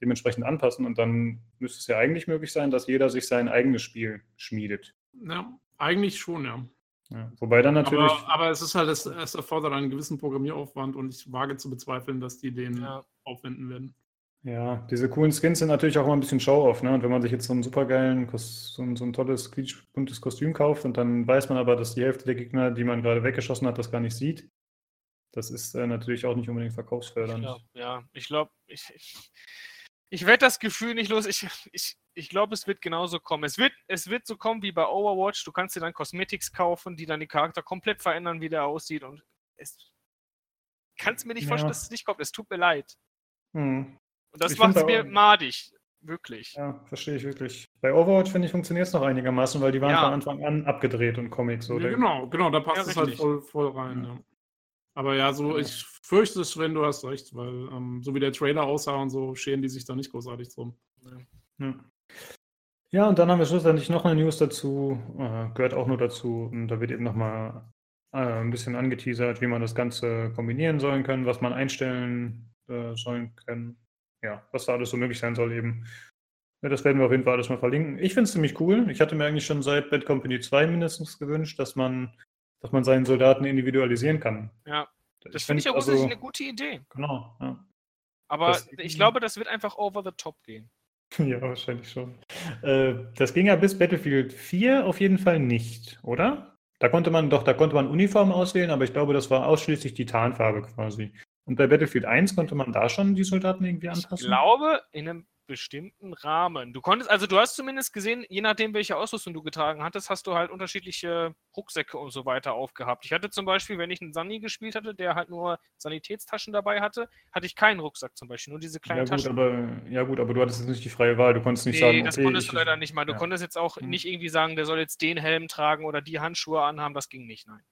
dementsprechend anpassen und dann müsste es ja eigentlich möglich sein, dass jeder sich sein eigenes Spiel schmiedet. Ja, eigentlich schon, ja. Ja. Wobei dann natürlich. Aber, aber es ist halt, es, es erfordert einen gewissen Programmieraufwand und ich wage zu bezweifeln, dass die den Ja. aufwenden werden. Ja, diese coolen Skins sind natürlich auch immer ein bisschen Show-off, ne? Und wenn man sich jetzt so einen supergeilen, so ein, so ein tolles, quietschbuntes Kostüm kauft und dann weiß man aber, dass die Hälfte der Gegner, die man gerade weggeschossen hat, das gar nicht sieht, das ist äh, natürlich auch nicht unbedingt verkaufsfördernd. Ja, ja, ich glaube, ich, ich, ich werde das Gefühl nicht los. Ich, ich, ich glaube, es wird genauso kommen. Es wird, es wird so kommen wie bei Overwatch. Du kannst dir dann Cosmetics kaufen, die dann den Charakter komplett verändern, wie der aussieht. Und es kannst mir nicht Ja. vorstellen, dass es nicht kommt. Es tut mir leid. Hm. Und das Ich macht es mir madig. Wirklich. Ja, verstehe ich wirklich. Bei Overwatch, finde ich, funktioniert es noch einigermaßen, weil die waren Ja. von Anfang an abgedreht und Comics. So. ja, genau, genau, da passt Ja, es halt voll, voll rein. Ja. Ja. Aber ja, so, Ja. ich fürchte es, wenn du hast recht, weil ähm, so wie der Trailer aussah und so, scheren die sich da nicht großartig drum. Ja. Ja, und dann haben wir schlussendlich noch eine News dazu, äh, gehört auch nur dazu. Und da wird eben nochmal äh, ein bisschen angeteasert, wie man das Ganze kombinieren sollen können, was man einstellen äh, sollen können. Ja, was da alles so möglich sein soll eben. Ja, das werden wir auf jeden Fall alles mal verlinken. Ich finde es ziemlich cool. Ich hatte mir eigentlich schon seit Bad Company 2 mindestens gewünscht, dass man, dass man seinen Soldaten individualisieren kann. Ja, das finde ich grundsätzlich also- eine gute Idee. Genau, ja. Aber Das- ich glaube, das wird einfach over the top gehen. (laughs) Ja, wahrscheinlich schon. Äh, das ging ja bis Battlefield 4 auf jeden Fall nicht, oder? Da konnte man doch, da konnte man Uniformen auswählen, aber ich glaube, das war ausschließlich die Tarnfarbe quasi. Und bei Battlefield 1 konnte man da schon die Soldaten irgendwie Ich anpassen? glaube, in einem bestimmten Rahmen. Du konntest, also du hast zumindest gesehen, je nachdem, welche Ausrüstung du getragen hattest, hast du halt unterschiedliche Rucksäcke und so weiter aufgehabt. Ich hatte zum Beispiel, wenn ich einen Sunny gespielt hatte, der halt nur Sanitätstaschen dabei hatte, hatte ich keinen Rucksack zum Beispiel, nur diese Ja kleinen gut, Taschen. aber, ja gut, aber du hattest jetzt nicht die freie Wahl. Du konntest nicht Nee, sagen, das okay, konntest ich, du leider nicht mal. Du ja. konntest jetzt auch Hm. nicht irgendwie sagen, der soll jetzt den Helm tragen oder die Handschuhe anhaben, das ging nicht, nein.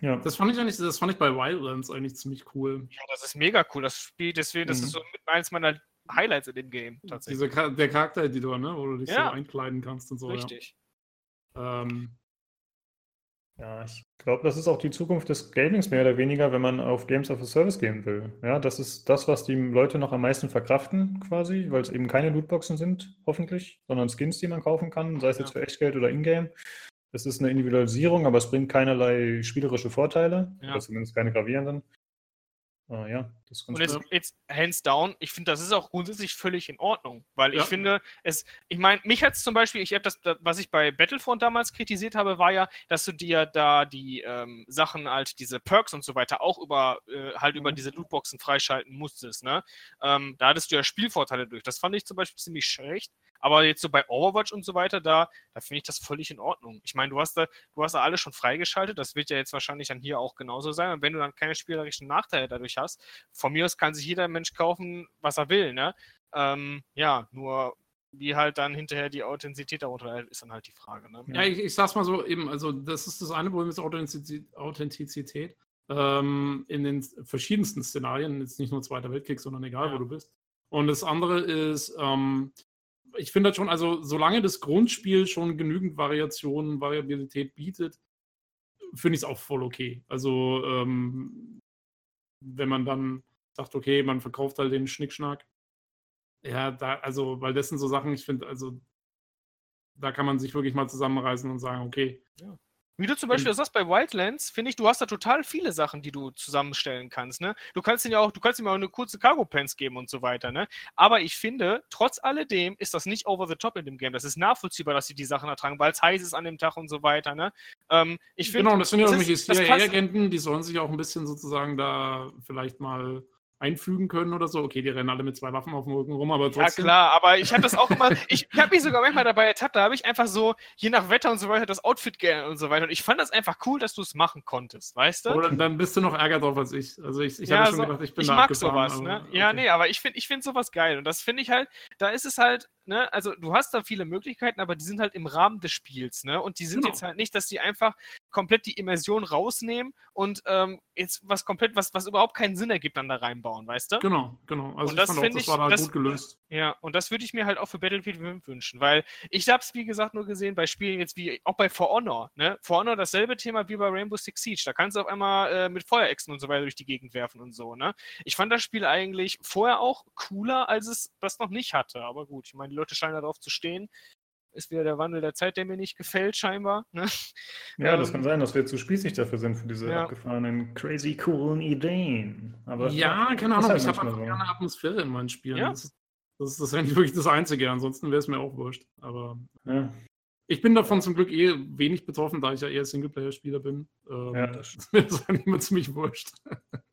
ja. Das fand ich eigentlich, das fand ich bei Wildlands eigentlich ziemlich cool. Ja, das ist mega cool. Das Spiel, deswegen, das Mhm. ist so mit eins meiner Highlights in dem Game, tatsächlich. Dieser, der Charaktereditor, ne, wo du dich Ja. so einkleiden kannst und so. Richtig. Ja. Ähm, Ja, ich glaube, das ist auch die Zukunft des Gamings mehr oder weniger, wenn man auf Games of a Service gehen will. Ja, das ist das, was die Leute noch am meisten verkraften, quasi, weil es eben keine Lootboxen sind, hoffentlich, sondern Skins, die man kaufen kann, sei es jetzt Ja. für Echtgeld oder Ingame. Es ist eine Individualisierung, aber es bringt keinerlei spielerische Vorteile, Ja. oder zumindest keine gravierenden. Ah, ja, Und jetzt, jetzt hands down, ich finde, das ist auch grundsätzlich völlig in Ordnung, weil ich Ja. finde, es, ich meine, mich hat es zum Beispiel, ich habe das, was ich bei Battlefront damals kritisiert habe, war ja, dass du dir da die ähm, Sachen halt, diese Perks und so weiter auch über, äh, halt über Mhm. diese Lootboxen freischalten musstest, ne? Ähm, da hattest du ja Spielvorteile durch. Das fand ich zum Beispiel ziemlich schlecht. Aber jetzt so bei Overwatch und so weiter, da, da finde ich das völlig in Ordnung. Ich meine, du hast da, du hast da alles schon freigeschaltet, das wird ja jetzt wahrscheinlich dann hier auch genauso sein. Und wenn du dann keine spielerischen Nachteile dadurch hast, von mir aus kann sich jeder Mensch kaufen, was er will, ne? Ähm, ja, nur wie halt dann hinterher die Authentizität darunter ist dann halt die Frage, ne? Ja, ich, ich sag's mal so eben, also das ist das eine Problem mit Authentizität, Authentizität ähm, in den verschiedensten Szenarien, jetzt nicht nur Zweiter Weltkrieg, sondern egal, Ja. wo du bist. Und das andere ist, ähm, ich finde das schon, also solange das Grundspiel schon genügend Variationen, Variabilität bietet, finde ich es auch voll okay. Also ähm, wenn man dann sagt, okay, man verkauft halt den Schnickschnack, ja, da, also, weil das sind so Sachen, ich finde, also da kann man sich wirklich mal zusammenreißen und sagen, okay, Wie du zum Beispiel das sagst bei Wildlands, finde ich, du hast da total viele Sachen, die du zusammenstellen kannst. Ne? Du kannst ihnen ja auch, du kannst ihm auch eine kurze Cargo Pants geben und so weiter. Ne? Aber ich finde, trotz alledem ist das nicht over the top in dem Game. Das ist nachvollziehbar, dass sie die Sachen ertragen, weil es heiß ist an dem Tag und so weiter. Ne? Ähm, ich finde, genau, das sind ja das irgendwelche ist- das passt- CIA-Agenten, die sollen sich auch ein bisschen sozusagen da vielleicht mal einfügen können oder so. Okay, die rennen alle mit zwei Waffen auf dem Rücken rum, aber Ja, trotzdem. klar, aber ich habe das auch immer, (laughs) ich, ich habe mich sogar manchmal dabei ertappt, da habe ich einfach so, je nach Wetter und so weiter, das Outfit geändert und so weiter. Und ich fand das einfach cool, dass du es machen konntest, weißt du? Oder dann bist du noch ärger drauf als ich. Also ich, ich ja, habe schon so, gedacht, ich bin ich da mag sowas, ne? aber Ja, okay. nee, aber ich finde ich find sowas geil. Und das finde ich halt, da ist es halt, ne, also du hast da viele Möglichkeiten, aber die sind halt im Rahmen des Spiels, ne? Und die sind Genau. jetzt halt nicht, dass die einfach komplett die Immersion rausnehmen und ähm, jetzt was komplett, was, was überhaupt keinen Sinn ergibt, dann da reinbauen, weißt du? Genau, genau. Also Und ich das fand auch, find das ich- war da das- gut gelöst. Ja, und das würde ich mir halt auch für Battlefield 5 wünschen, weil ich habe es, wie gesagt, nur gesehen bei Spielen jetzt wie, auch bei For Honor, ne? For Honor dasselbe Thema wie bei Rainbow Six Siege. Da kannst du auf einmal äh, mit Feuerechsen und so weiter durch die Gegend werfen und so, ne? Ich fand das Spiel eigentlich vorher auch cooler, als es das noch nicht hatte. Aber gut, ich meine, die Leute scheinen darauf zu stehen. Ist wieder der Wandel der Zeit, der mir nicht gefällt, scheinbar. Ne? Ja, das Ähm, kann sein, dass wir zu spießig dafür sind für diese Ja. abgefahrenen, crazy coolen Ideen. Aber ja, keine ist Ahnung. halt ich habe einfach so. gerne Atmosphäre in meinen Spielen. Ja. Das, ist, das ist das ist eigentlich wirklich das Einzige. Ansonsten wäre es mir auch wurscht. Aber Ja, ich bin davon zum Glück eh wenig betroffen, da ich ja eher Singleplayer-Spieler bin. Ähm, Ja, das (laughs) das mir ist eigentlich immer ziemlich wurscht.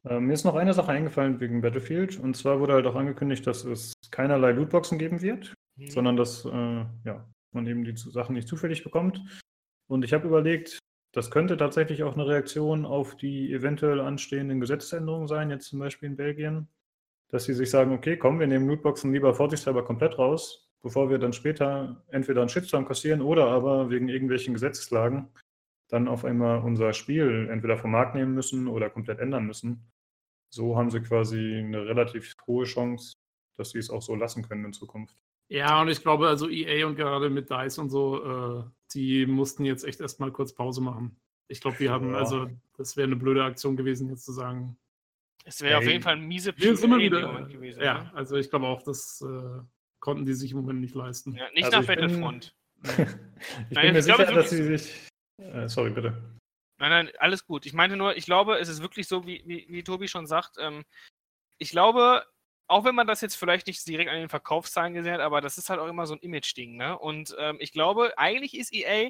Äh, mir ist noch eine Sache eingefallen wegen Battlefield. Und zwar wurde halt auch angekündigt, dass es keinerlei Lootboxen geben wird, Mhm. sondern dass äh, ja, man eben die Sachen nicht zufällig bekommt. Und ich habe überlegt, das könnte tatsächlich auch eine Reaktion auf die eventuell anstehenden Gesetzesänderungen sein, jetzt zum Beispiel in Belgien, dass sie sich sagen, okay, komm, wir nehmen Lootboxen lieber vorsichtshalber komplett raus, bevor wir dann später entweder einen Shitstorm kassieren oder aber wegen irgendwelchen Gesetzeslagen dann auf einmal unser Spiel entweder vom Markt nehmen müssen oder komplett ändern müssen. So haben sie quasi eine relativ hohe Chance, dass sie es auch so lassen können in Zukunft. Ja, und ich glaube, also EA und gerade mit DICE und so, äh, die mussten jetzt echt erstmal kurz Pause machen. Ich glaube, wir haben, Ja. also, das wäre eine blöde Aktion gewesen, jetzt zu sagen. Es wäre auf jeden Fall ein miese Wir sind immer PA in dem wieder. Moment gewesen. ja, ne? also ich glaube auch, das äh, konnten die sich im Moment nicht leisten. ja nicht Also nach ich bin- Battlefront. (laughs) ich Nein, bin mir ich glaube, sicher, dass sie sich. Äh, sorry, bitte. Nein, nein, alles gut. Ich meinte nur, ich glaube, es ist wirklich so, wie, wie, wie Tobi schon sagt. Ähm, ich glaube, auch wenn man das jetzt vielleicht nicht direkt an den Verkaufszahlen gesehen hat, aber das ist halt auch immer so ein Image-Ding, ne? Und ähm, ich glaube, eigentlich ist EA,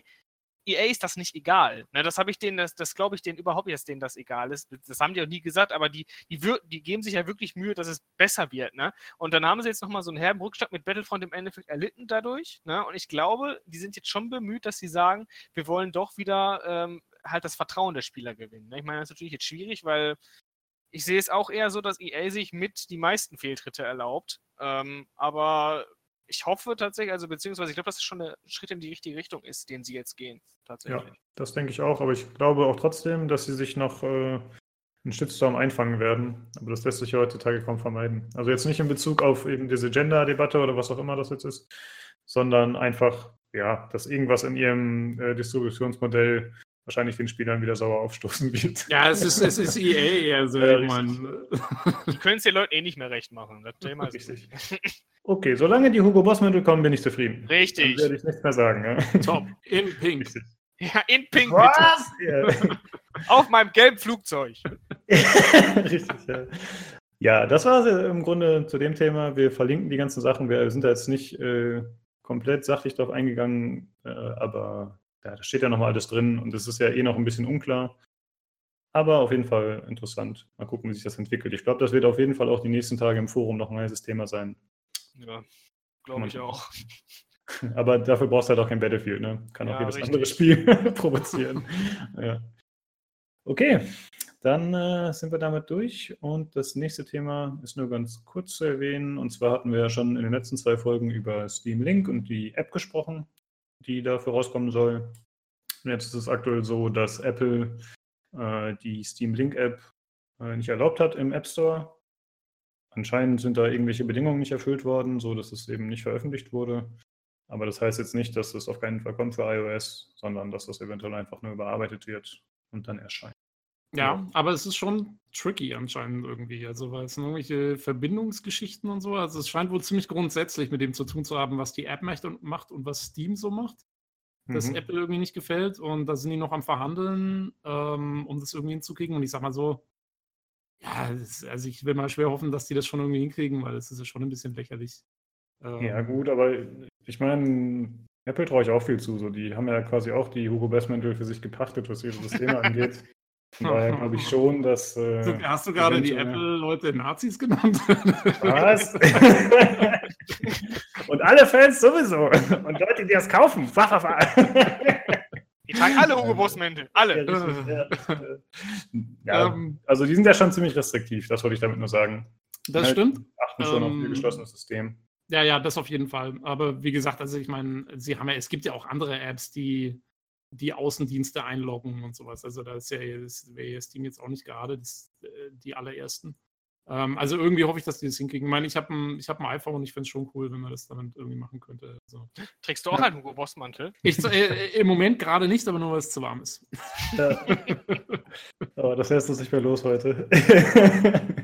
EA ist das nicht egal. Ne? Das habe ich denen, das, das glaube ich denen überhaupt dass denen das egal ist. Das haben die auch nie gesagt, aber die, die, die geben sich ja wirklich Mühe, dass es besser wird, ne? Und dann haben sie jetzt nochmal so einen herben Rückschlag mit Battlefront im Endeffekt erlitten dadurch, ne? Und ich glaube, die sind jetzt schon bemüht, dass sie sagen, wir wollen doch wieder ähm, halt das Vertrauen der Spieler gewinnen. Ne? Ich meine, das ist natürlich jetzt schwierig, weil ich sehe es auch eher so, dass EA sich mit die meisten Fehltritte erlaubt. Ähm, aber ich hoffe tatsächlich, also beziehungsweise ich glaube, dass es schon ein Schritt in die richtige Richtung ist, den sie jetzt gehen. Tatsächlich. Das denke ich auch, aber ich glaube auch trotzdem, dass sie sich noch äh, einen Shitstorm einfangen werden. Aber das lässt sich ja heutzutage kaum vermeiden. Also jetzt nicht in Bezug auf eben diese Gender-Debatte oder was auch immer das jetzt ist, sondern einfach, ja, dass irgendwas in ihrem äh, Distributionsmodell wahrscheinlich den Spielern wieder sauer aufstoßen wird. (laughs) Ja, es ist, es ist EA, also (laughs) Ja, Die können es den Leuten eh nicht mehr recht machen. Das Thema ist Richtig. (laughs) Okay, solange die Hugo Boss-Mittel kommen, bin ich zufrieden. Dann Richtig. werde ich nichts mehr sagen. Ja. top, in Pink. Richtig. Ja, in Pink bitte. Was? Ja. Auf meinem gelben Flugzeug. Richtig, ja. Ja, das war es im Grunde zu dem Thema. Wir verlinken die ganzen Sachen. Wir sind da jetzt nicht äh, komplett sachlich drauf eingegangen, äh, aber ja, da steht ja nochmal alles drin und es ist ja eh noch ein bisschen unklar. Aber auf jeden Fall interessant. Mal gucken, wie sich das entwickelt. Ich glaube, das wird auf jeden Fall auch die nächsten Tage im Forum noch ein heißes Thema sein. Ja, glaube ich auch. (laughs) Aber dafür brauchst du halt auch kein Battlefield, ne? Kann auch Ja, jedes richtig. andere Spiel (laughs) provozieren. ja. Okay, dann äh, sind wir damit durch und das nächste Thema ist nur ganz kurz zu erwähnen. Und zwar hatten wir ja schon in den letzten zwei Folgen über Steam Link und die App gesprochen, die dafür rauskommen soll. Jetzt ist es aktuell so, dass Apple äh, die Steam Link App äh, nicht erlaubt hat im App Store. Anscheinend sind da irgendwelche Bedingungen nicht erfüllt worden, so dass es eben nicht veröffentlicht wurde. Aber das heißt jetzt nicht, dass es auf keinen Fall kommt für iOS, sondern dass das eventuell einfach nur überarbeitet wird und dann erscheint. Ja, aber es ist schon tricky anscheinend irgendwie. Also, weil es sind irgendwelche Verbindungsgeschichten und so. Also, es scheint wohl ziemlich grundsätzlich mit dem zu tun zu haben, was die App macht und, macht und was Steam so macht. Das Mhm. Apple irgendwie nicht gefällt und da sind die noch am Verhandeln, ähm, um das irgendwie hinzukriegen. Und ich sag mal so, ja, das, also ich will mal schwer hoffen, dass die das schon irgendwie hinkriegen, weil es ist ja schon ein bisschen lächerlich. Ähm, Ja, gut, aber ich meine, Apple traue ich auch viel zu. So, die haben ja quasi auch die Hugo Bestmantel für sich gepachtet, was ihre Systeme (laughs) angeht. Von daher glaube ich schon, dass. Äh, So, Hast du gerade die Apple-Leute Nazis genannt? (laughs) Was? (laughs) und alle Fans sowieso. Und Leute, die das kaufen. (laughs) Die tragen alle Hugo Boss Mäntel. Ja, Alle. richtig, ja, ja, Ähm, also die sind ja schon ziemlich restriktiv, das wollte ich damit nur sagen. das Halt stimmt. Achten schon auf ihr Ähm, geschlossenes System. Ja, ja, das auf jeden Fall. Aber wie gesagt, also ich meine, sie haben ja, es gibt ja auch andere Apps, die die Außendienste einloggen und sowas. Also da ist ja, das wäre ja Steam jetzt auch nicht gerade das, äh, die allerersten. Ähm, also irgendwie hoffe ich, dass die das hinkriegen. Ich meine, ich habe ein, hab ein iPhone und ich finde es schon cool, wenn man das damit irgendwie machen könnte. Also, Trägst du auch ja. einen Hugo Boss Mantel? Ich, äh, Im Moment gerade nicht, aber nur weil es zu warm ist. Ja. (laughs) aber das lässt uns nicht mehr los heute. (laughs)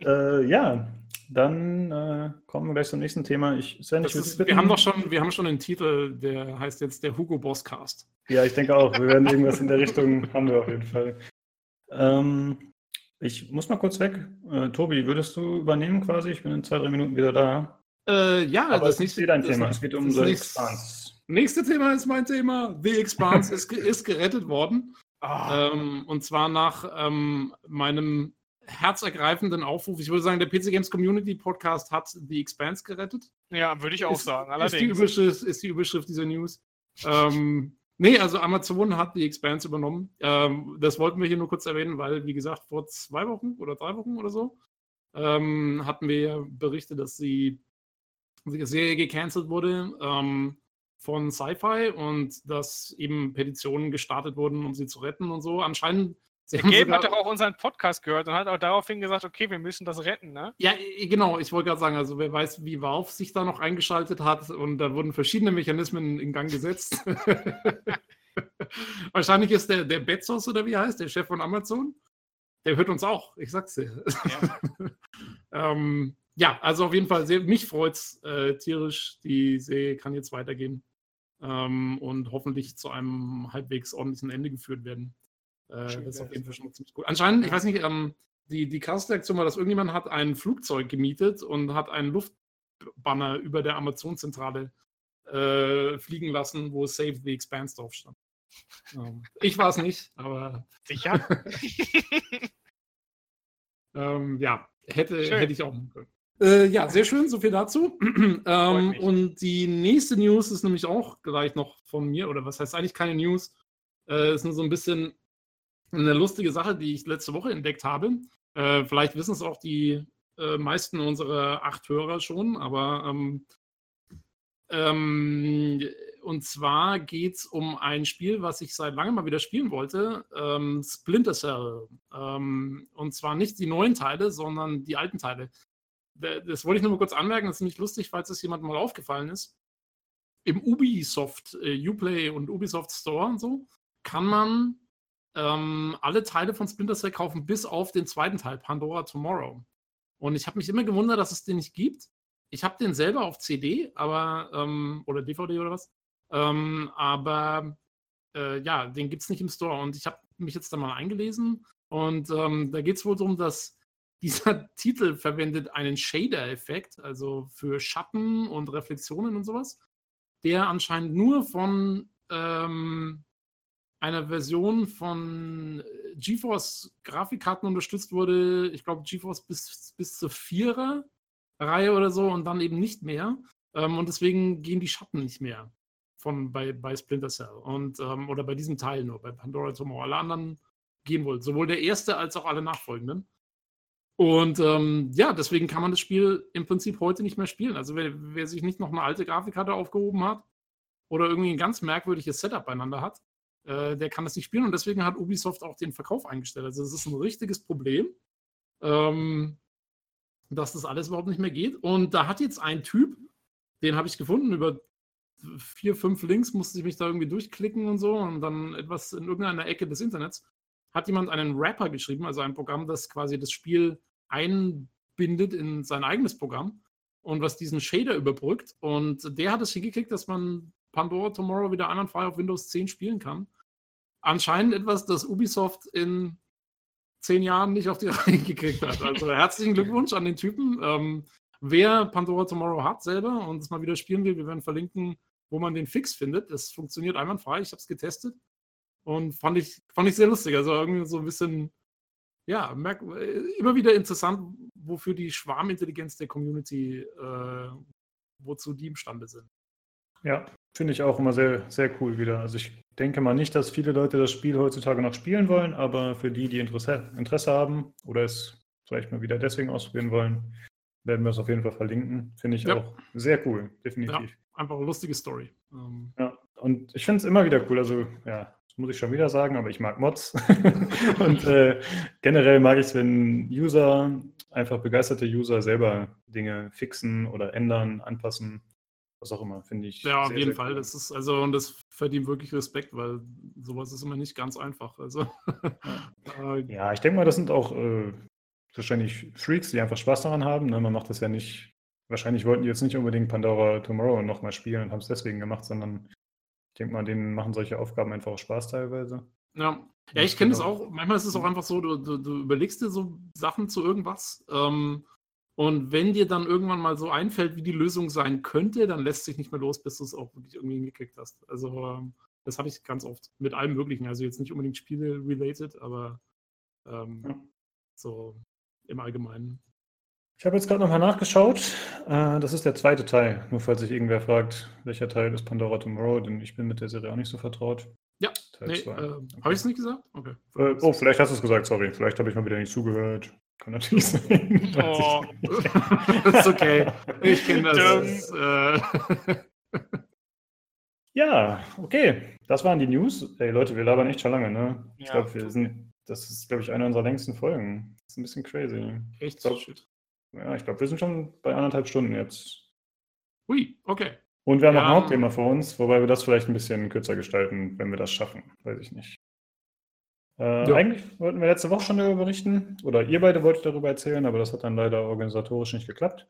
äh, ja, dann äh, kommen wir gleich zum nächsten Thema. Ich, Sven, ich ist, wir haben doch schon, wir haben schon einen Titel, der heißt jetzt der Hugo Boss Cast. Ja, ich denke auch. Wir werden irgendwas in der Richtung haben wir auf jeden Fall. Ähm, ich muss mal kurz weg. Äh, Tobi, würdest du übernehmen quasi? Ich bin in zwei, drei Minuten wieder da. Äh, ja, Aber das ist nicht dein Thema. Es geht um The Expanse. Nächste Thema ist mein Thema. The Expanse (laughs) ist, ist gerettet worden. Oh. Ähm, und zwar nach ähm, meinem herzergreifenden Aufruf. Ich würde sagen, der PC Games Community Podcast hat The Expanse gerettet. Ja, würde ich auch ist, sagen. Allerdings. Ist die, Überschrift, ist die Überschrift dieser News. ähm, nee, also Amazon hat The Expanse übernommen. Ähm, das wollten wir hier nur kurz erwähnen, weil, wie gesagt, vor zwei Wochen oder drei Wochen oder so ähm, hatten wir berichtet, dass die, die Serie gecancelt wurde ähm, von Sci-Fi und dass eben Petitionen gestartet wurden, um sie zu retten und so. Anscheinend Gabe hat doch auch unseren Podcast gehört und hat auch daraufhin gesagt, okay, wir müssen das retten, ne? Ja, genau, ich wollte gerade sagen, also wer weiß, wie Valve sich da noch eingeschaltet hat und da wurden verschiedene Mechanismen in Gang gesetzt. (laughs) Wahrscheinlich ist der, der Bezos oder wie heißt, der Chef von Amazon, der hört uns auch, ich sag's dir. Ja, (laughs) ähm, ja also auf jeden Fall, sehr, mich freut's äh, tierisch. Die Serie kann jetzt weitergehen ähm, und hoffentlich zu einem halbwegs ordentlichen Ende geführt werden. Äh, das ist auf jeden Fall schon ziemlich gut. Anscheinend, ich weiß nicht, ähm, die, die krasse Reaktion war, dass irgendjemand hat ein Flugzeug gemietet und hat einen Luftbanner über der Amazon-Zentrale äh, fliegen lassen, wo Save the Expanse drauf stand. Ähm, ich war es nicht, aber. (laughs) Sicher? (laughs) ähm, ja, hätte, hätte ich auch machen können. Äh, ja, sehr schön, so viel dazu. (clears throat) ähm, und die nächste News ist nämlich auch gleich noch von mir, oder was heißt eigentlich keine News? Äh, ist nur so ein bisschen eine lustige Sache, die ich letzte Woche entdeckt habe. Äh, vielleicht wissen es auch die äh, meisten unserer acht Hörer schon, aber ähm, ähm, und zwar geht es um ein Spiel, was ich seit langem mal wieder spielen wollte, ähm, Splinter Cell. Ähm, und zwar nicht die neuen Teile, sondern die alten Teile. Das wollte ich nur mal kurz anmerken, das ist nämlich lustig, falls es jemandem mal aufgefallen ist. Im Ubisoft, äh, Uplay und Ubisoft Store und so, kann man ähm, alle Teile von Splinter Cell kaufen, bis auf den zweiten Teil, Pandora Tomorrow. Und ich habe mich immer gewundert, dass es den nicht gibt. Ich habe den selber auf CD, aber, ähm, oder DVD oder was. Ähm, aber äh, ja, den gibt es nicht im Store. Und ich habe mich jetzt da mal eingelesen. Und ähm, da geht es wohl darum, dass (laughs) dieser Titel verwendet einen Shader-Effekt, also für Schatten und Reflexionen und sowas, der anscheinend nur von ähm, einer Version von äh, GeForce Grafikkarten unterstützt wurde. Ich glaube, GeForce bis, bis zur Vierer Reihe oder so und dann eben nicht mehr. Ähm, und deswegen gehen die Schatten nicht mehr von, bei, bei Splinter Cell. Und, ähm, oder bei diesem Teil nur, bei Pandora Tomorrow. Alle anderen gehen wohl. Sowohl der erste als auch alle nachfolgenden. Und ähm, ja, deswegen kann man das Spiel im Prinzip heute nicht mehr spielen. Also wer, wer sich nicht noch eine alte Grafikkarte aufgehoben hat oder irgendwie ein ganz merkwürdiges Setup beieinander hat, äh, der kann das nicht spielen und deswegen hat Ubisoft auch den Verkauf eingestellt. Also es ist ein richtiges Problem, ähm, dass das alles überhaupt nicht mehr geht. Und da hat jetzt ein Typ, den habe ich gefunden, über vier, fünf Links musste ich mich da irgendwie durchklicken und so und dann etwas in irgendeiner Ecke des Internets hat jemand einen Rapper geschrieben, also ein Programm, das quasi das Spiel einbindet in sein eigenes Programm und was diesen Shader überbrückt. Und der hat es hingekriegt, dass man Pandora Tomorrow wieder einwandfrei auf Windows 10 spielen kann. Anscheinend etwas, das Ubisoft in zehn Jahren nicht auf die (laughs) Reihe gekriegt hat. Also herzlichen Glückwunsch an den Typen. Ähm, wer Pandora Tomorrow hat selber und es mal wieder spielen will, wir werden verlinken, wo man den Fix findet. Das funktioniert einwandfrei. Ich habe es getestet und fand ich, fand ich sehr lustig. Also irgendwie so ein bisschen, ja, merk, immer wieder interessant, wofür die Schwarmintelligenz der Community, äh, wozu die imstande sind. Ja, finde ich auch immer sehr, sehr cool wieder. Also ich denke mal nicht, dass viele Leute das Spiel heutzutage noch spielen wollen, aber für die, die Interesse, Interesse haben oder es vielleicht mal wieder deswegen ausprobieren wollen, werden wir es auf jeden Fall verlinken. Finde ich Ja. auch sehr cool, definitiv. Einfach eine lustige Story. Ähm, Ja, und ich finde es immer wieder cool. Also, ja, das muss ich schon wieder sagen, aber ich mag Mods. (laughs) und äh, generell mag ich es, wenn User, einfach begeisterte User selber Dinge fixen oder ändern, anpassen, was auch immer, finde ich. ja, auf sehr, jeden sehr Fall. cool. Das ist also, und das verdient wirklich Respekt, weil sowas ist immer nicht ganz einfach. Also, (laughs) äh, Ja, ich denke mal, das sind auch äh, wahrscheinlich Freaks, die einfach Spaß daran haben. Ne? Man macht das ja nicht. Wahrscheinlich wollten die jetzt nicht unbedingt Pandora Tomorrow nochmal spielen und haben es deswegen gemacht, sondern ich denke mal, denen machen solche Aufgaben einfach auch Spaß teilweise. Ja, ja Ich kenne es finde auch. Manchmal ist es auch einfach so, du, du, du überlegst dir so Sachen zu irgendwas. Ähm, und wenn dir dann irgendwann mal so einfällt, wie die Lösung sein könnte, dann lässt sich nicht mehr los, bis du es auch wirklich irgendwie hingekriegt hast. Also, ähm, das habe ich ganz oft mit allem Möglichen. Also, jetzt nicht unbedingt Spiele-related, aber ähm, Ja. so im Allgemeinen. Ich habe jetzt gerade nochmal nachgeschaut. Äh, das ist der zweite Teil. Nur falls sich irgendwer fragt, welcher Teil ist Pandora Tomorrow, denn ich bin mit der Serie auch nicht so vertraut. Ja, Teil Nee, äh, Okay. Habe ich es nicht gesagt? Okay. Äh, oh, vielleicht hast du es gesagt, sorry. Vielleicht habe ich mal wieder nicht zugehört. Kann natürlich sein. Oh. das (laughs) ist okay. Ich kenne das. Dumm. äh, (laughs) Ja, okay. Das waren die News. Ey, Leute, wir labern echt schon lange, ne? Ich Ja. glaube, wir sind, das ist, glaube ich, eine unserer längsten Folgen. Das ist ein bisschen crazy. echt Glaub- shit. Ja, ich glaube, wir sind schon bei anderthalb Stunden jetzt. Ui, okay. Und wir haben noch ein Ja. Hauptthema vor uns, wobei wir das vielleicht ein bisschen kürzer gestalten, wenn wir das schaffen. Weiß ich nicht. Äh, Ja. Eigentlich wollten wir letzte Woche schon darüber berichten, oder ihr beide wolltet darüber erzählen, aber das hat dann leider organisatorisch nicht geklappt.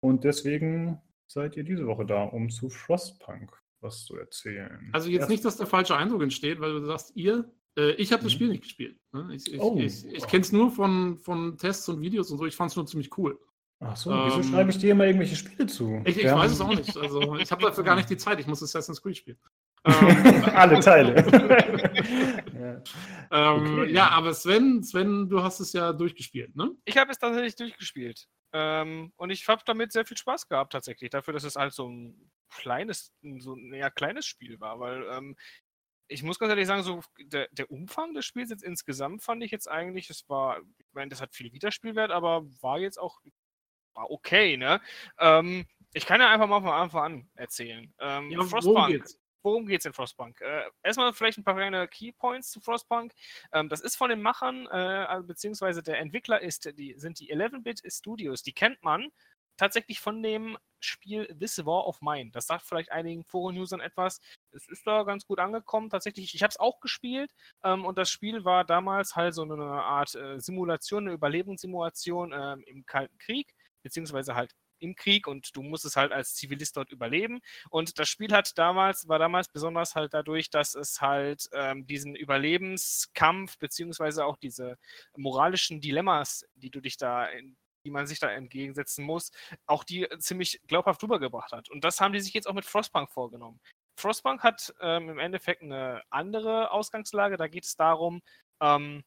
Und deswegen seid ihr diese Woche da, um zu Frostpunk was zu erzählen. Also jetzt Erst- nicht, dass der falsche Eindruck entsteht, weil du sagst, ihr, äh, ich habe das Mhm. Spiel nicht gespielt. Ne? Ich, ich, Oh. ich, ich kenne es nur von, von Tests und Videos und so. Ich fand es nur ziemlich cool. Ach so, wieso Ähm, schreibe ich dir immer irgendwelche Spiele zu? Ich, ich weiß es auch nicht. Also ich habe dafür gar nicht die Zeit. Ich muss Assassin's Creed spielen. Ähm, (laughs) Alle Teile. (laughs) ja. ähm, Okay. Ja, aber Sven, Sven, du hast es ja durchgespielt, ne? Ich habe es tatsächlich durchgespielt. Ähm, und ich habe damit sehr viel Spaß gehabt, tatsächlich. Dafür, dass es halt so ein kleines, so ein eher kleines Spiel war. Weil ähm, ich muss ganz ehrlich sagen, so der, der Umfang des Spiels jetzt insgesamt fand ich jetzt eigentlich, es war, ich meine, das hat viel Wiederspielwert, aber war jetzt auch, war okay, ne? Ähm, ich kann ja einfach mal von Anfang an erzählen. Ähm, Ja, Frostpunk geht's? Worum geht es in Frostpunk? Äh, erstmal vielleicht ein paar kleine Keypoints zu Frostpunk. Ähm, das ist von den Machern, äh, beziehungsweise der Entwickler ist, die, sind die 11-Bit Studios. Die kennt man tatsächlich von dem Spiel This War of Mine. Das sagt vielleicht einigen Foren-Usern etwas. Es ist da ganz gut angekommen. Tatsächlich, ich habe es auch gespielt ähm, und das Spiel war damals halt so eine Art äh, Simulation, eine Überlebenssimulation ähm, im Kalten Krieg, beziehungsweise halt im Krieg und du musstest halt als Zivilist dort überleben. Und das Spiel hat damals, war damals besonders halt dadurch, dass es halt ähm, diesen Überlebenskampf, beziehungsweise auch diese moralischen Dilemmas, die du dich da, in, die man sich da entgegensetzen muss, auch die ziemlich glaubhaft rübergebracht hat. Und das haben die sich jetzt auch mit Frostpunk vorgenommen. Frostpunk hat ähm, im Endeffekt eine andere Ausgangslage. Da geht es darum, ähm,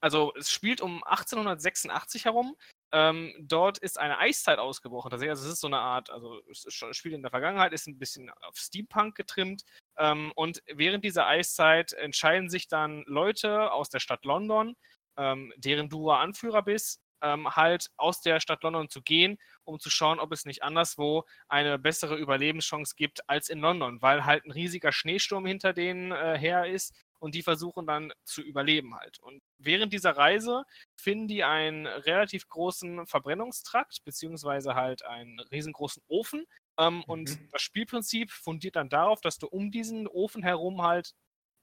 also es spielt um 1886 herum. Ähm, dort ist eine Eiszeit ausgebrochen. Tatsächlich, also es ist so eine Art, also es spielt in der Vergangenheit, ist ein bisschen auf Steampunk getrimmt. Ähm, und während dieser Eiszeit entscheiden sich dann Leute aus der Stadt London, ähm, deren du Anführer bist, ähm, halt aus der Stadt London zu gehen, um zu schauen, ob es nicht anderswo eine bessere Überlebenschance gibt als in London, weil halt ein riesiger Schneesturm hinter denen äh, her ist und die versuchen dann zu überleben halt. Und während dieser Reise finden die einen relativ großen Verbrennungstrakt, beziehungsweise halt einen riesengroßen Ofen. Ähm, Und Mhm. das Spielprinzip fundiert dann darauf, dass du um diesen Ofen herum halt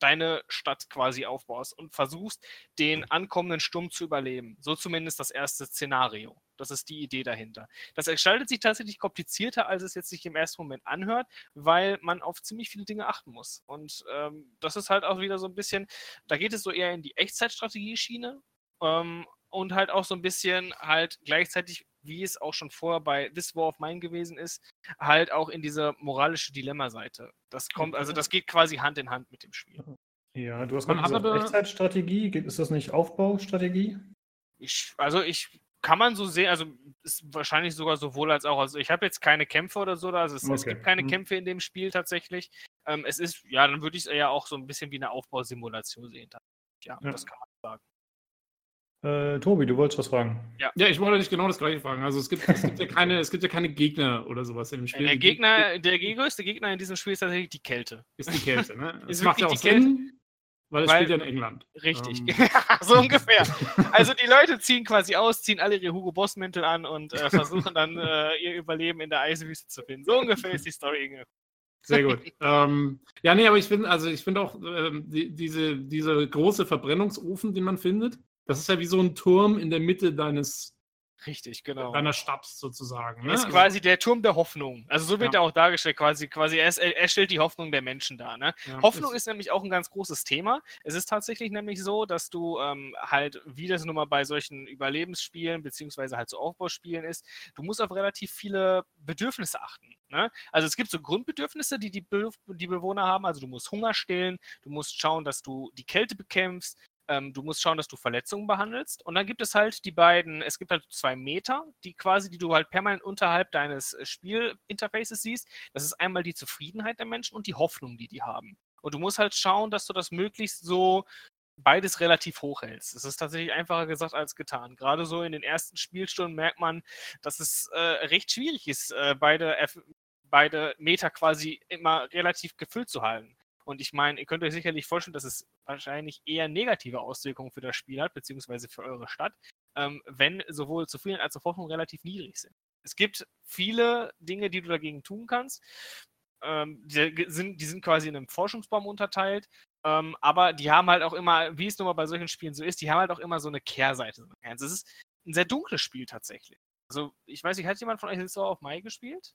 deine Stadt quasi aufbaust und versuchst, den ankommenden Sturm zu überleben. So zumindest das erste Szenario. Das ist die Idee dahinter. Das gestaltet sich tatsächlich komplizierter, als es jetzt sich im ersten Moment anhört, weil man auf ziemlich viele Dinge achten muss. Und ähm, das ist halt auch wieder so ein bisschen, da geht es so eher in die Echtzeitstrategie-Schiene ähm, und halt auch so ein bisschen halt gleichzeitig, wie es auch schon vorher bei This War of Mine gewesen ist, halt auch in diese moralische Dilemma-Seite. Das kommt, also das geht quasi Hand in Hand mit dem Spiel. Ja, du hast Man gesagt, aber- Echtzeitstrategie. Ist das nicht Aufbaustrategie? Ich, also ich kann man so sehen, also ist wahrscheinlich sogar sowohl als auch. Also ich habe jetzt keine Kämpfe oder so, also es, es Okay. gibt keine Mhm. Kämpfe in dem Spiel tatsächlich. Ähm, es ist, ja, dann würde ich es eher auch so ein bisschen wie eine Aufbausimulation sehen. Ja, Ja. das kann man sagen. Äh, Tobi, du wolltest was fragen. Ja. ja, ich wollte nicht genau das gleiche fragen. Also es gibt, es gibt, ja, keine, es gibt ja keine Gegner oder sowas in dem Spiel. Der Gegner, der größte Gegner in diesem Spiel ist tatsächlich die Kälte. Ist die Kälte, ne? (laughs) Das macht ja auch Sinn, weil es spielt ja in England. Richtig. Ähm. (laughs) so ungefähr. (laughs) Also die Leute ziehen quasi aus, ziehen alle ihre Hugo Boss Mäntel an und äh, versuchen dann äh, ihr Überleben in der Eiswüste zu finden. So ungefähr ist die Story, Inge. Sehr gut. ähm, ja, nee, aber ich finde, also ich finde auch ähm, die, diese, diese große Verbrennungsofen, den man findet, das ist ja wie so ein Turm in der Mitte deines Richtig, genau. Deiner Stadt sozusagen. Ne? Ist also quasi der Turm der Hoffnung. Also so wird ja. er auch dargestellt, quasi, quasi er, er, stellt die Hoffnung der Menschen dar. Ne? Ja, Hoffnung ist, ist, nämlich auch ein ganz großes Thema. Es ist tatsächlich nämlich so, dass du ähm, halt, wie das nun mal bei solchen Überlebensspielen, beziehungsweise halt so Aufbauspielen ist, du musst auf relativ viele Bedürfnisse achten. Ne? Also es gibt so Grundbedürfnisse, die die, Be die Bewohner haben. Also du musst Hunger stillen, du musst schauen, dass du die Kälte bekämpfst, ähm, du musst schauen, dass du Verletzungen behandelst. Und dann gibt es halt die beiden, es gibt halt zwei Meter, die quasi, die du halt permanent unterhalb deines äh, Spielinterfaces siehst. Das ist einmal die Zufriedenheit der Menschen und die Hoffnung, die die haben. Und du musst halt schauen, dass du das möglichst so beides relativ hoch hältst. Es ist tatsächlich einfacher gesagt als getan. Gerade so in den ersten Spielstunden merkt man, dass es äh, recht schwierig ist, äh, beide, beide Meter quasi immer relativ gefüllt zu halten. Und ich meine, ihr könnt euch sicherlich vorstellen, dass es wahrscheinlich eher negative Auswirkungen für das Spiel hat, beziehungsweise für eure Stadt, ähm, wenn sowohl Zufriedenheit als auch Hoffnung relativ niedrig sind. Es gibt viele Dinge, die du dagegen tun kannst. Ähm, die, sind, die sind quasi in einem Forschungsbaum unterteilt, ähm, aber die haben halt auch immer, wie es nun mal bei solchen Spielen so ist, die haben halt auch immer so eine Kehrseite. Es ist ein sehr dunkles Spiel tatsächlich. Also, ich weiß nicht, hat jemand von euch so auf Mai gespielt?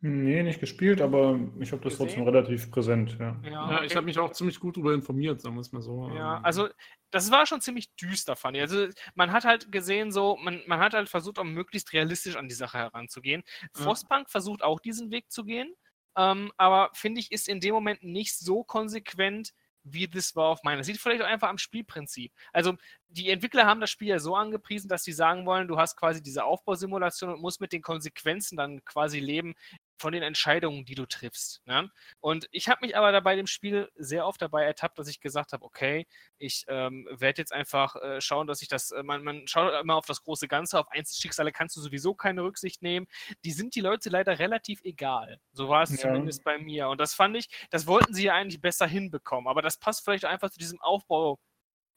Nee, nicht gespielt, aber ich habe das trotzdem relativ präsent, ja. Ja, ja okay. ich habe mich auch ziemlich gut darüber informiert, sagen wir es mal so. Ja, ähm. also das war schon ziemlich düster, fand ich. Also man hat halt gesehen, so, man, man hat halt versucht, auch möglichst realistisch an die Sache heranzugehen. Ja. Frostpunk versucht auch diesen Weg zu gehen, ähm, aber finde ich, ist in dem Moment nicht so konsequent, wie das war auf meiner. Sieht vielleicht auch einfach am Spielprinzip. Also die Entwickler haben das Spiel ja so angepriesen, dass sie sagen wollen, du hast quasi diese Aufbausimulation und musst mit den Konsequenzen dann quasi leben, von den Entscheidungen, die du triffst. Ne? Und ich habe mich aber dabei dem Spiel sehr oft dabei ertappt, dass ich gesagt habe, okay, ich ähm, werde jetzt einfach äh, schauen, dass ich das, äh, man, man schaut immer auf das große Ganze, auf Einzelschicksale kannst du sowieso keine Rücksicht nehmen. Die sind die Leute leider relativ egal. So war es ja. zumindest bei mir. Und das fand ich, das wollten sie ja eigentlich besser hinbekommen. Aber das passt vielleicht einfach zu diesem Aufbau.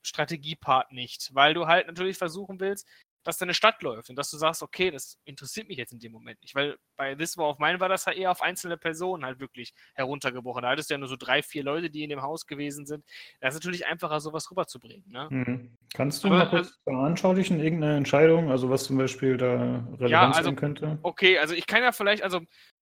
Strategiepart nicht, weil du halt natürlich versuchen willst, dass deine Stadt läuft und dass du sagst, okay, das interessiert mich jetzt in dem Moment nicht. Weil bei This War of Mine war das ja eher auf einzelne Personen halt wirklich heruntergebrochen. Da hattest du ja nur so drei, vier Leute, die in dem Haus gewesen sind. Da ist natürlich einfacher, sowas rüberzubringen. Ne? Mhm. Kannst du Aber, mal kurz äh, anschaulichen irgendeine Entscheidung, also was zum Beispiel da relevant ja, also, sein könnte? Okay, also ich kann ja vielleicht, also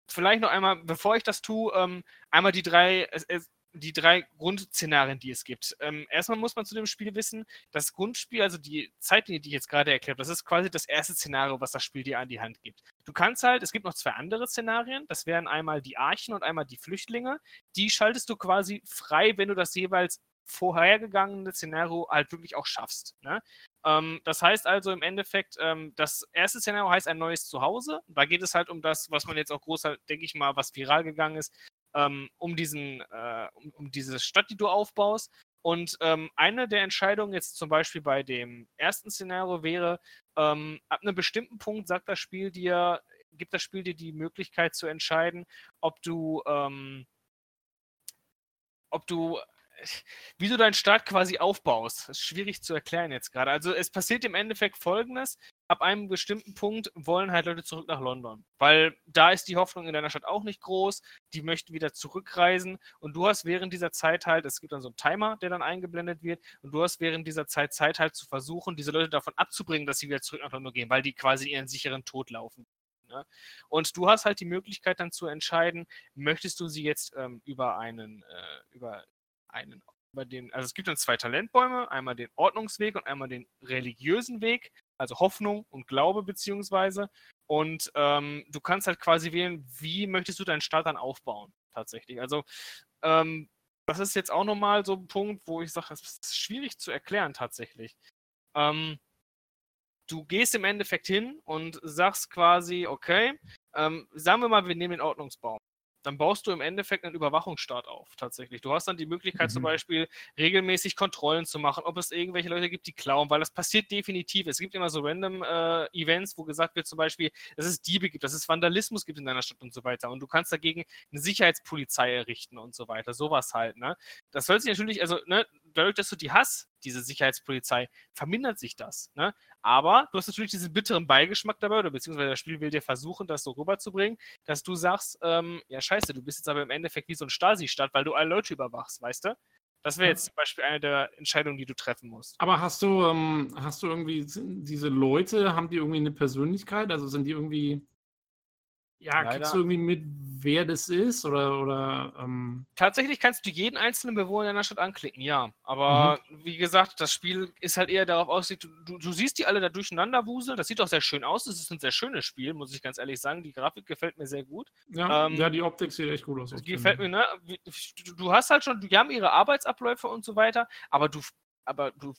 vielleicht noch einmal, bevor ich das tue, ähm, einmal die drei, es, es, die drei Grundszenarien, die es gibt. Ähm, erstmal muss man zu dem Spiel wissen, das Grundspiel, also die Zeitlinie, die ich jetzt gerade erklärt habe, das ist quasi das erste Szenario, was das Spiel dir an die Hand gibt. Du kannst halt, es gibt noch zwei andere Szenarien, das wären einmal die Archen und einmal die Flüchtlinge. Die schaltest du quasi frei, wenn du das jeweils vorhergegangene Szenario halt wirklich auch schaffst. Ne? Ähm, das heißt also im Endeffekt, ähm, das erste Szenario heißt ein neues Zuhause. Da geht es halt um das, was man jetzt auch groß, denke ich mal, was viral gegangen ist, ähm, um, diesen, äh, um, um, diese Stadt, die du aufbaust. Und ähm, eine der Entscheidungen jetzt zum Beispiel bei dem ersten Szenario wäre, ähm, ab einem bestimmten Punkt sagt das Spiel dir, gibt das Spiel dir die Möglichkeit zu entscheiden, ob du, ähm, ob du wie du deinen Start quasi aufbaust. Das ist schwierig zu erklären jetzt gerade. Also es passiert im Endeffekt folgendes. Ab einem bestimmten Punkt wollen halt Leute zurück nach London, weil da ist die Hoffnung in deiner Stadt auch nicht groß. Die möchten wieder zurückreisen und du hast während dieser Zeit halt, es gibt dann so einen Timer, der dann eingeblendet wird und du hast während dieser Zeit Zeit halt zu versuchen, diese Leute davon abzubringen, dass sie wieder zurück nach London gehen, weil die quasi ihren sicheren Tod laufen. Ne? Und du hast halt die Möglichkeit dann zu entscheiden, möchtest du sie jetzt ähm, über einen, äh, über einen, über den, also es gibt dann zwei Talentbäume, einmal den Ordnungsweg und einmal den religiösen Weg, also Hoffnung und Glaube beziehungsweise. Und ähm, du kannst halt quasi wählen, wie möchtest du deinen Start dann aufbauen, tatsächlich. Also ähm, das ist jetzt auch nochmal so ein Punkt, wo ich sage, das ist schwierig zu erklären tatsächlich. Ähm, du gehst im Endeffekt hin und sagst quasi, okay, ähm, sagen wir mal, wir nehmen den Ordnungsbaum dann baust du im Endeffekt einen Überwachungsstaat auf, tatsächlich. Du hast dann die Möglichkeit, mhm. zum Beispiel regelmäßig Kontrollen zu machen, ob es irgendwelche Leute gibt, die klauen, weil das passiert definitiv. Es gibt immer so random äh, Events, wo gesagt wird, zum Beispiel, dass es Diebe gibt, dass es Vandalismus gibt in deiner Stadt und so weiter. Und du kannst dagegen eine Sicherheitspolizei errichten und so weiter. Sowas halt, ne? Das soll sich natürlich, also, ne, dadurch, dass du die hast, diese Sicherheitspolizei, vermindert sich das. Ne? Aber du hast natürlich diesen bitteren Beigeschmack dabei, oder beziehungsweise das Spiel will dir versuchen, das so rüberzubringen, dass du sagst, ähm, ja scheiße, du bist jetzt aber im Endeffekt wie so ein Stasi-Stadt, weil du alle Leute überwachst, weißt du? Das wäre jetzt zum Beispiel eine der Entscheidungen, die du treffen musst. Aber hast du, ähm, hast du irgendwie diese Leute, haben die irgendwie eine Persönlichkeit? Also sind die irgendwie ja, Leider. kriegst du irgendwie mit, wer das ist? Oder, oder ähm Tatsächlich kannst du jeden einzelnen Bewohner deiner Stadt anklicken, ja. Aber mhm. wie gesagt, das Spiel ist halt eher darauf ausgelegt, du, du, siehst die alle da durcheinander wuseln. Das sieht auch sehr schön aus. Das ist ein sehr schönes Spiel, muss ich ganz ehrlich sagen. Die Grafik gefällt mir sehr gut. Ja, ähm, ja die Optik sieht echt gut aus. Die gefällt mir, ne? Du, du hast halt schon, die haben ihre Arbeitsabläufe und so weiter, aber du, aber du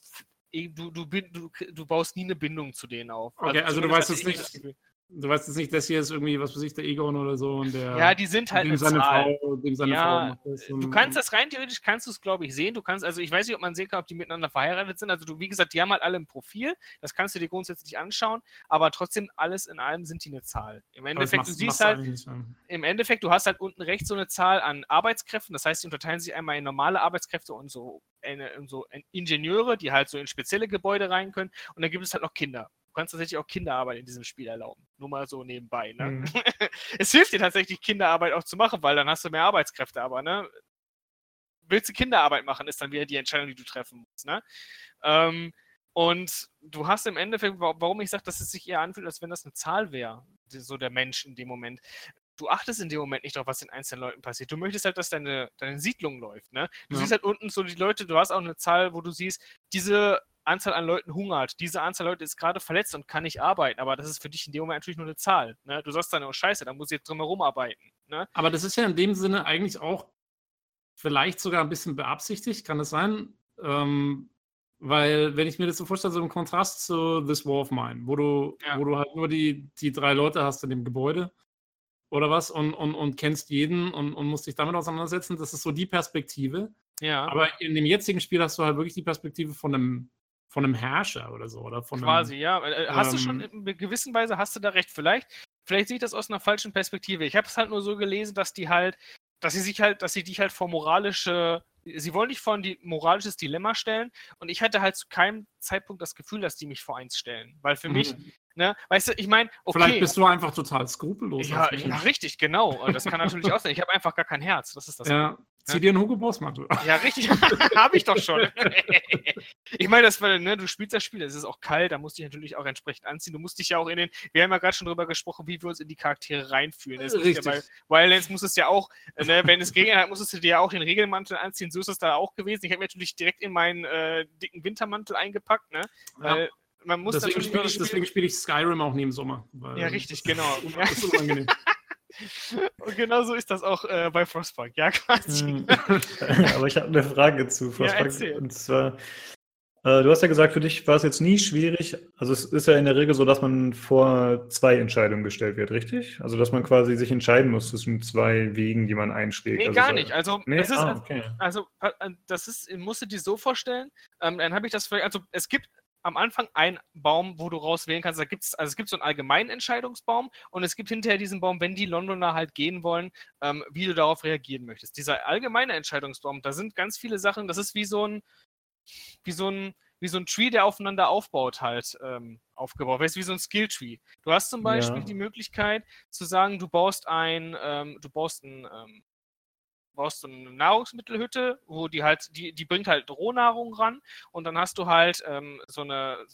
du, du, du, du baust nie eine Bindung zu denen auf. Okay, also, also du weißt es nicht. Du weißt jetzt nicht, das hier ist irgendwie, was weiß ich, der Egon oder so und der. Ja, die sind halt dem seine Zahl. Frau, dem seine ja, Frau macht das. Du kannst das rein theoretisch, kannst du es, glaube ich, sehen. Du kannst, also ich weiß nicht, ob man sehen kann, ob die miteinander verheiratet sind. Also du, wie gesagt, die haben halt alle ein Profil. Das kannst du dir grundsätzlich anschauen. Aber trotzdem, alles in allem sind die eine Zahl. Im Endeffekt, machst, du siehst halt, im Endeffekt, du hast halt unten rechts so eine Zahl an Arbeitskräften. Das heißt, die unterteilen sich einmal in normale Arbeitskräfte und so, eine, so Ingenieure, die halt so in spezielle Gebäude rein können. Und dann gibt es halt noch Kinder kannst tatsächlich auch Kinderarbeit in diesem Spiel erlauben. Nur mal so nebenbei. Ne? Mhm. (laughs) es hilft dir tatsächlich, Kinderarbeit auch zu machen, weil dann hast du mehr Arbeitskräfte, aber ne? Willst du Kinderarbeit machen, ist dann wieder die Entscheidung, die du treffen musst. Ne? Ähm, und du hast im Endeffekt, warum ich sage, dass es sich eher anfühlt, als wenn das eine Zahl wäre, so der Mensch in dem Moment. Du achtest in dem Moment nicht darauf, was den einzelnen Leuten passiert. Du möchtest halt, dass deine, deine Siedlung läuft. Ne? Du ja. siehst halt unten so die Leute, du hast auch eine Zahl, wo du siehst, diese Anzahl an Leuten hungert. Diese Anzahl Leute ist gerade verletzt und kann nicht arbeiten. Aber das ist für dich in dem Moment natürlich nur eine Zahl. Ne? Du sagst dann, oh Scheiße, da muss ich jetzt drumherum arbeiten. Ne? Aber das ist ja in dem Sinne eigentlich auch vielleicht sogar ein bisschen beabsichtigt, kann das sein? Ähm, weil, wenn ich mir das so vorstelle, so im Kontrast zu This War of Mine, wo du, ja. wo du halt nur die, die drei Leute hast in dem Gebäude oder was und, und, und kennst jeden und, und musst dich damit auseinandersetzen, das ist so die Perspektive. Ja. Aber in dem jetzigen Spiel hast du halt wirklich die Perspektive von einem von einem Herrscher oder so. Oder von Quasi, einem, ja. Äh, hast ähm, du schon ähm, in gewisser Weise, hast du da recht. Vielleicht, vielleicht sehe ich das aus einer falschen Perspektive. Ich habe es halt nur so gelesen, dass die halt, dass sie sich halt, dass sie dich halt vor moralische, sie wollen dich vor ein moralisches Dilemma stellen und ich hatte halt zu keinem Zeitpunkt das Gefühl, dass die mich vor eins stellen. Weil für mhm. mich, ne, weißt du, ich meine, okay. Vielleicht bist du einfach total skrupellos. Ja, ja richtig, genau. Das kann natürlich auch sein. Ich habe einfach gar kein Herz. Das ist das. Ja. Zieh dir einen Hugo Boss Mantel. (laughs) Ja, richtig. (laughs) Habe ich doch schon. (laughs) ich meine, das war, ne, du spielst das Spiel, es ist auch kalt, da musst du dich natürlich auch entsprechend anziehen. Du musst dich ja auch in den, wir haben ja gerade schon drüber gesprochen, wie wir uns in die Charaktere reinfühlen. Das richtig. Ja bei Wildlands muss es ja auch, ne, wenn es geregnet hat, musstest du dir ja auch den Regelmantel anziehen. So ist es da auch gewesen. Ich habe mir natürlich direkt in meinen äh, dicken Wintermantel eingepackt, ne? Weil ja. man muss deswegen spiele ich, deswegen spiel ich Skyrim auch im Sommer. ja, richtig, genau. Das ist unangenehm. (laughs) Und genau so ist das auch äh, bei Frostpunk, ja, quasi. Hm. (laughs) Aber ich habe eine Frage zu Frostpunk. Ja, und zwar, du hast ja gesagt, für dich war es jetzt nie schwierig. Also, es ist ja in der Regel so, dass man vor zwei Entscheidungen gestellt wird, richtig? Also, dass man quasi sich entscheiden muss zwischen zwei Wegen, die man einschlägt. Nee, also, gar nicht. Also, nee? das ist, ah, okay. also, äh, das ist, musst du dir so vorstellen, ähm, dann habe ich das, vielleicht, also, es gibt am Anfang einen Baum, wo du rauswählen kannst. Da gibt's, also es gibt so einen allgemeinen Entscheidungsbaum und es gibt hinterher diesen Baum, wenn die Londoner halt gehen wollen, ähm, wie du darauf reagieren möchtest. Dieser allgemeine Entscheidungsbaum, da sind ganz viele Sachen, das ist wie so ein, wie so ein, wie so ein Tree, der aufeinander aufbaut, halt ähm, aufgebaut. Weißt wie so ein Skill-Tree. Du hast zum Beispiel ja. die Möglichkeit zu sagen, du baust ein, ähm, du baust ein ähm, brauchst du eine Nahrungsmittelhütte, wo die halt, die, die bringt halt Rohnahrung ran und dann hast du halt ähm, so eine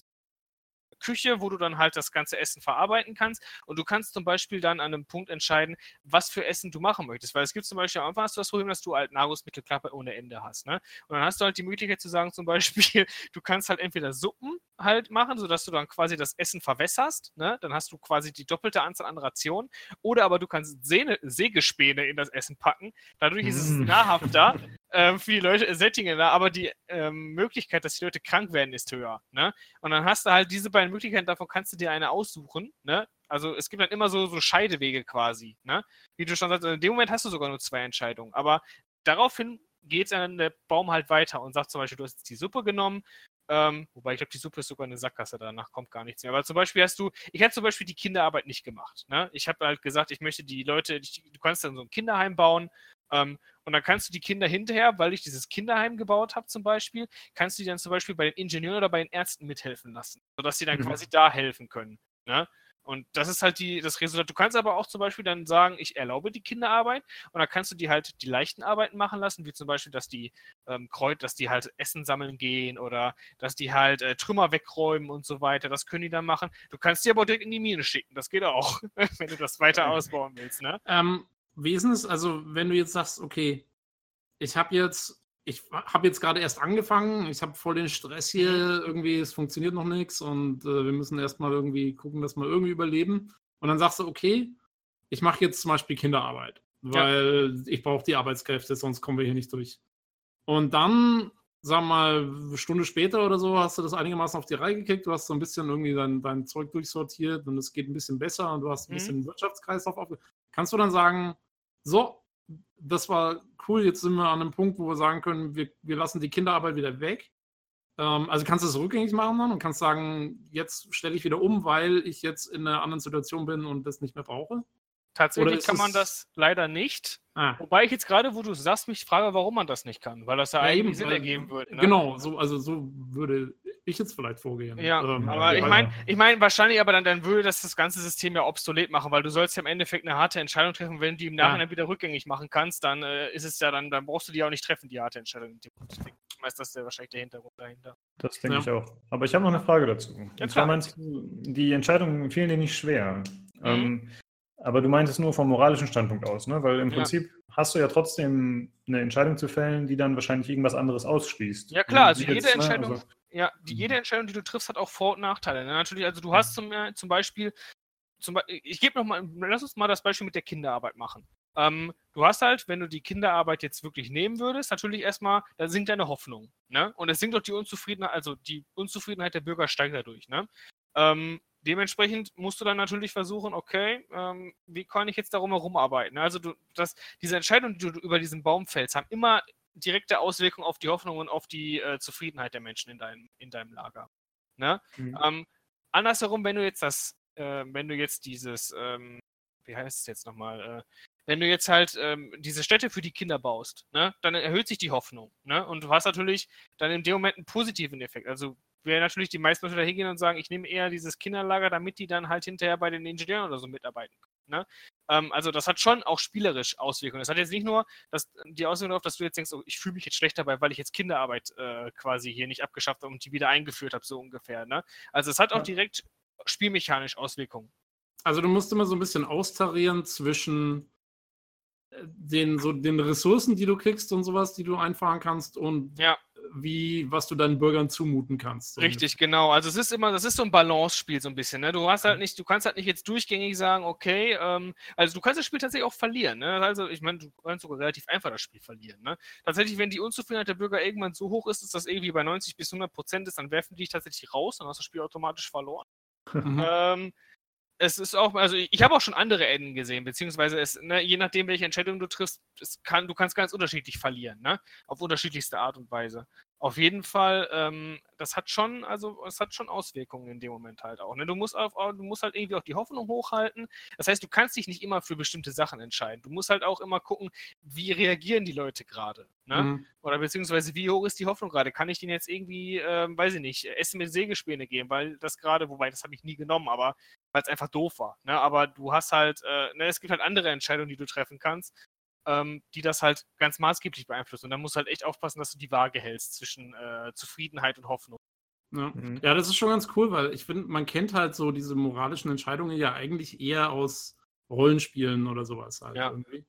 Küche, wo du dann halt das ganze Essen verarbeiten kannst. Und du kannst zum Beispiel dann an einem Punkt entscheiden, was für Essen du machen möchtest. Weil es gibt zum Beispiel am Anfang hast du das Problem, dass du halt Nahrungsmittelklappe ohne Ende hast. Ne? Und dann hast du halt die Möglichkeit zu sagen, zum Beispiel, (laughs) du kannst halt entweder Suppen halt machen, sodass du dann quasi das Essen verwässerst. Ne? Dann hast du quasi die doppelte Anzahl an Rationen. Oder aber du kannst Sehne, Sägespäne in das Essen packen. Dadurch ist es mm. nahrhafter (laughs) äh, für die Leute, sättigender, aber die ähm, Möglichkeit, dass die Leute krank werden, ist höher. Ne? Und dann hast du halt diese beiden Möglichkeiten, davon kannst du dir eine aussuchen. Ne? also es gibt dann immer so, so Scheidewege quasi, ne? Wie du schon sagst, in dem Moment hast du sogar nur zwei Entscheidungen, aber daraufhin geht dann der Baum halt weiter und sagt zum Beispiel, du hast jetzt die Suppe genommen, ähm, wobei ich glaube, die Suppe ist sogar eine Sackgasse, danach kommt gar nichts mehr. Aber zum Beispiel hast du, ich hätte zum Beispiel die Kinderarbeit nicht gemacht. Ne? Ich habe halt gesagt, ich möchte die Leute, ich, du kannst dann so ein Kinderheim bauen ähm, und dann kannst du die Kinder hinterher, weil ich dieses Kinderheim gebaut habe zum Beispiel, kannst du die dann zum Beispiel bei den Ingenieuren oder bei den Ärzten mithelfen lassen, sodass sie dann mhm. quasi da helfen können. Ne? Und das ist halt die, das Resultat. Du kannst aber auch zum Beispiel dann sagen, ich erlaube die Kinderarbeit und dann kannst du die halt die leichten Arbeiten machen lassen, wie zum Beispiel, dass die ähm, Kreuz, dass die halt Essen sammeln gehen oder dass die halt äh, Trümmer wegräumen und so weiter. Das können die dann machen. Du kannst die aber direkt in die Mine schicken. Das geht auch, (laughs) wenn du das weiter ausbauen willst, ne? Ähm, es? Also, wenn du jetzt sagst, okay, ich habe jetzt ich habe jetzt gerade erst angefangen, ich habe voll den Stress hier, irgendwie, es funktioniert noch nichts und äh, wir müssen erstmal irgendwie gucken, dass wir irgendwie überleben. Und dann sagst du, okay, ich mache jetzt zum Beispiel Kinderarbeit, weil ja. ich brauche die Arbeitskräfte, sonst kommen wir hier nicht durch. Und dann, sag mal, eine Stunde später oder so, hast du das einigermaßen auf die Reihe gekickt, du hast so ein bisschen irgendwie dein, dein Zeug durchsortiert und es geht ein bisschen besser und du hast ein mhm. bisschen Wirtschaftskreislauf auf. Kannst du dann sagen, so, das war cool. Jetzt sind wir an einem Punkt, wo wir sagen können, wir, wir lassen die Kinderarbeit wieder weg. Ähm, also kannst du es rückgängig machen dann und kannst sagen, jetzt stelle ich wieder um, weil ich jetzt in einer anderen Situation bin und das nicht mehr brauche. Tatsächlich kann man das leider nicht. Ah. Wobei ich jetzt gerade, wo du sagst, mich frage, warum man das nicht kann, weil das ja, ja eigentlich eben, Sinn ergeben würde. Ne? Genau, so, also so würde ich jetzt vielleicht vorgehen. Ja, ähm, aber ich meine, ich meine wahrscheinlich, aber dann, dann würde das das ganze System ja obsolet machen, weil du sollst ja im Endeffekt eine harte Entscheidung treffen. Wenn du die im Nachhinein ja. wieder rückgängig machen kannst, dann äh, ist es ja dann, dann brauchst du die auch nicht treffen, die harte Entscheidung. Ich weiß, das ist ja wahrscheinlich der Hintergrund dahinter. Das denke ja. ich auch. Aber ich habe noch eine Frage dazu. Ja, Und zwar meinst du, die Entscheidungen fielen dir nicht schwer. Mhm. Ähm, aber du meintest nur vom moralischen Standpunkt aus, ne? Weil im ja. Prinzip hast du ja trotzdem eine Entscheidung zu fällen, die dann wahrscheinlich irgendwas anderes ausschließt. Ja klar, also jede jetzt, Entscheidung, ne? also, ja, die, jede Entscheidung, die du triffst, hat auch Vor- und Nachteile. Ne? Natürlich, also du hast zum, äh, zum Beispiel, zum ich gebe noch mal, lass uns mal das Beispiel mit der Kinderarbeit machen. Ähm, du hast halt, wenn du die Kinderarbeit jetzt wirklich nehmen würdest, natürlich erstmal, da sinkt deine Hoffnung. Ne? Und es sinkt auch die Unzufriedenheit, also die Unzufriedenheit der Bürger steigt dadurch. Ne? Ähm, dementsprechend musst du dann natürlich versuchen, okay, ähm, wie kann ich jetzt darum herum arbeiten? Also du, das, diese Entscheidungen, die du über diesen Baum fällst, haben immer direkte Auswirkungen auf die Hoffnung und auf die äh, Zufriedenheit der Menschen in deinem, in deinem Lager. Ne? Mhm. Ähm, andersherum, wenn du jetzt das, äh, wenn du jetzt dieses, ähm, wie heißt es jetzt nochmal, äh, wenn du jetzt halt ähm, diese Städte für die Kinder baust, ne, dann erhöht sich die Hoffnung. Ne? Und du hast natürlich dann in dem Moment einen positiven Effekt. Also wäre natürlich die meisten Leute da hingehen und sagen, ich nehme eher dieses Kinderlager, damit die dann halt hinterher bei den Ingenieuren oder so mitarbeiten können. Ne? Ähm, also das hat schon auch spielerisch Auswirkungen. Das hat jetzt nicht nur das, die Auswirkung darauf, dass du jetzt denkst, oh, ich fühle mich jetzt schlecht dabei, weil ich jetzt Kinderarbeit äh, quasi hier nicht abgeschafft habe und die wieder eingeführt habe, so ungefähr. Ne? Also es hat auch direkt spielmechanisch Auswirkungen. Also du musst immer so ein bisschen austarieren zwischen äh, den, so den Ressourcen, die du kriegst und sowas, die du einfahren kannst und ja wie, was du deinen Bürgern zumuten kannst. Richtig, genau. Also es ist immer, das ist so ein Balance-Spiel so ein bisschen. Ne? Du hast halt nicht, du kannst halt nicht jetzt durchgängig sagen, okay, ähm, also du kannst das Spiel tatsächlich auch verlieren. Ne? Also ich meine, du kannst sogar relativ einfach das Spiel verlieren. Ne? Tatsächlich, wenn die Unzufriedenheit der Bürger irgendwann so hoch ist, dass das irgendwie bei 90 bis 100 Prozent ist, dann werfen die dich tatsächlich raus, dann hast du das Spiel automatisch verloren. (laughs) Mhm. Ähm, es ist auch, also ich habe auch schon andere Enden gesehen, beziehungsweise es, ne, je nachdem, welche Entscheidung du triffst, kann, du kannst ganz unterschiedlich verlieren, ne? Auf unterschiedlichste Art und Weise auf jeden Fall, ähm, das hat schon, also es hat schon Auswirkungen in dem Moment halt auch. Ne? Du, musst auf, du musst halt irgendwie auch die Hoffnung hochhalten. Das heißt, du kannst dich nicht immer für bestimmte Sachen entscheiden. Du musst halt auch immer gucken, wie reagieren die Leute gerade. Ne? Mhm. Oder beziehungsweise wie hoch ist die Hoffnung gerade? Kann ich denen jetzt irgendwie, ähm, weiß ich nicht, Essen mit Sägespäne geben, weil das gerade, wobei das habe ich nie genommen, aber weil es einfach doof war. Ne? Aber du hast halt, äh, ne, es gibt halt andere Entscheidungen, die du treffen kannst ähm, die das halt ganz maßgeblich beeinflussen. Und dann musst du halt echt aufpassen, dass du die Waage hältst zwischen äh, Zufriedenheit und Hoffnung. Ja. Mhm. ja, das ist schon ganz cool, weil ich finde, man kennt halt so diese moralischen Entscheidungen ja eigentlich eher aus Rollenspielen oder sowas halt ja. irgendwie.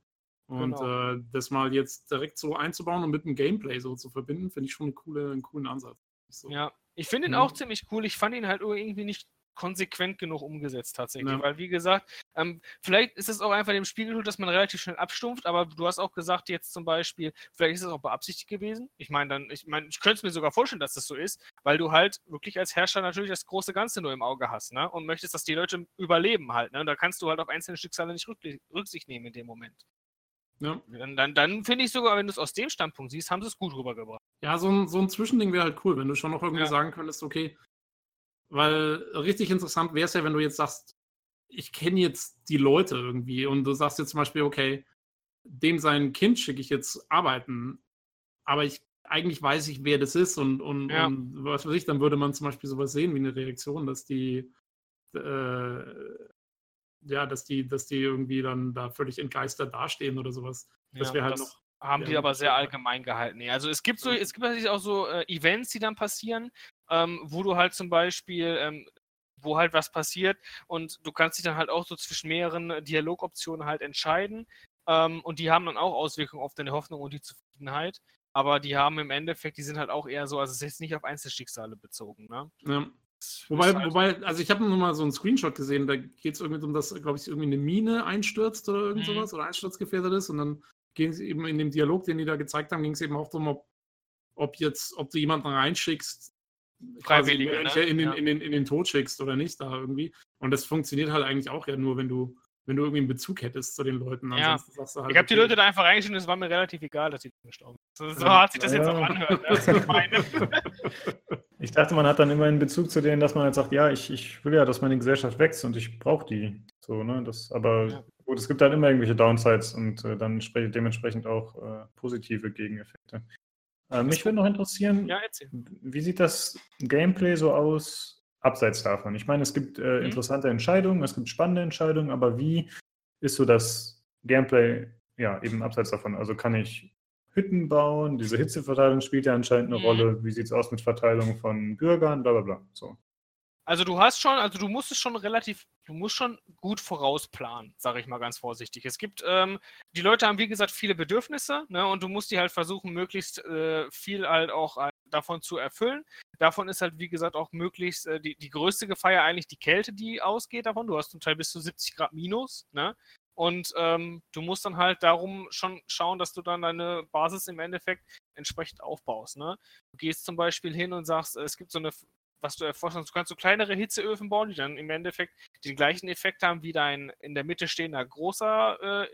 Und genau. äh, das mal jetzt direkt so einzubauen und mit dem Gameplay so zu verbinden, finde ich schon eine coole, einen coolen Ansatz. So. Ja, ich finde ihn mhm. auch ziemlich cool. Ich fand ihn halt irgendwie nicht konsequent genug umgesetzt tatsächlich. Ja. Weil, wie gesagt, ähm, vielleicht ist es auch einfach dem Spiel geschuldet, dass man relativ schnell abstumpft, aber du hast auch gesagt, jetzt zum Beispiel, vielleicht ist es auch beabsichtigt gewesen. Ich meine, dann, ich meine, ich könnte es mir sogar vorstellen, dass das so ist, weil du halt wirklich als Herrscher natürlich das große Ganze nur im Auge hast, ne? Und möchtest, dass die Leute überleben halt, ne? Und da kannst du halt auf einzelne Schicksale nicht Rücksicht nehmen in dem Moment. Ja. Dann, dann, dann finde ich sogar, wenn du es aus dem Standpunkt siehst, haben sie es gut rübergebracht. Ja, so ein, so ein Zwischending wäre halt cool, wenn du schon noch irgendwie ja. sagen könntest, okay, weil richtig interessant wäre es ja, wenn du jetzt sagst, ich kenne jetzt die Leute irgendwie und du sagst jetzt zum Beispiel, okay, dem sein Kind schicke ich jetzt arbeiten, aber ich eigentlich weiß ich, wer das ist und, und, ja. und was weiß ich, dann würde man zum Beispiel sowas sehen wie eine Reaktion, dass die äh, ja, dass die, dass die irgendwie dann da völlig entgeistert dastehen oder sowas. Das wäre halt das noch. Haben die aber sehr allgemein gehalten. Nee, also es gibt so, es gibt natürlich auch so äh, Events, die dann passieren, ähm, wo du halt zum Beispiel, ähm, wo halt was passiert und du kannst dich dann halt auch so zwischen mehreren Dialogoptionen halt entscheiden. Ähm, und die haben dann auch Auswirkungen auf deine Hoffnung und die Zufriedenheit. Aber die haben im Endeffekt, die sind halt auch eher so, also es ist jetzt nicht auf Einzelschicksale bezogen, ne? Ja. Wobei, halt wobei, also ich habe nur mal so einen Screenshot gesehen, da geht es irgendwie um, dass, glaube ich, irgendwie eine Mine einstürzt oder irgend mhm. sowas oder einsturzgefährdet ist und dann ging es eben in dem Dialog, den die da gezeigt haben, ging es eben auch darum, ob, ob jetzt, ob du jemanden reinschickst, Freiwillige, ne? in, den, ja. in, den, in den Tod schickst oder nicht da irgendwie. Und das funktioniert halt eigentlich auch ja nur, wenn du, wenn du irgendwie einen Bezug hättest zu den Leuten. Ja. Halt, ich habe okay. die Leute da einfach reingeschrieben, es war mir relativ egal, dass die gestorben sind. So, so ja. hat sich das jetzt auch anhört. Ne? (laughs) ich dachte, man hat dann immer einen Bezug zu denen, dass man jetzt sagt, ja, ich, ich will ja, dass meine Gesellschaft wächst und ich brauche die. So, ne? Das, aber gut, es gibt halt immer irgendwelche Downsides und äh, dann dementsprechend auch äh, positive Gegeneffekte. Äh, mich würde noch interessieren, ja, wie sieht das Gameplay so aus, abseits davon? Ich meine, es gibt äh, mhm. interessante Entscheidungen, es gibt spannende Entscheidungen, aber wie ist so das Gameplay, ja, eben abseits davon? Also kann ich Hütten bauen, diese Hitzeverteilung spielt ja anscheinend eine mhm. Rolle, wie sieht es aus mit Verteilung von Bürgern, bla bla bla. So. Also du hast schon, also du musst es schon relativ, du musst schon gut vorausplanen, sage ich mal ganz vorsichtig. Es gibt, ähm, die Leute haben wie gesagt viele Bedürfnisse, ne, und du musst die halt versuchen, möglichst äh, viel halt auch äh, davon zu erfüllen. Davon ist halt wie gesagt auch möglichst äh, die, die größte Gefahr ja eigentlich die Kälte, die ausgeht davon. Du hast zum Teil bis zu 70 Grad minus, ne? Und ähm, du musst dann halt darum schon schauen, dass du dann deine Basis im Endeffekt entsprechend aufbaust. Ne? Du gehst zum Beispiel hin und sagst, es gibt so eine was du erforschen kannst. Du kannst so kleinere Hitzeöfen bauen, die dann im Endeffekt den gleichen Effekt haben wie dein in der Mitte stehender großer äh,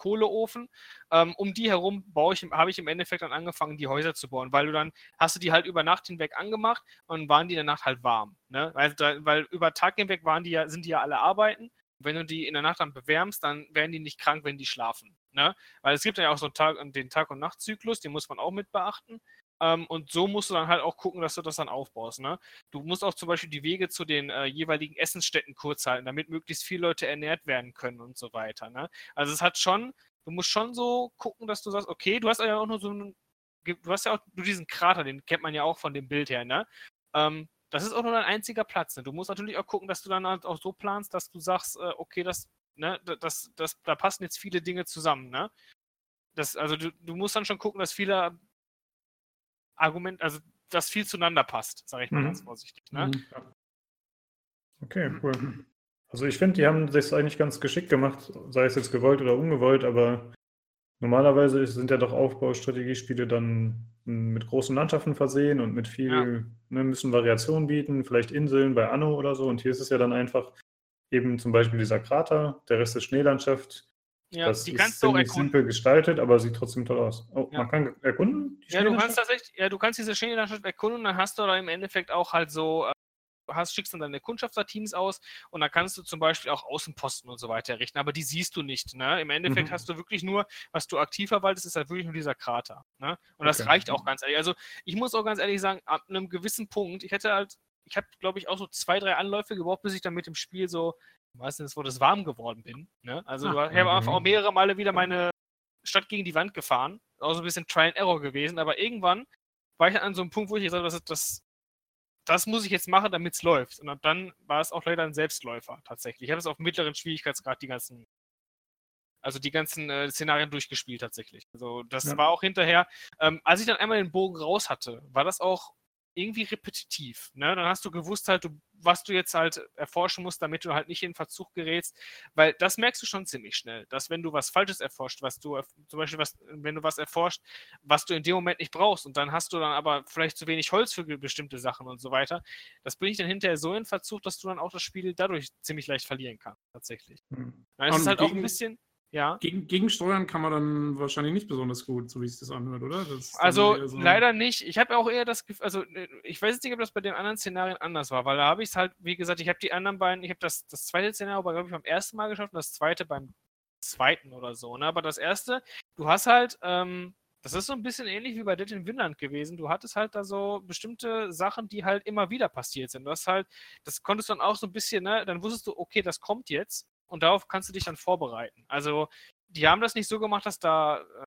Kohleofen. Ähm, um die herum ich, habe ich im Endeffekt dann angefangen, die Häuser zu bauen, weil du dann hast du die halt über Nacht hinweg angemacht und waren die in der Nacht halt warm. Ne? Weil, weil über Tag hinweg waren die ja, sind die ja alle arbeiten. wenn du die in der Nacht dann bewärmst, dann werden die nicht krank, wenn die schlafen. Ne? Weil es gibt ja auch so einen Tag, den Tag- und Nachtzyklus, den muss man auch mit beachten. Ähm, und so musst du dann halt auch gucken, dass du das dann aufbaust. Ne? Du musst auch zum Beispiel die Wege zu den äh, jeweiligen Essensstätten kurz halten, damit möglichst viele Leute ernährt werden können und so weiter. Ne? Also es hat schon, du musst schon so gucken, dass du sagst, okay, du hast ja auch nur so einen, du hast ja auch nur diesen Krater, den kennt man ja auch von dem Bild her, ne? Ähm, das ist auch nur dein einziger Platz. Ne? Du musst natürlich auch gucken, dass du dann halt auch so planst, dass du sagst, äh, okay, das, ne, das, das, da passen jetzt viele Dinge zusammen, ne? Das, also du, du musst dann schon gucken, dass viele Argument, also das viel zueinander passt, sage ich mal mhm. ganz vorsichtig. Ne? Mhm. Okay, cool. Also ich finde, die haben das eigentlich ganz geschickt gemacht, sei es jetzt gewollt oder ungewollt, aber normalerweise sind ja doch Aufbaustrategiespiele dann mit großen Landschaften versehen und mit viel, ja. ne, müssen Variationen bieten, vielleicht Inseln bei Anno oder so. Und hier ist es ja dann einfach eben zum Beispiel dieser Krater, der Rest ist Schneelandschaft, ja, das die kannst ist du auch simpel gestaltet, aber sieht trotzdem toll aus. Oh, ja. man kann erkunden? Ja, du kannst tatsächlich, ja, du kannst diese Schneelandschaft erkunden, dann hast du da im Endeffekt auch halt so, äh, hast, schickst dann deine Kundschafterteams aus und dann kannst du zum Beispiel auch Außenposten und so weiter errichten, aber die siehst du nicht. Ne? Im Endeffekt mhm. hast du wirklich nur, was du aktiv verwaltest, ist halt wirklich nur dieser Krater. Ne? Und das reicht auch ganz ehrlich. Also ich muss auch ganz ehrlich sagen, ab einem gewissen Punkt, ich hätte halt, ich habe glaube ich auch so zwei, drei Anläufe gebraucht, bis ich dann mit dem Spiel so meistens, wo das warm geworden bin. Ne? Also Ach, ich habe einfach auch mehrere Male wieder meine Stadt gegen die Wand gefahren. Auch so ein bisschen Try and Error gewesen, aber irgendwann war ich an so einem Punkt, wo ich gesagt habe, das, das, das muss ich jetzt machen, damit es läuft. Und dann war es auch leider ein Selbstläufer tatsächlich. Ich habe es auf mittleren Schwierigkeitsgrad die ganzen, also die ganzen äh, Szenarien durchgespielt tatsächlich. Also das ja. war auch hinterher, ähm, als ich dann einmal den Bogen raus hatte, war das auch irgendwie repetitiv. Ne? Dann hast du gewusst halt, du, was du jetzt halt erforschen musst, damit du halt nicht in Verzug gerätst, weil das merkst du schon ziemlich schnell, dass wenn du was Falsches erforscht, was du zum Beispiel was, wenn du was erforscht, was du in dem Moment nicht brauchst und dann hast du dann aber vielleicht zu wenig Holz für bestimmte Sachen und so weiter, das bringt dich dann hinterher so in Verzug, dass du dann auch das Spiel dadurch ziemlich leicht verlieren kannst, tatsächlich. Hm. Dann ist es halt auch ein bisschen ja. Gegen, gegensteuern kann man dann wahrscheinlich nicht besonders gut, so wie es das anhört, oder? also so leider nicht. Ich habe auch eher das Gefühl, also äh, ich weiß jetzt nicht, ob das bei den anderen Szenarien anders war, weil da habe ich es halt, wie gesagt, ich habe die anderen beiden, ich habe das, das zweite Szenario, glaube ich, beim ersten Mal geschafft und das zweite beim zweiten oder so. Ne? Aber das erste, du hast halt, ähm, das ist so ein bisschen ähnlich wie bei Dead in Winland gewesen. Du hattest halt da so bestimmte Sachen, die halt immer wieder passiert sind. Du hast halt, das konntest dann auch so ein bisschen, ne, dann wusstest du, okay, das kommt jetzt und darauf kannst du dich dann vorbereiten. Also, die haben das nicht so gemacht, dass da äh,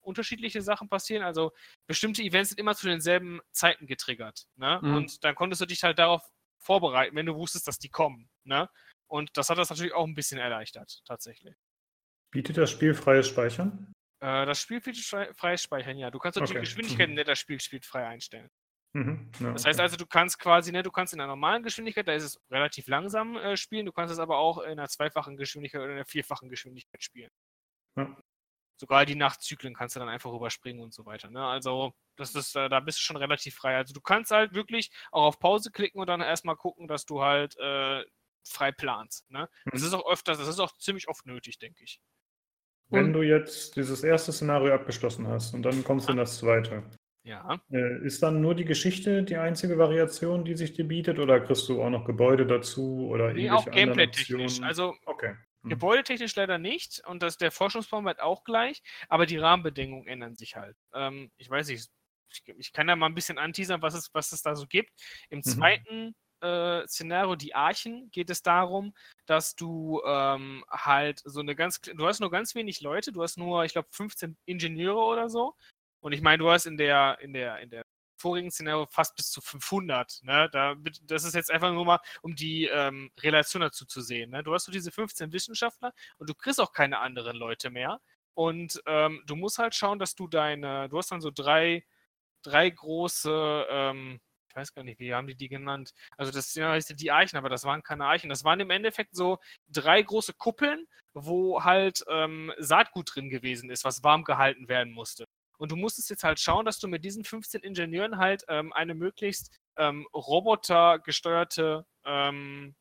unterschiedliche Sachen passieren. Also, bestimmte Events sind immer zu denselben Zeiten getriggert. Ne? Mhm. Und dann konntest du dich halt darauf vorbereiten, wenn du wusstest, dass die kommen. Ne? Und das hat das natürlich auch ein bisschen erleichtert, tatsächlich. Bietet das Spiel freies Speichern? Äh, das Spiel bietet freies Speichern, ja. Du kannst okay. die Geschwindigkeit, in der das Spiel spielt, frei einstellen. Mhm. Ja, das heißt okay. also, du kannst quasi, ne, du kannst in einer normalen Geschwindigkeit, da ist es relativ langsam äh, spielen, du kannst es aber auch in einer zweifachen Geschwindigkeit oder in einer vierfachen Geschwindigkeit spielen. Ja. Sogar die Nachtzyklen kannst du dann einfach überspringen und so weiter. Ne? Also, das ist, äh, da bist du schon relativ frei. Also, du kannst halt wirklich auch auf Pause klicken und dann erstmal gucken, dass du halt äh, frei planst. Ne? Mhm. Das ist auch öfters, das ist auch ziemlich oft nötig, denke ich. Wenn und, du jetzt dieses erste Szenario abgeschlossen hast und dann kommst du in das zweite, ja. Äh, ist dann nur die Geschichte die einzige Variation, die sich dir bietet, oder kriegst du auch noch Gebäude dazu oder nee, auch gameplay-technisch. Also okay. Hm. gebäudetechnisch leider nicht und das, der Forschungsbaum wird auch gleich, aber die Rahmenbedingungen ändern sich halt. Ähm, ich weiß nicht, ich, ich, kann da mal ein bisschen anteasern, was es, was es da so gibt. Im mhm. zweiten äh, Szenario, die Archen, geht es darum, dass du ähm, halt so eine ganz, du hast nur ganz wenig Leute, du hast nur, ich glaube, 15 Ingenieure oder so und ich meine, du hast in der, in der, in der vorigen Szenario fast bis zu 500. Ne? Da, das ist jetzt einfach nur mal, um die ähm, Relation dazu zu sehen. Ne? Du hast so diese 15 Wissenschaftler und du kriegst auch keine anderen Leute mehr. Und ähm, du musst halt schauen, dass du deine, du hast dann so drei, drei große, ähm, ich weiß gar nicht, wie haben die die genannt? Also das ja, heißt die Eichen, aber das waren keine Eichen. Das waren im Endeffekt so drei große Kuppeln, wo halt ähm, Saatgut drin gewesen ist, was warm gehalten werden musste. Und du musstest jetzt halt schauen, dass du mit diesen 15 Ingenieuren halt ähm, eine möglichst ähm, robotergesteuerte ähm,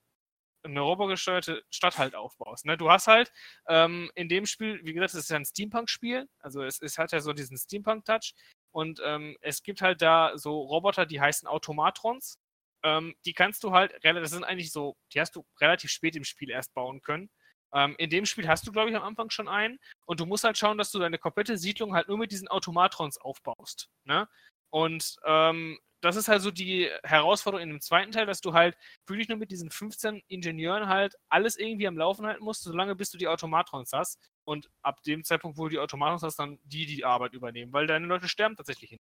eine robotergesteuerte Stadt halt aufbaust. Ne? Du hast halt ähm, in dem Spiel, wie gesagt, es ist ja ein Steampunk-Spiel, also es, es, hat ja so diesen Steampunk-Touch und ähm, es gibt halt da so Roboter, die heißen Automatrons. Ähm, die kannst du halt, das sind eigentlich so, die hast du relativ spät im Spiel erst bauen können. Ähm, in dem Spiel hast du, glaube ich, am Anfang schon einen. Und du musst halt schauen, dass du deine komplette Siedlung halt nur mit diesen Automatrons aufbaust. Ne? Und ähm, das ist halt so die Herausforderung in dem zweiten Teil, dass du halt wirklich nur mit diesen 15 Ingenieuren halt alles irgendwie am Laufen halten musst, solange bis du die Automatrons hast. Und ab dem Zeitpunkt, wo du die Automatrons hast, dann die die Arbeit übernehmen, weil deine Leute sterben tatsächlich hin.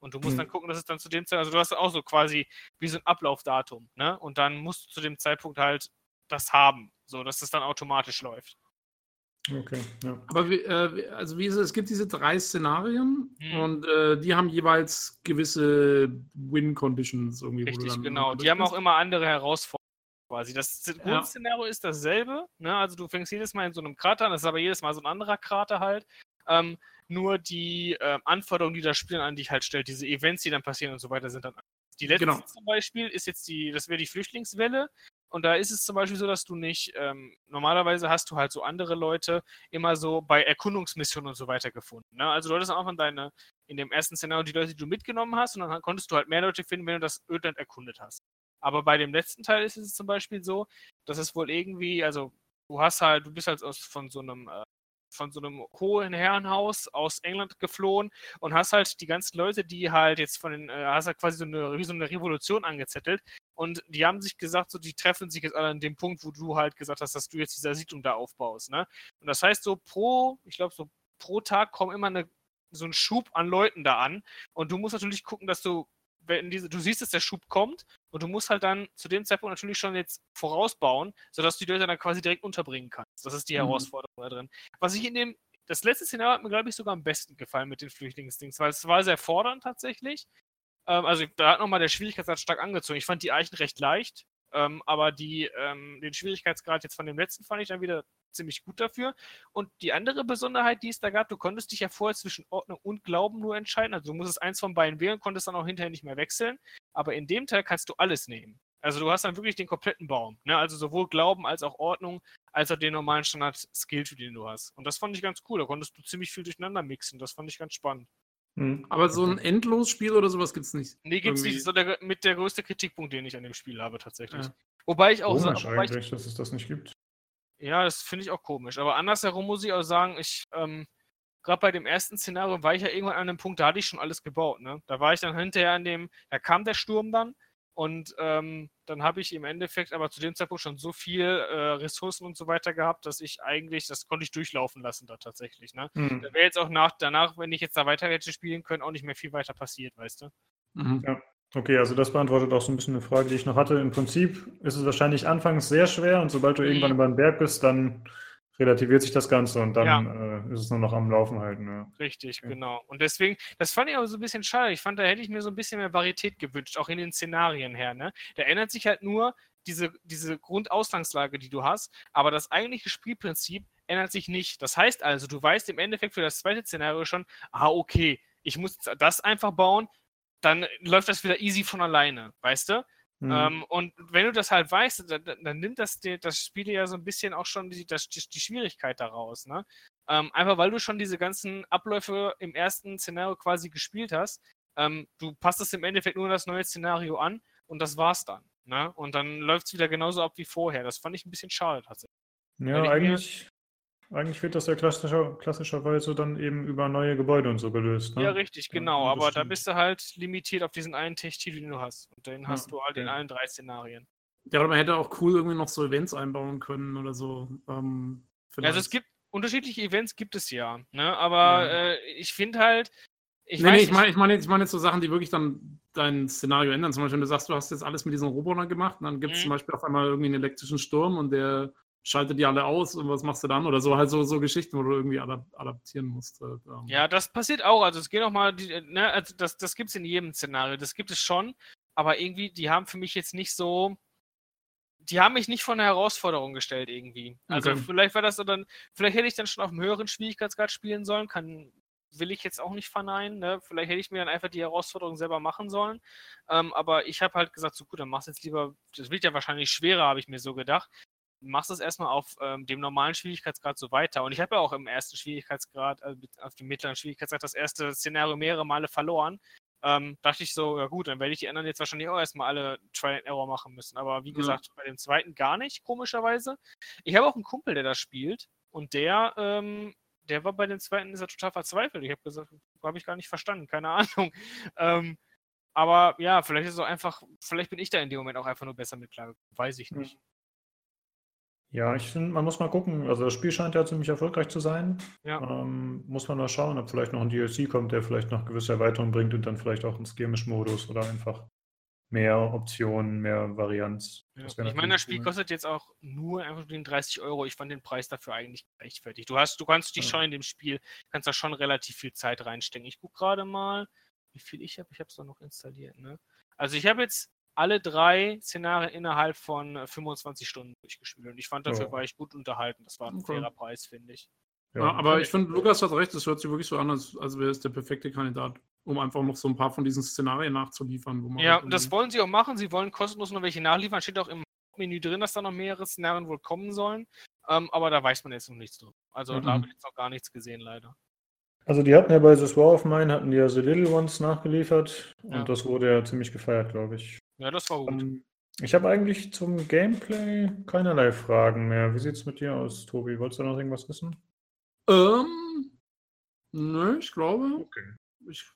Und du musst mhm. dann gucken, dass es dann zu dem Zeitpunkt, also du hast auch so quasi wie so ein Ablaufdatum, ne? Und dann musst du zu dem Zeitpunkt halt das haben, so dass es dann automatisch läuft. Okay, ja. Aber wie, äh, also wie ist es? Es gibt diese drei Szenarien hm. und äh, die haben jeweils gewisse Win-Conditions irgendwie. Richtig, genau. Die haben auch immer andere Herausforderungen quasi. Das Grundszenario ja. ist dasselbe. Ne? Also du fängst jedes Mal in so einem Krater an, das ist aber jedes Mal so ein anderer Krater halt. Ähm, nur die äh, Anforderungen, die das Spiel an dich halt stellt, diese Events, die dann passieren und so weiter, sind dann die letzte genau. zum Beispiel ist jetzt die, das wäre die Flüchtlingswelle. Und da ist es zum Beispiel so, dass du nicht, ähm, normalerweise hast du halt so andere Leute immer so bei Erkundungsmissionen und so weiter gefunden. Ne? Also du hattest am Anfang deine, in dem ersten Szenario die Leute, die du mitgenommen hast, und dann konntest du halt mehr Leute finden, wenn du das Ödland erkundet hast. Aber bei dem letzten Teil ist es zum Beispiel so, dass es wohl irgendwie, also du hast halt, du bist halt aus, von so einem äh, von so einem hohen Herrenhaus aus England geflohen und hast halt die ganzen Leute, die halt jetzt von den, äh, hast halt quasi so eine, wie so eine Revolution angezettelt und die haben sich gesagt, so, die treffen sich jetzt alle an dem Punkt, wo du halt gesagt hast, dass du jetzt diese Siedlung da aufbaust, ne? Und das heißt so pro, ich glaube so pro Tag kommen immer eine, so ein Schub an Leuten da an und du musst natürlich gucken, dass du wenn diese, du siehst, dass der Schub kommt und du musst halt dann zu dem Zeitpunkt natürlich schon jetzt vorausbauen, sodass du die Leute dann quasi direkt unterbringen kannst. Das ist die mhm. Herausforderung da drin. Was ich in dem, das letzte Szenario hat mir, glaube ich, sogar am besten gefallen mit den Flüchtlingsdings, weil es war sehr fordernd tatsächlich. Ähm, also da hat nochmal der Schwierigkeitsgrad stark angezogen. Ich fand die Eichen recht leicht, ähm, aber die, ähm, den Schwierigkeitsgrad jetzt von dem letzten fand ich dann wieder ziemlich gut dafür. Und die andere Besonderheit, die es da gab, du konntest dich ja vorher zwischen Ordnung und Glauben nur entscheiden. Also du musstest eins von beiden wählen, konntest dann auch hinterher nicht mehr wechseln. Aber in dem Teil kannst du alles nehmen. Also du hast dann wirklich den kompletten Baum. Ne? Also sowohl Glauben als auch Ordnung, als auch den normalen Standard-Skill, den du hast. Und das fand ich ganz cool. Da konntest du ziemlich viel durcheinander mixen. Das fand ich ganz spannend. Mhm. Aber so ein Endlosspiel oder sowas gibt es nicht. Nee, gibt es nicht. Das ist so der, mit der größte Kritikpunkt, den ich an dem Spiel habe, tatsächlich. Ja. Wobei ich auch Komisch so, eigentlich, ich, dass es das nicht gibt. Ja, das finde ich auch komisch. Aber andersherum muss ich auch sagen, ich, ähm, gerade bei dem ersten Szenario war ich ja irgendwann an einem Punkt, da hatte ich schon alles gebaut. Ne? Da war ich dann hinterher an dem, da kam der Sturm dann und ähm, dann habe ich im Endeffekt aber zu dem Zeitpunkt schon so viel äh, Ressourcen und so weiter gehabt, dass ich eigentlich, das konnte ich durchlaufen lassen da tatsächlich. Ne? Mhm. Da wäre jetzt auch nach, danach, wenn ich jetzt da weiter hätte spielen können, auch nicht mehr viel weiter passiert, weißt du? Mhm. Ja. Okay, also das beantwortet auch so ein bisschen eine Frage, die ich noch hatte. Im Prinzip ist es wahrscheinlich anfangs sehr schwer und sobald du mhm. irgendwann über den Berg bist, dann relativiert sich das Ganze und dann ja. äh, ist es nur noch am Laufen halten. Ja. Richtig, okay. genau. Und deswegen, das fand ich aber so ein bisschen schade. Ich fand, da hätte ich mir so ein bisschen mehr Varietät gewünscht, auch in den Szenarien her. Ne? Da ändert sich halt nur diese, diese Grundausgangslage, die du hast, aber das eigentliche Spielprinzip ändert sich nicht. Das heißt also, du weißt im Endeffekt für das zweite Szenario schon, ah, okay, ich muss das einfach bauen, dann läuft das wieder easy von alleine, weißt du? Mhm. Ähm, und wenn du das halt weißt, dann, dann nimmt das, das Spiel ja so ein bisschen auch schon die, das, die Schwierigkeit daraus. Ne? Ähm, einfach weil du schon diese ganzen Abläufe im ersten Szenario quasi gespielt hast. Ähm, du passt es im Endeffekt nur das neue Szenario an und das war's dann. Ne? Und dann läuft es wieder genauso ab wie vorher. Das fand ich ein bisschen schade tatsächlich. Ja, eigentlich, eigentlich wird das ja klassischer, klassischerweise dann eben über neue Gebäude und so gelöst. Ne? Ja, richtig, genau. Ja, aber da bist du halt limitiert auf diesen einen Tech-Titel, den du hast. Und den ja, hast du halt okay. in allen drei Szenarien. Ja, aber man hätte auch cool irgendwie noch so Events einbauen können oder so. Ähm, also es gibt unterschiedliche Events gibt es ja, ne? Aber ja. äh, ich finde halt. Ich nee, nee, ich meine ich mein, ich mein jetzt so Sachen, die wirklich dann dein Szenario ändern. Zum Beispiel, wenn du sagst, du hast jetzt alles mit diesen Robotern gemacht und dann gibt es mhm. zum Beispiel auf einmal irgendwie einen elektrischen Sturm und der schaltet die alle aus und was machst du dann? Oder so halt so, so Geschichten, wo du irgendwie adaptieren musst. Äh, ähm. Ja, das passiert auch. Also es geht auch mal, die, ne, also das, das gibt es in jedem Szenario. Das gibt es schon, aber irgendwie, die haben für mich jetzt nicht so. Die haben mich nicht vor eine Herausforderung gestellt, irgendwie. Also okay. vielleicht war das dann, vielleicht hätte ich dann schon auf einem höheren Schwierigkeitsgrad spielen sollen, kann, will ich jetzt auch nicht verneinen. Ne? Vielleicht hätte ich mir dann einfach die Herausforderung selber machen sollen. Ähm, aber ich habe halt gesagt, so gut, dann mach's jetzt lieber, das wird ja wahrscheinlich schwerer, habe ich mir so gedacht machst es erstmal auf ähm, dem normalen Schwierigkeitsgrad so weiter. Und ich habe ja auch im ersten Schwierigkeitsgrad, also auf dem mittleren Schwierigkeitsgrad, das erste Szenario mehrere Male verloren. Ähm, dachte ich so, ja gut, dann werde ich die anderen jetzt wahrscheinlich auch erstmal alle Trial and Error machen müssen. Aber wie gesagt, bei dem zweiten gar nicht, komischerweise. Ich habe auch einen Kumpel, der das spielt und der, ähm, der war bei dem zweiten, ist er total verzweifelt. Ich habe gesagt, habe ich gar nicht verstanden, keine Ahnung. (laughs) Ähm, aber ja, vielleicht ist es auch einfach, vielleicht bin ich da in dem Moment auch einfach nur besser mit klar, weiß ich nicht. Ja, ich finde, man muss mal gucken. Also das Spiel scheint ja ziemlich erfolgreich zu sein. Ja. Ähm, muss man mal schauen, ob vielleicht noch ein DLC kommt, der vielleicht noch gewisse Erweiterungen bringt und dann vielleicht auch einen Skirmish-Modus oder einfach mehr Optionen, mehr Varianz. Ja. Ich meine, das Spiel cool. kostet jetzt auch nur einfach den 30 Euro. Ich fand den Preis dafür eigentlich rechtfertigt. Du hast, du kannst dich ja. schon in dem Spiel, kannst da schon relativ viel Zeit reinstecken. Ich gucke gerade mal, wie viel ich habe. Ich habe es doch noch installiert. Ne? Also ich habe jetzt alle drei Szenarien innerhalb von 25 äh, Stunden durchgespielt. Und ich fand, dafür ja. war ich gut unterhalten. Das war ein okay. fairer Preis, finde ich. Ja, aber ich finde, Lukas hat recht, das hört sich wirklich so an, als, als wäre es der perfekte Kandidat, um einfach noch so ein paar von diesen Szenarien nachzuliefern. ja, halt das wollen sie auch machen. Sie wollen kostenlos noch welche nachliefern. Steht auch im Menü drin, dass da noch mehrere Szenarien wohl kommen sollen. Ähm, aber da weiß man jetzt noch nichts drüber. Also mhm. da habe ich jetzt noch gar nichts gesehen, leider. Also die hatten ja bei The War of Mine, hatten die ja The Little Ones nachgeliefert und ja. das wurde ja ziemlich gefeiert, glaube ich. Ja, das war gut. Ähm, ich habe eigentlich zum Gameplay keinerlei Fragen mehr. Wie sieht es mit dir aus, Tobi? Wolltest du noch irgendwas wissen? Ähm, nö, ich glaube. Okay. Ich,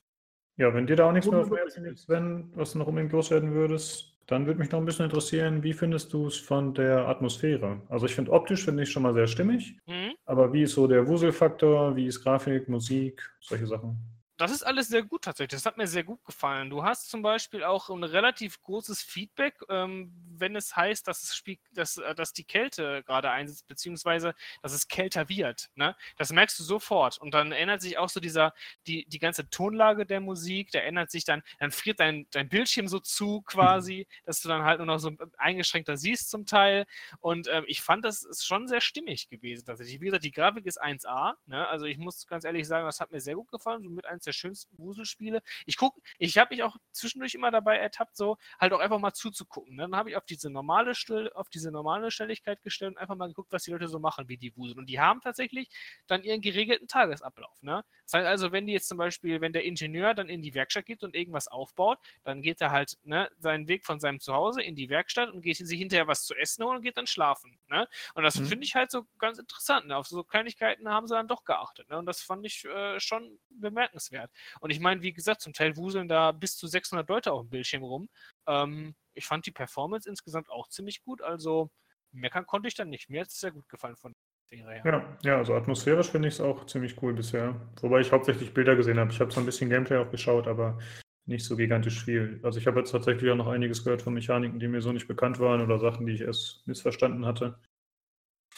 ja, wenn dir da auch nichts mehr auf dem Herzen liegt, Sven, was du noch unbedingt loswerden würdest, dann würde mich noch ein bisschen interessieren, wie findest du es von der Atmosphäre? Also ich finde optisch finde ich schon mal sehr stimmig, mhm. aber wie ist so der Wuselfaktor, wie ist Grafik, Musik, solche Sachen? Das ist alles sehr gut tatsächlich. Das hat mir sehr gut gefallen. Du hast zum Beispiel auch ein relativ großes Feedback, ähm, wenn es heißt, dass, es Spiel, dass, äh, dass die Kälte gerade einsetzt, beziehungsweise dass es kälter wird. Ne? Das merkst du sofort. Und dann ändert sich auch so dieser, die, die ganze Tonlage der Musik, da ändert sich dann, dann friert dein, dein Bildschirm so zu quasi, mhm. dass du dann halt nur noch so eingeschränkter siehst zum Teil. Und ähm, ich fand, das ist schon sehr stimmig gewesen tatsächlich. Wie gesagt, die Grafik ist 1A. Ne? Also ich muss ganz ehrlich sagen, das hat mir sehr gut gefallen. So mit eins der schönsten Gruselspiele. Ich gucke, ich habe mich auch zwischendurch immer dabei ertappt, so halt auch einfach mal zuzugucken. Ne? Dann habe ich auf diese normale Still, auf diese normale Stelligkeit gestellt und einfach mal geguckt, was die Leute so machen, wie die wuseln. Und die haben tatsächlich dann ihren geregelten Tagesablauf. Ne? Das heißt also, wenn die jetzt zum Beispiel, wenn der Ingenieur dann in die Werkstatt geht und irgendwas aufbaut, dann geht er halt ne, seinen Weg von seinem Zuhause in die Werkstatt und geht sich hinterher was zu essen holen und geht dann schlafen. Ne? Und das mhm. finde ich halt so ganz interessant. Ne? Auf so Kleinigkeiten haben sie dann doch geachtet. Ne? Und das fand ich äh, schon bemerkenswert wert. Und ich meine, wie gesagt, zum Teil wuseln da bis zu 600 Leute auf dem Bildschirm rum. Ähm, ich fand die Performance insgesamt auch ziemlich gut, also meckern konnte ich dann nicht. Mir hat es sehr gut gefallen von. Ja, ja, also atmosphärisch finde ich es auch ziemlich cool bisher. Wobei ich hauptsächlich Bilder gesehen habe. Ich habe so ein bisschen Gameplay auch geschaut, aber nicht so gigantisch viel. Also ich habe jetzt tatsächlich auch noch einiges gehört von Mechaniken, die mir so nicht bekannt waren oder Sachen, die ich erst missverstanden hatte.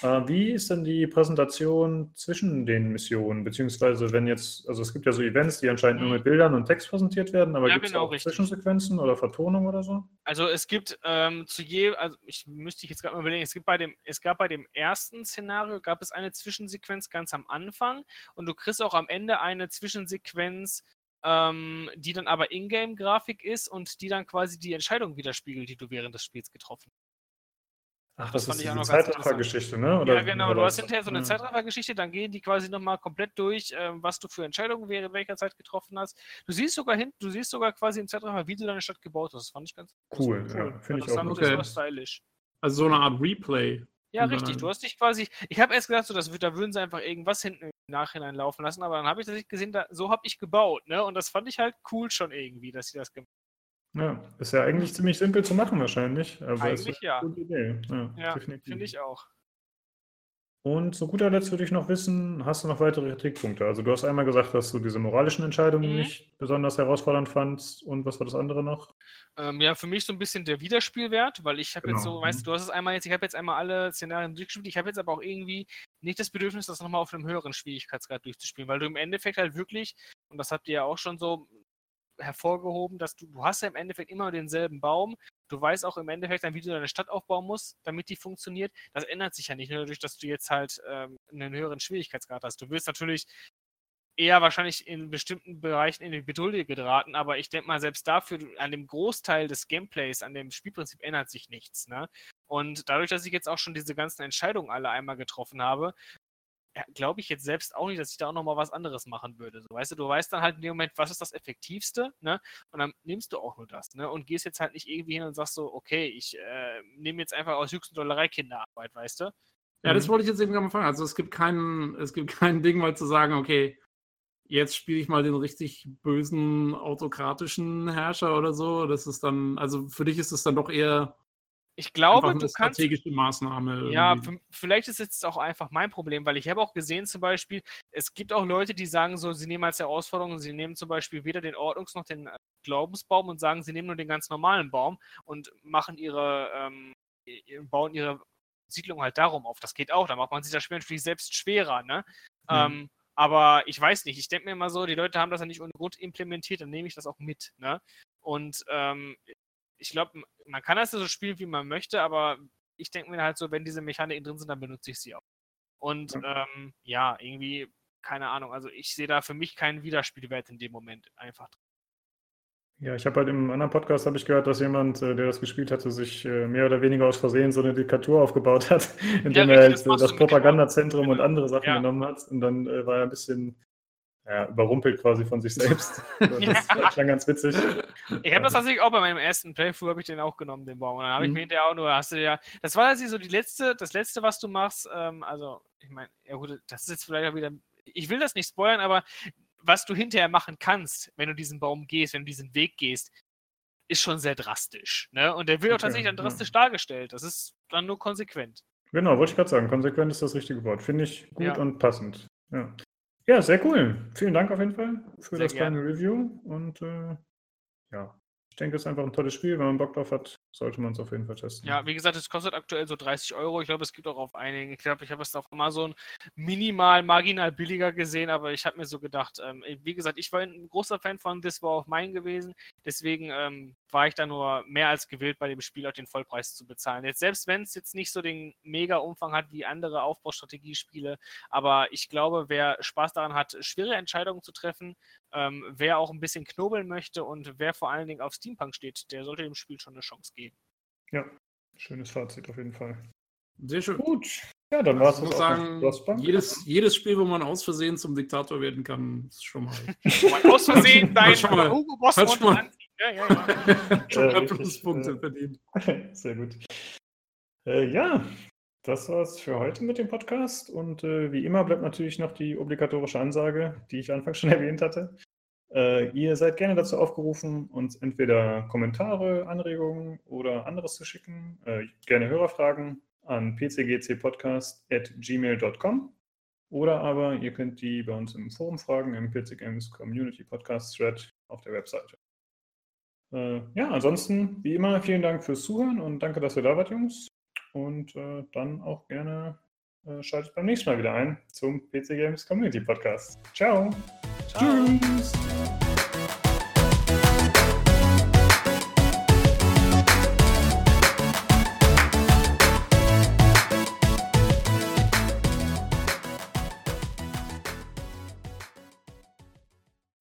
Äh, wie ist denn die Präsentation zwischen den Missionen? Beziehungsweise, wenn jetzt, also es gibt ja so Events, die anscheinend nur mhm. mit Bildern und Text präsentiert werden, aber ja, gibt es genau, auch richtig. Zwischensequenzen oder Vertonung oder so? Also es gibt ähm, zu je, also ich müsste jetzt gerade mal überlegen, es gibt bei dem, es gab bei dem ersten Szenario gab es eine Zwischensequenz ganz am Anfang und du kriegst auch am Ende eine Zwischensequenz, ähm, die dann aber Ingame-Grafik ist und die dann quasi die Entscheidung widerspiegelt, die du während des Spiels getroffen hast. Ach, das, das ist eine Zeitraffergeschichte, ne? Oder ja, genau. Du hast hinterher so eine ja. Zeitraffergeschichte, dann gehen die quasi nochmal komplett durch, ähm, was du für Entscheidungen während welcher Zeit getroffen hast. Du siehst sogar hin, du siehst sogar quasi im Zeitraffer, wie du deine Stadt gebaut hast. Das fand ich ganz cool. cool. Ja, finde ich auch okay. stylisch. Also so eine Art Replay. Ja, richtig. Du hast dich quasi. Ich habe erst gedacht, so, das, da würden sie einfach irgendwas hinten im Nachhinein laufen lassen, aber dann habe ich tatsächlich gesehen, da, so habe ich gebaut, ne? Und das fand ich halt cool schon irgendwie, dass sie das gemacht haben. Ja, ist ja eigentlich ziemlich simpel zu machen wahrscheinlich. Aber eigentlich ist ja. Eine gute Idee. Ja, ja finde ich auch. Und zu guter Letzt würde ich noch wissen, hast du noch weitere Kritikpunkte? Also du hast einmal gesagt, dass du diese moralischen Entscheidungen mhm. nicht besonders herausfordernd fandst. Und was war das andere noch? Ähm, ja, für mich so ein bisschen der Wiederspielwert, weil ich habe genau. jetzt so, weißt du, du hast es einmal jetzt, ich habe jetzt einmal alle Szenarien durchgespielt, ich habe jetzt aber auch irgendwie nicht das Bedürfnis, das nochmal auf einem höheren Schwierigkeitsgrad durchzuspielen, weil du im Endeffekt halt wirklich, und das habt ihr ja auch schon so hervorgehoben, dass du, du hast ja im Endeffekt immer denselben Baum. Du weißt auch im Endeffekt dann, wie du deine Stadt aufbauen musst, damit die funktioniert. Das ändert sich ja nicht, nur dadurch, dass du jetzt halt ähm, einen höheren Schwierigkeitsgrad hast. Du willst natürlich eher wahrscheinlich in bestimmten Bereichen in die Bedulde geraten, aber ich denke mal, selbst dafür, an dem Großteil des Gameplays, an dem Spielprinzip ändert sich nichts. Ne? Und dadurch, dass ich jetzt auch schon diese ganzen Entscheidungen alle einmal getroffen habe, glaube ich jetzt selbst auch nicht, dass ich da auch nochmal was anderes machen würde. So, weißt du, du weißt dann halt in dem Moment, was ist das Effektivste, ne? Und dann nimmst du auch nur das, ne? Und gehst jetzt halt nicht irgendwie hin und sagst so, okay, ich äh, nehme jetzt einfach aus höchsten Dollerei Kinderarbeit, weißt du? Ja, das mhm. wollte ich jetzt eben gerade mal fragen. Also es gibt keinen, es gibt (laughs) kein Ding mal zu sagen, okay, jetzt spiele ich mal den richtig bösen autokratischen Herrscher oder so. Das ist dann, also für dich ist es dann doch eher ich glaube, du kannst. strategische Maßnahme. Ja, vielleicht ist jetzt auch einfach mein Problem, weil ich habe auch gesehen, zum Beispiel, es gibt auch Leute, die sagen so, sie nehmen als Herausforderung, sie nehmen zum Beispiel weder den Ordnungs- noch den äh, Glaubensbaum und sagen, sie nehmen nur den ganz normalen Baum und machen ihre, ähm, bauen ihre Siedlung halt darum auf. Das geht auch, da macht man sich das Spiel natürlich selbst schwerer, ne? Mhm. Ähm, aber ich weiß nicht, ich denke mir immer so, die Leute haben das ja nicht ohne Grund implementiert, dann nehme ich das auch mit, ne? Und ähm, ich glaube, man kann das so spielen, wie man möchte, aber ich denke mir halt so, wenn diese Mechaniken drin sind, dann benutze ich sie auch. Und ja, ähm, ja irgendwie, keine Ahnung, also ich sehe da für mich keinen Widerspielwert in dem Moment einfach drin. Ja, ich habe halt im anderen Podcast habe ich gehört, dass jemand, äh, der das gespielt hatte, sich äh, mehr oder weniger aus Versehen so eine Diktatur aufgebaut hat, (laughs) indem ja, er halt das, das Propagandazentrum genau. und andere Sachen ja. genommen hat. Und dann äh, war er ein bisschen ja, überrumpelt quasi von sich selbst. (laughs) Das klang ganz witzig. Ich habe das tatsächlich auch bei meinem ersten Playthrough habe ich den auch genommen, den Baum. Und dann habe ich mhm. mir hinterher auch nur, hast du ja, das war also so die letzte, das letzte, was du machst, ähm, also ich meine, ja gut, das ist jetzt vielleicht auch wieder, ich will das nicht spoilern, aber was du hinterher machen kannst, wenn du diesen Baum gehst, wenn du diesen Weg gehst, ist schon sehr drastisch. Ne? Und der wird okay, auch tatsächlich dann drastisch ja. dargestellt. Das ist dann nur konsequent. Genau, wollte ich gerade sagen. Konsequent ist das richtige Wort. Finde ich gut ja. und passend. Ja. Ja, sehr cool. Vielen Dank auf jeden Fall für Sehr das kleine Review. Und äh, ja, ich denke, es ist einfach ein tolles Spiel. Wenn man Bock drauf hat, sollte man es auf jeden Fall testen. Ja, wie gesagt, es kostet aktuell so 30 Euro. Ich glaube, es gibt auch auf einigen. Ich glaube, ich habe es auf Amazon minimal, marginal billiger gesehen, aber ich habe mir so gedacht, ähm, wie gesagt, ich war ein großer Fan von This War of Mine gewesen. Deswegen ähm, war ich da nur mehr als gewillt, bei dem Spiel auch den Vollpreis zu bezahlen. Jetzt, selbst wenn es jetzt nicht so den mega Umfang hat wie andere Aufbaustrategiespiele, aber ich glaube, wer Spaß daran hat, schwere Entscheidungen zu treffen, ähm, wer auch ein bisschen knobeln möchte und wer vor allen Dingen auf Steampunk steht, der sollte dem Spiel schon eine Chance geben. Ja, schönes Fazit auf jeden Fall. Sehr schön. Gut. Ja, dann war es Ich muss sagen, jedes, jedes Spiel, wo man aus Versehen zum Diktator werden kann, ist schon mal. (laughs) Aus Versehen dein schon mal. Hugo Boss Halt schon mal. Ja, ja, ja. (laughs) schon Pluspunkte äh, verdient. (laughs) Sehr gut. Äh, ja, das war's für heute mit dem Podcast. Und äh, wie immer bleibt natürlich noch die obligatorische Ansage, die ich anfangs schon erwähnt hatte. Äh, ihr seid gerne dazu aufgerufen, uns entweder Kommentare, Anregungen oder anderes zu schicken. Äh, gerne Hörerfragen an pcgcpodcast.gmail.com oder aber ihr könnt die bei uns im Forum fragen, im PC Games Community Podcast Thread auf der Webseite. Äh, ja, ansonsten, wie immer, vielen Dank fürs Zuhören und danke, dass ihr da wart, Jungs. Und äh, dann auch gerne äh, schaltet beim nächsten Mal wieder ein zum PC Games Community Podcast. Ciao. Cheers.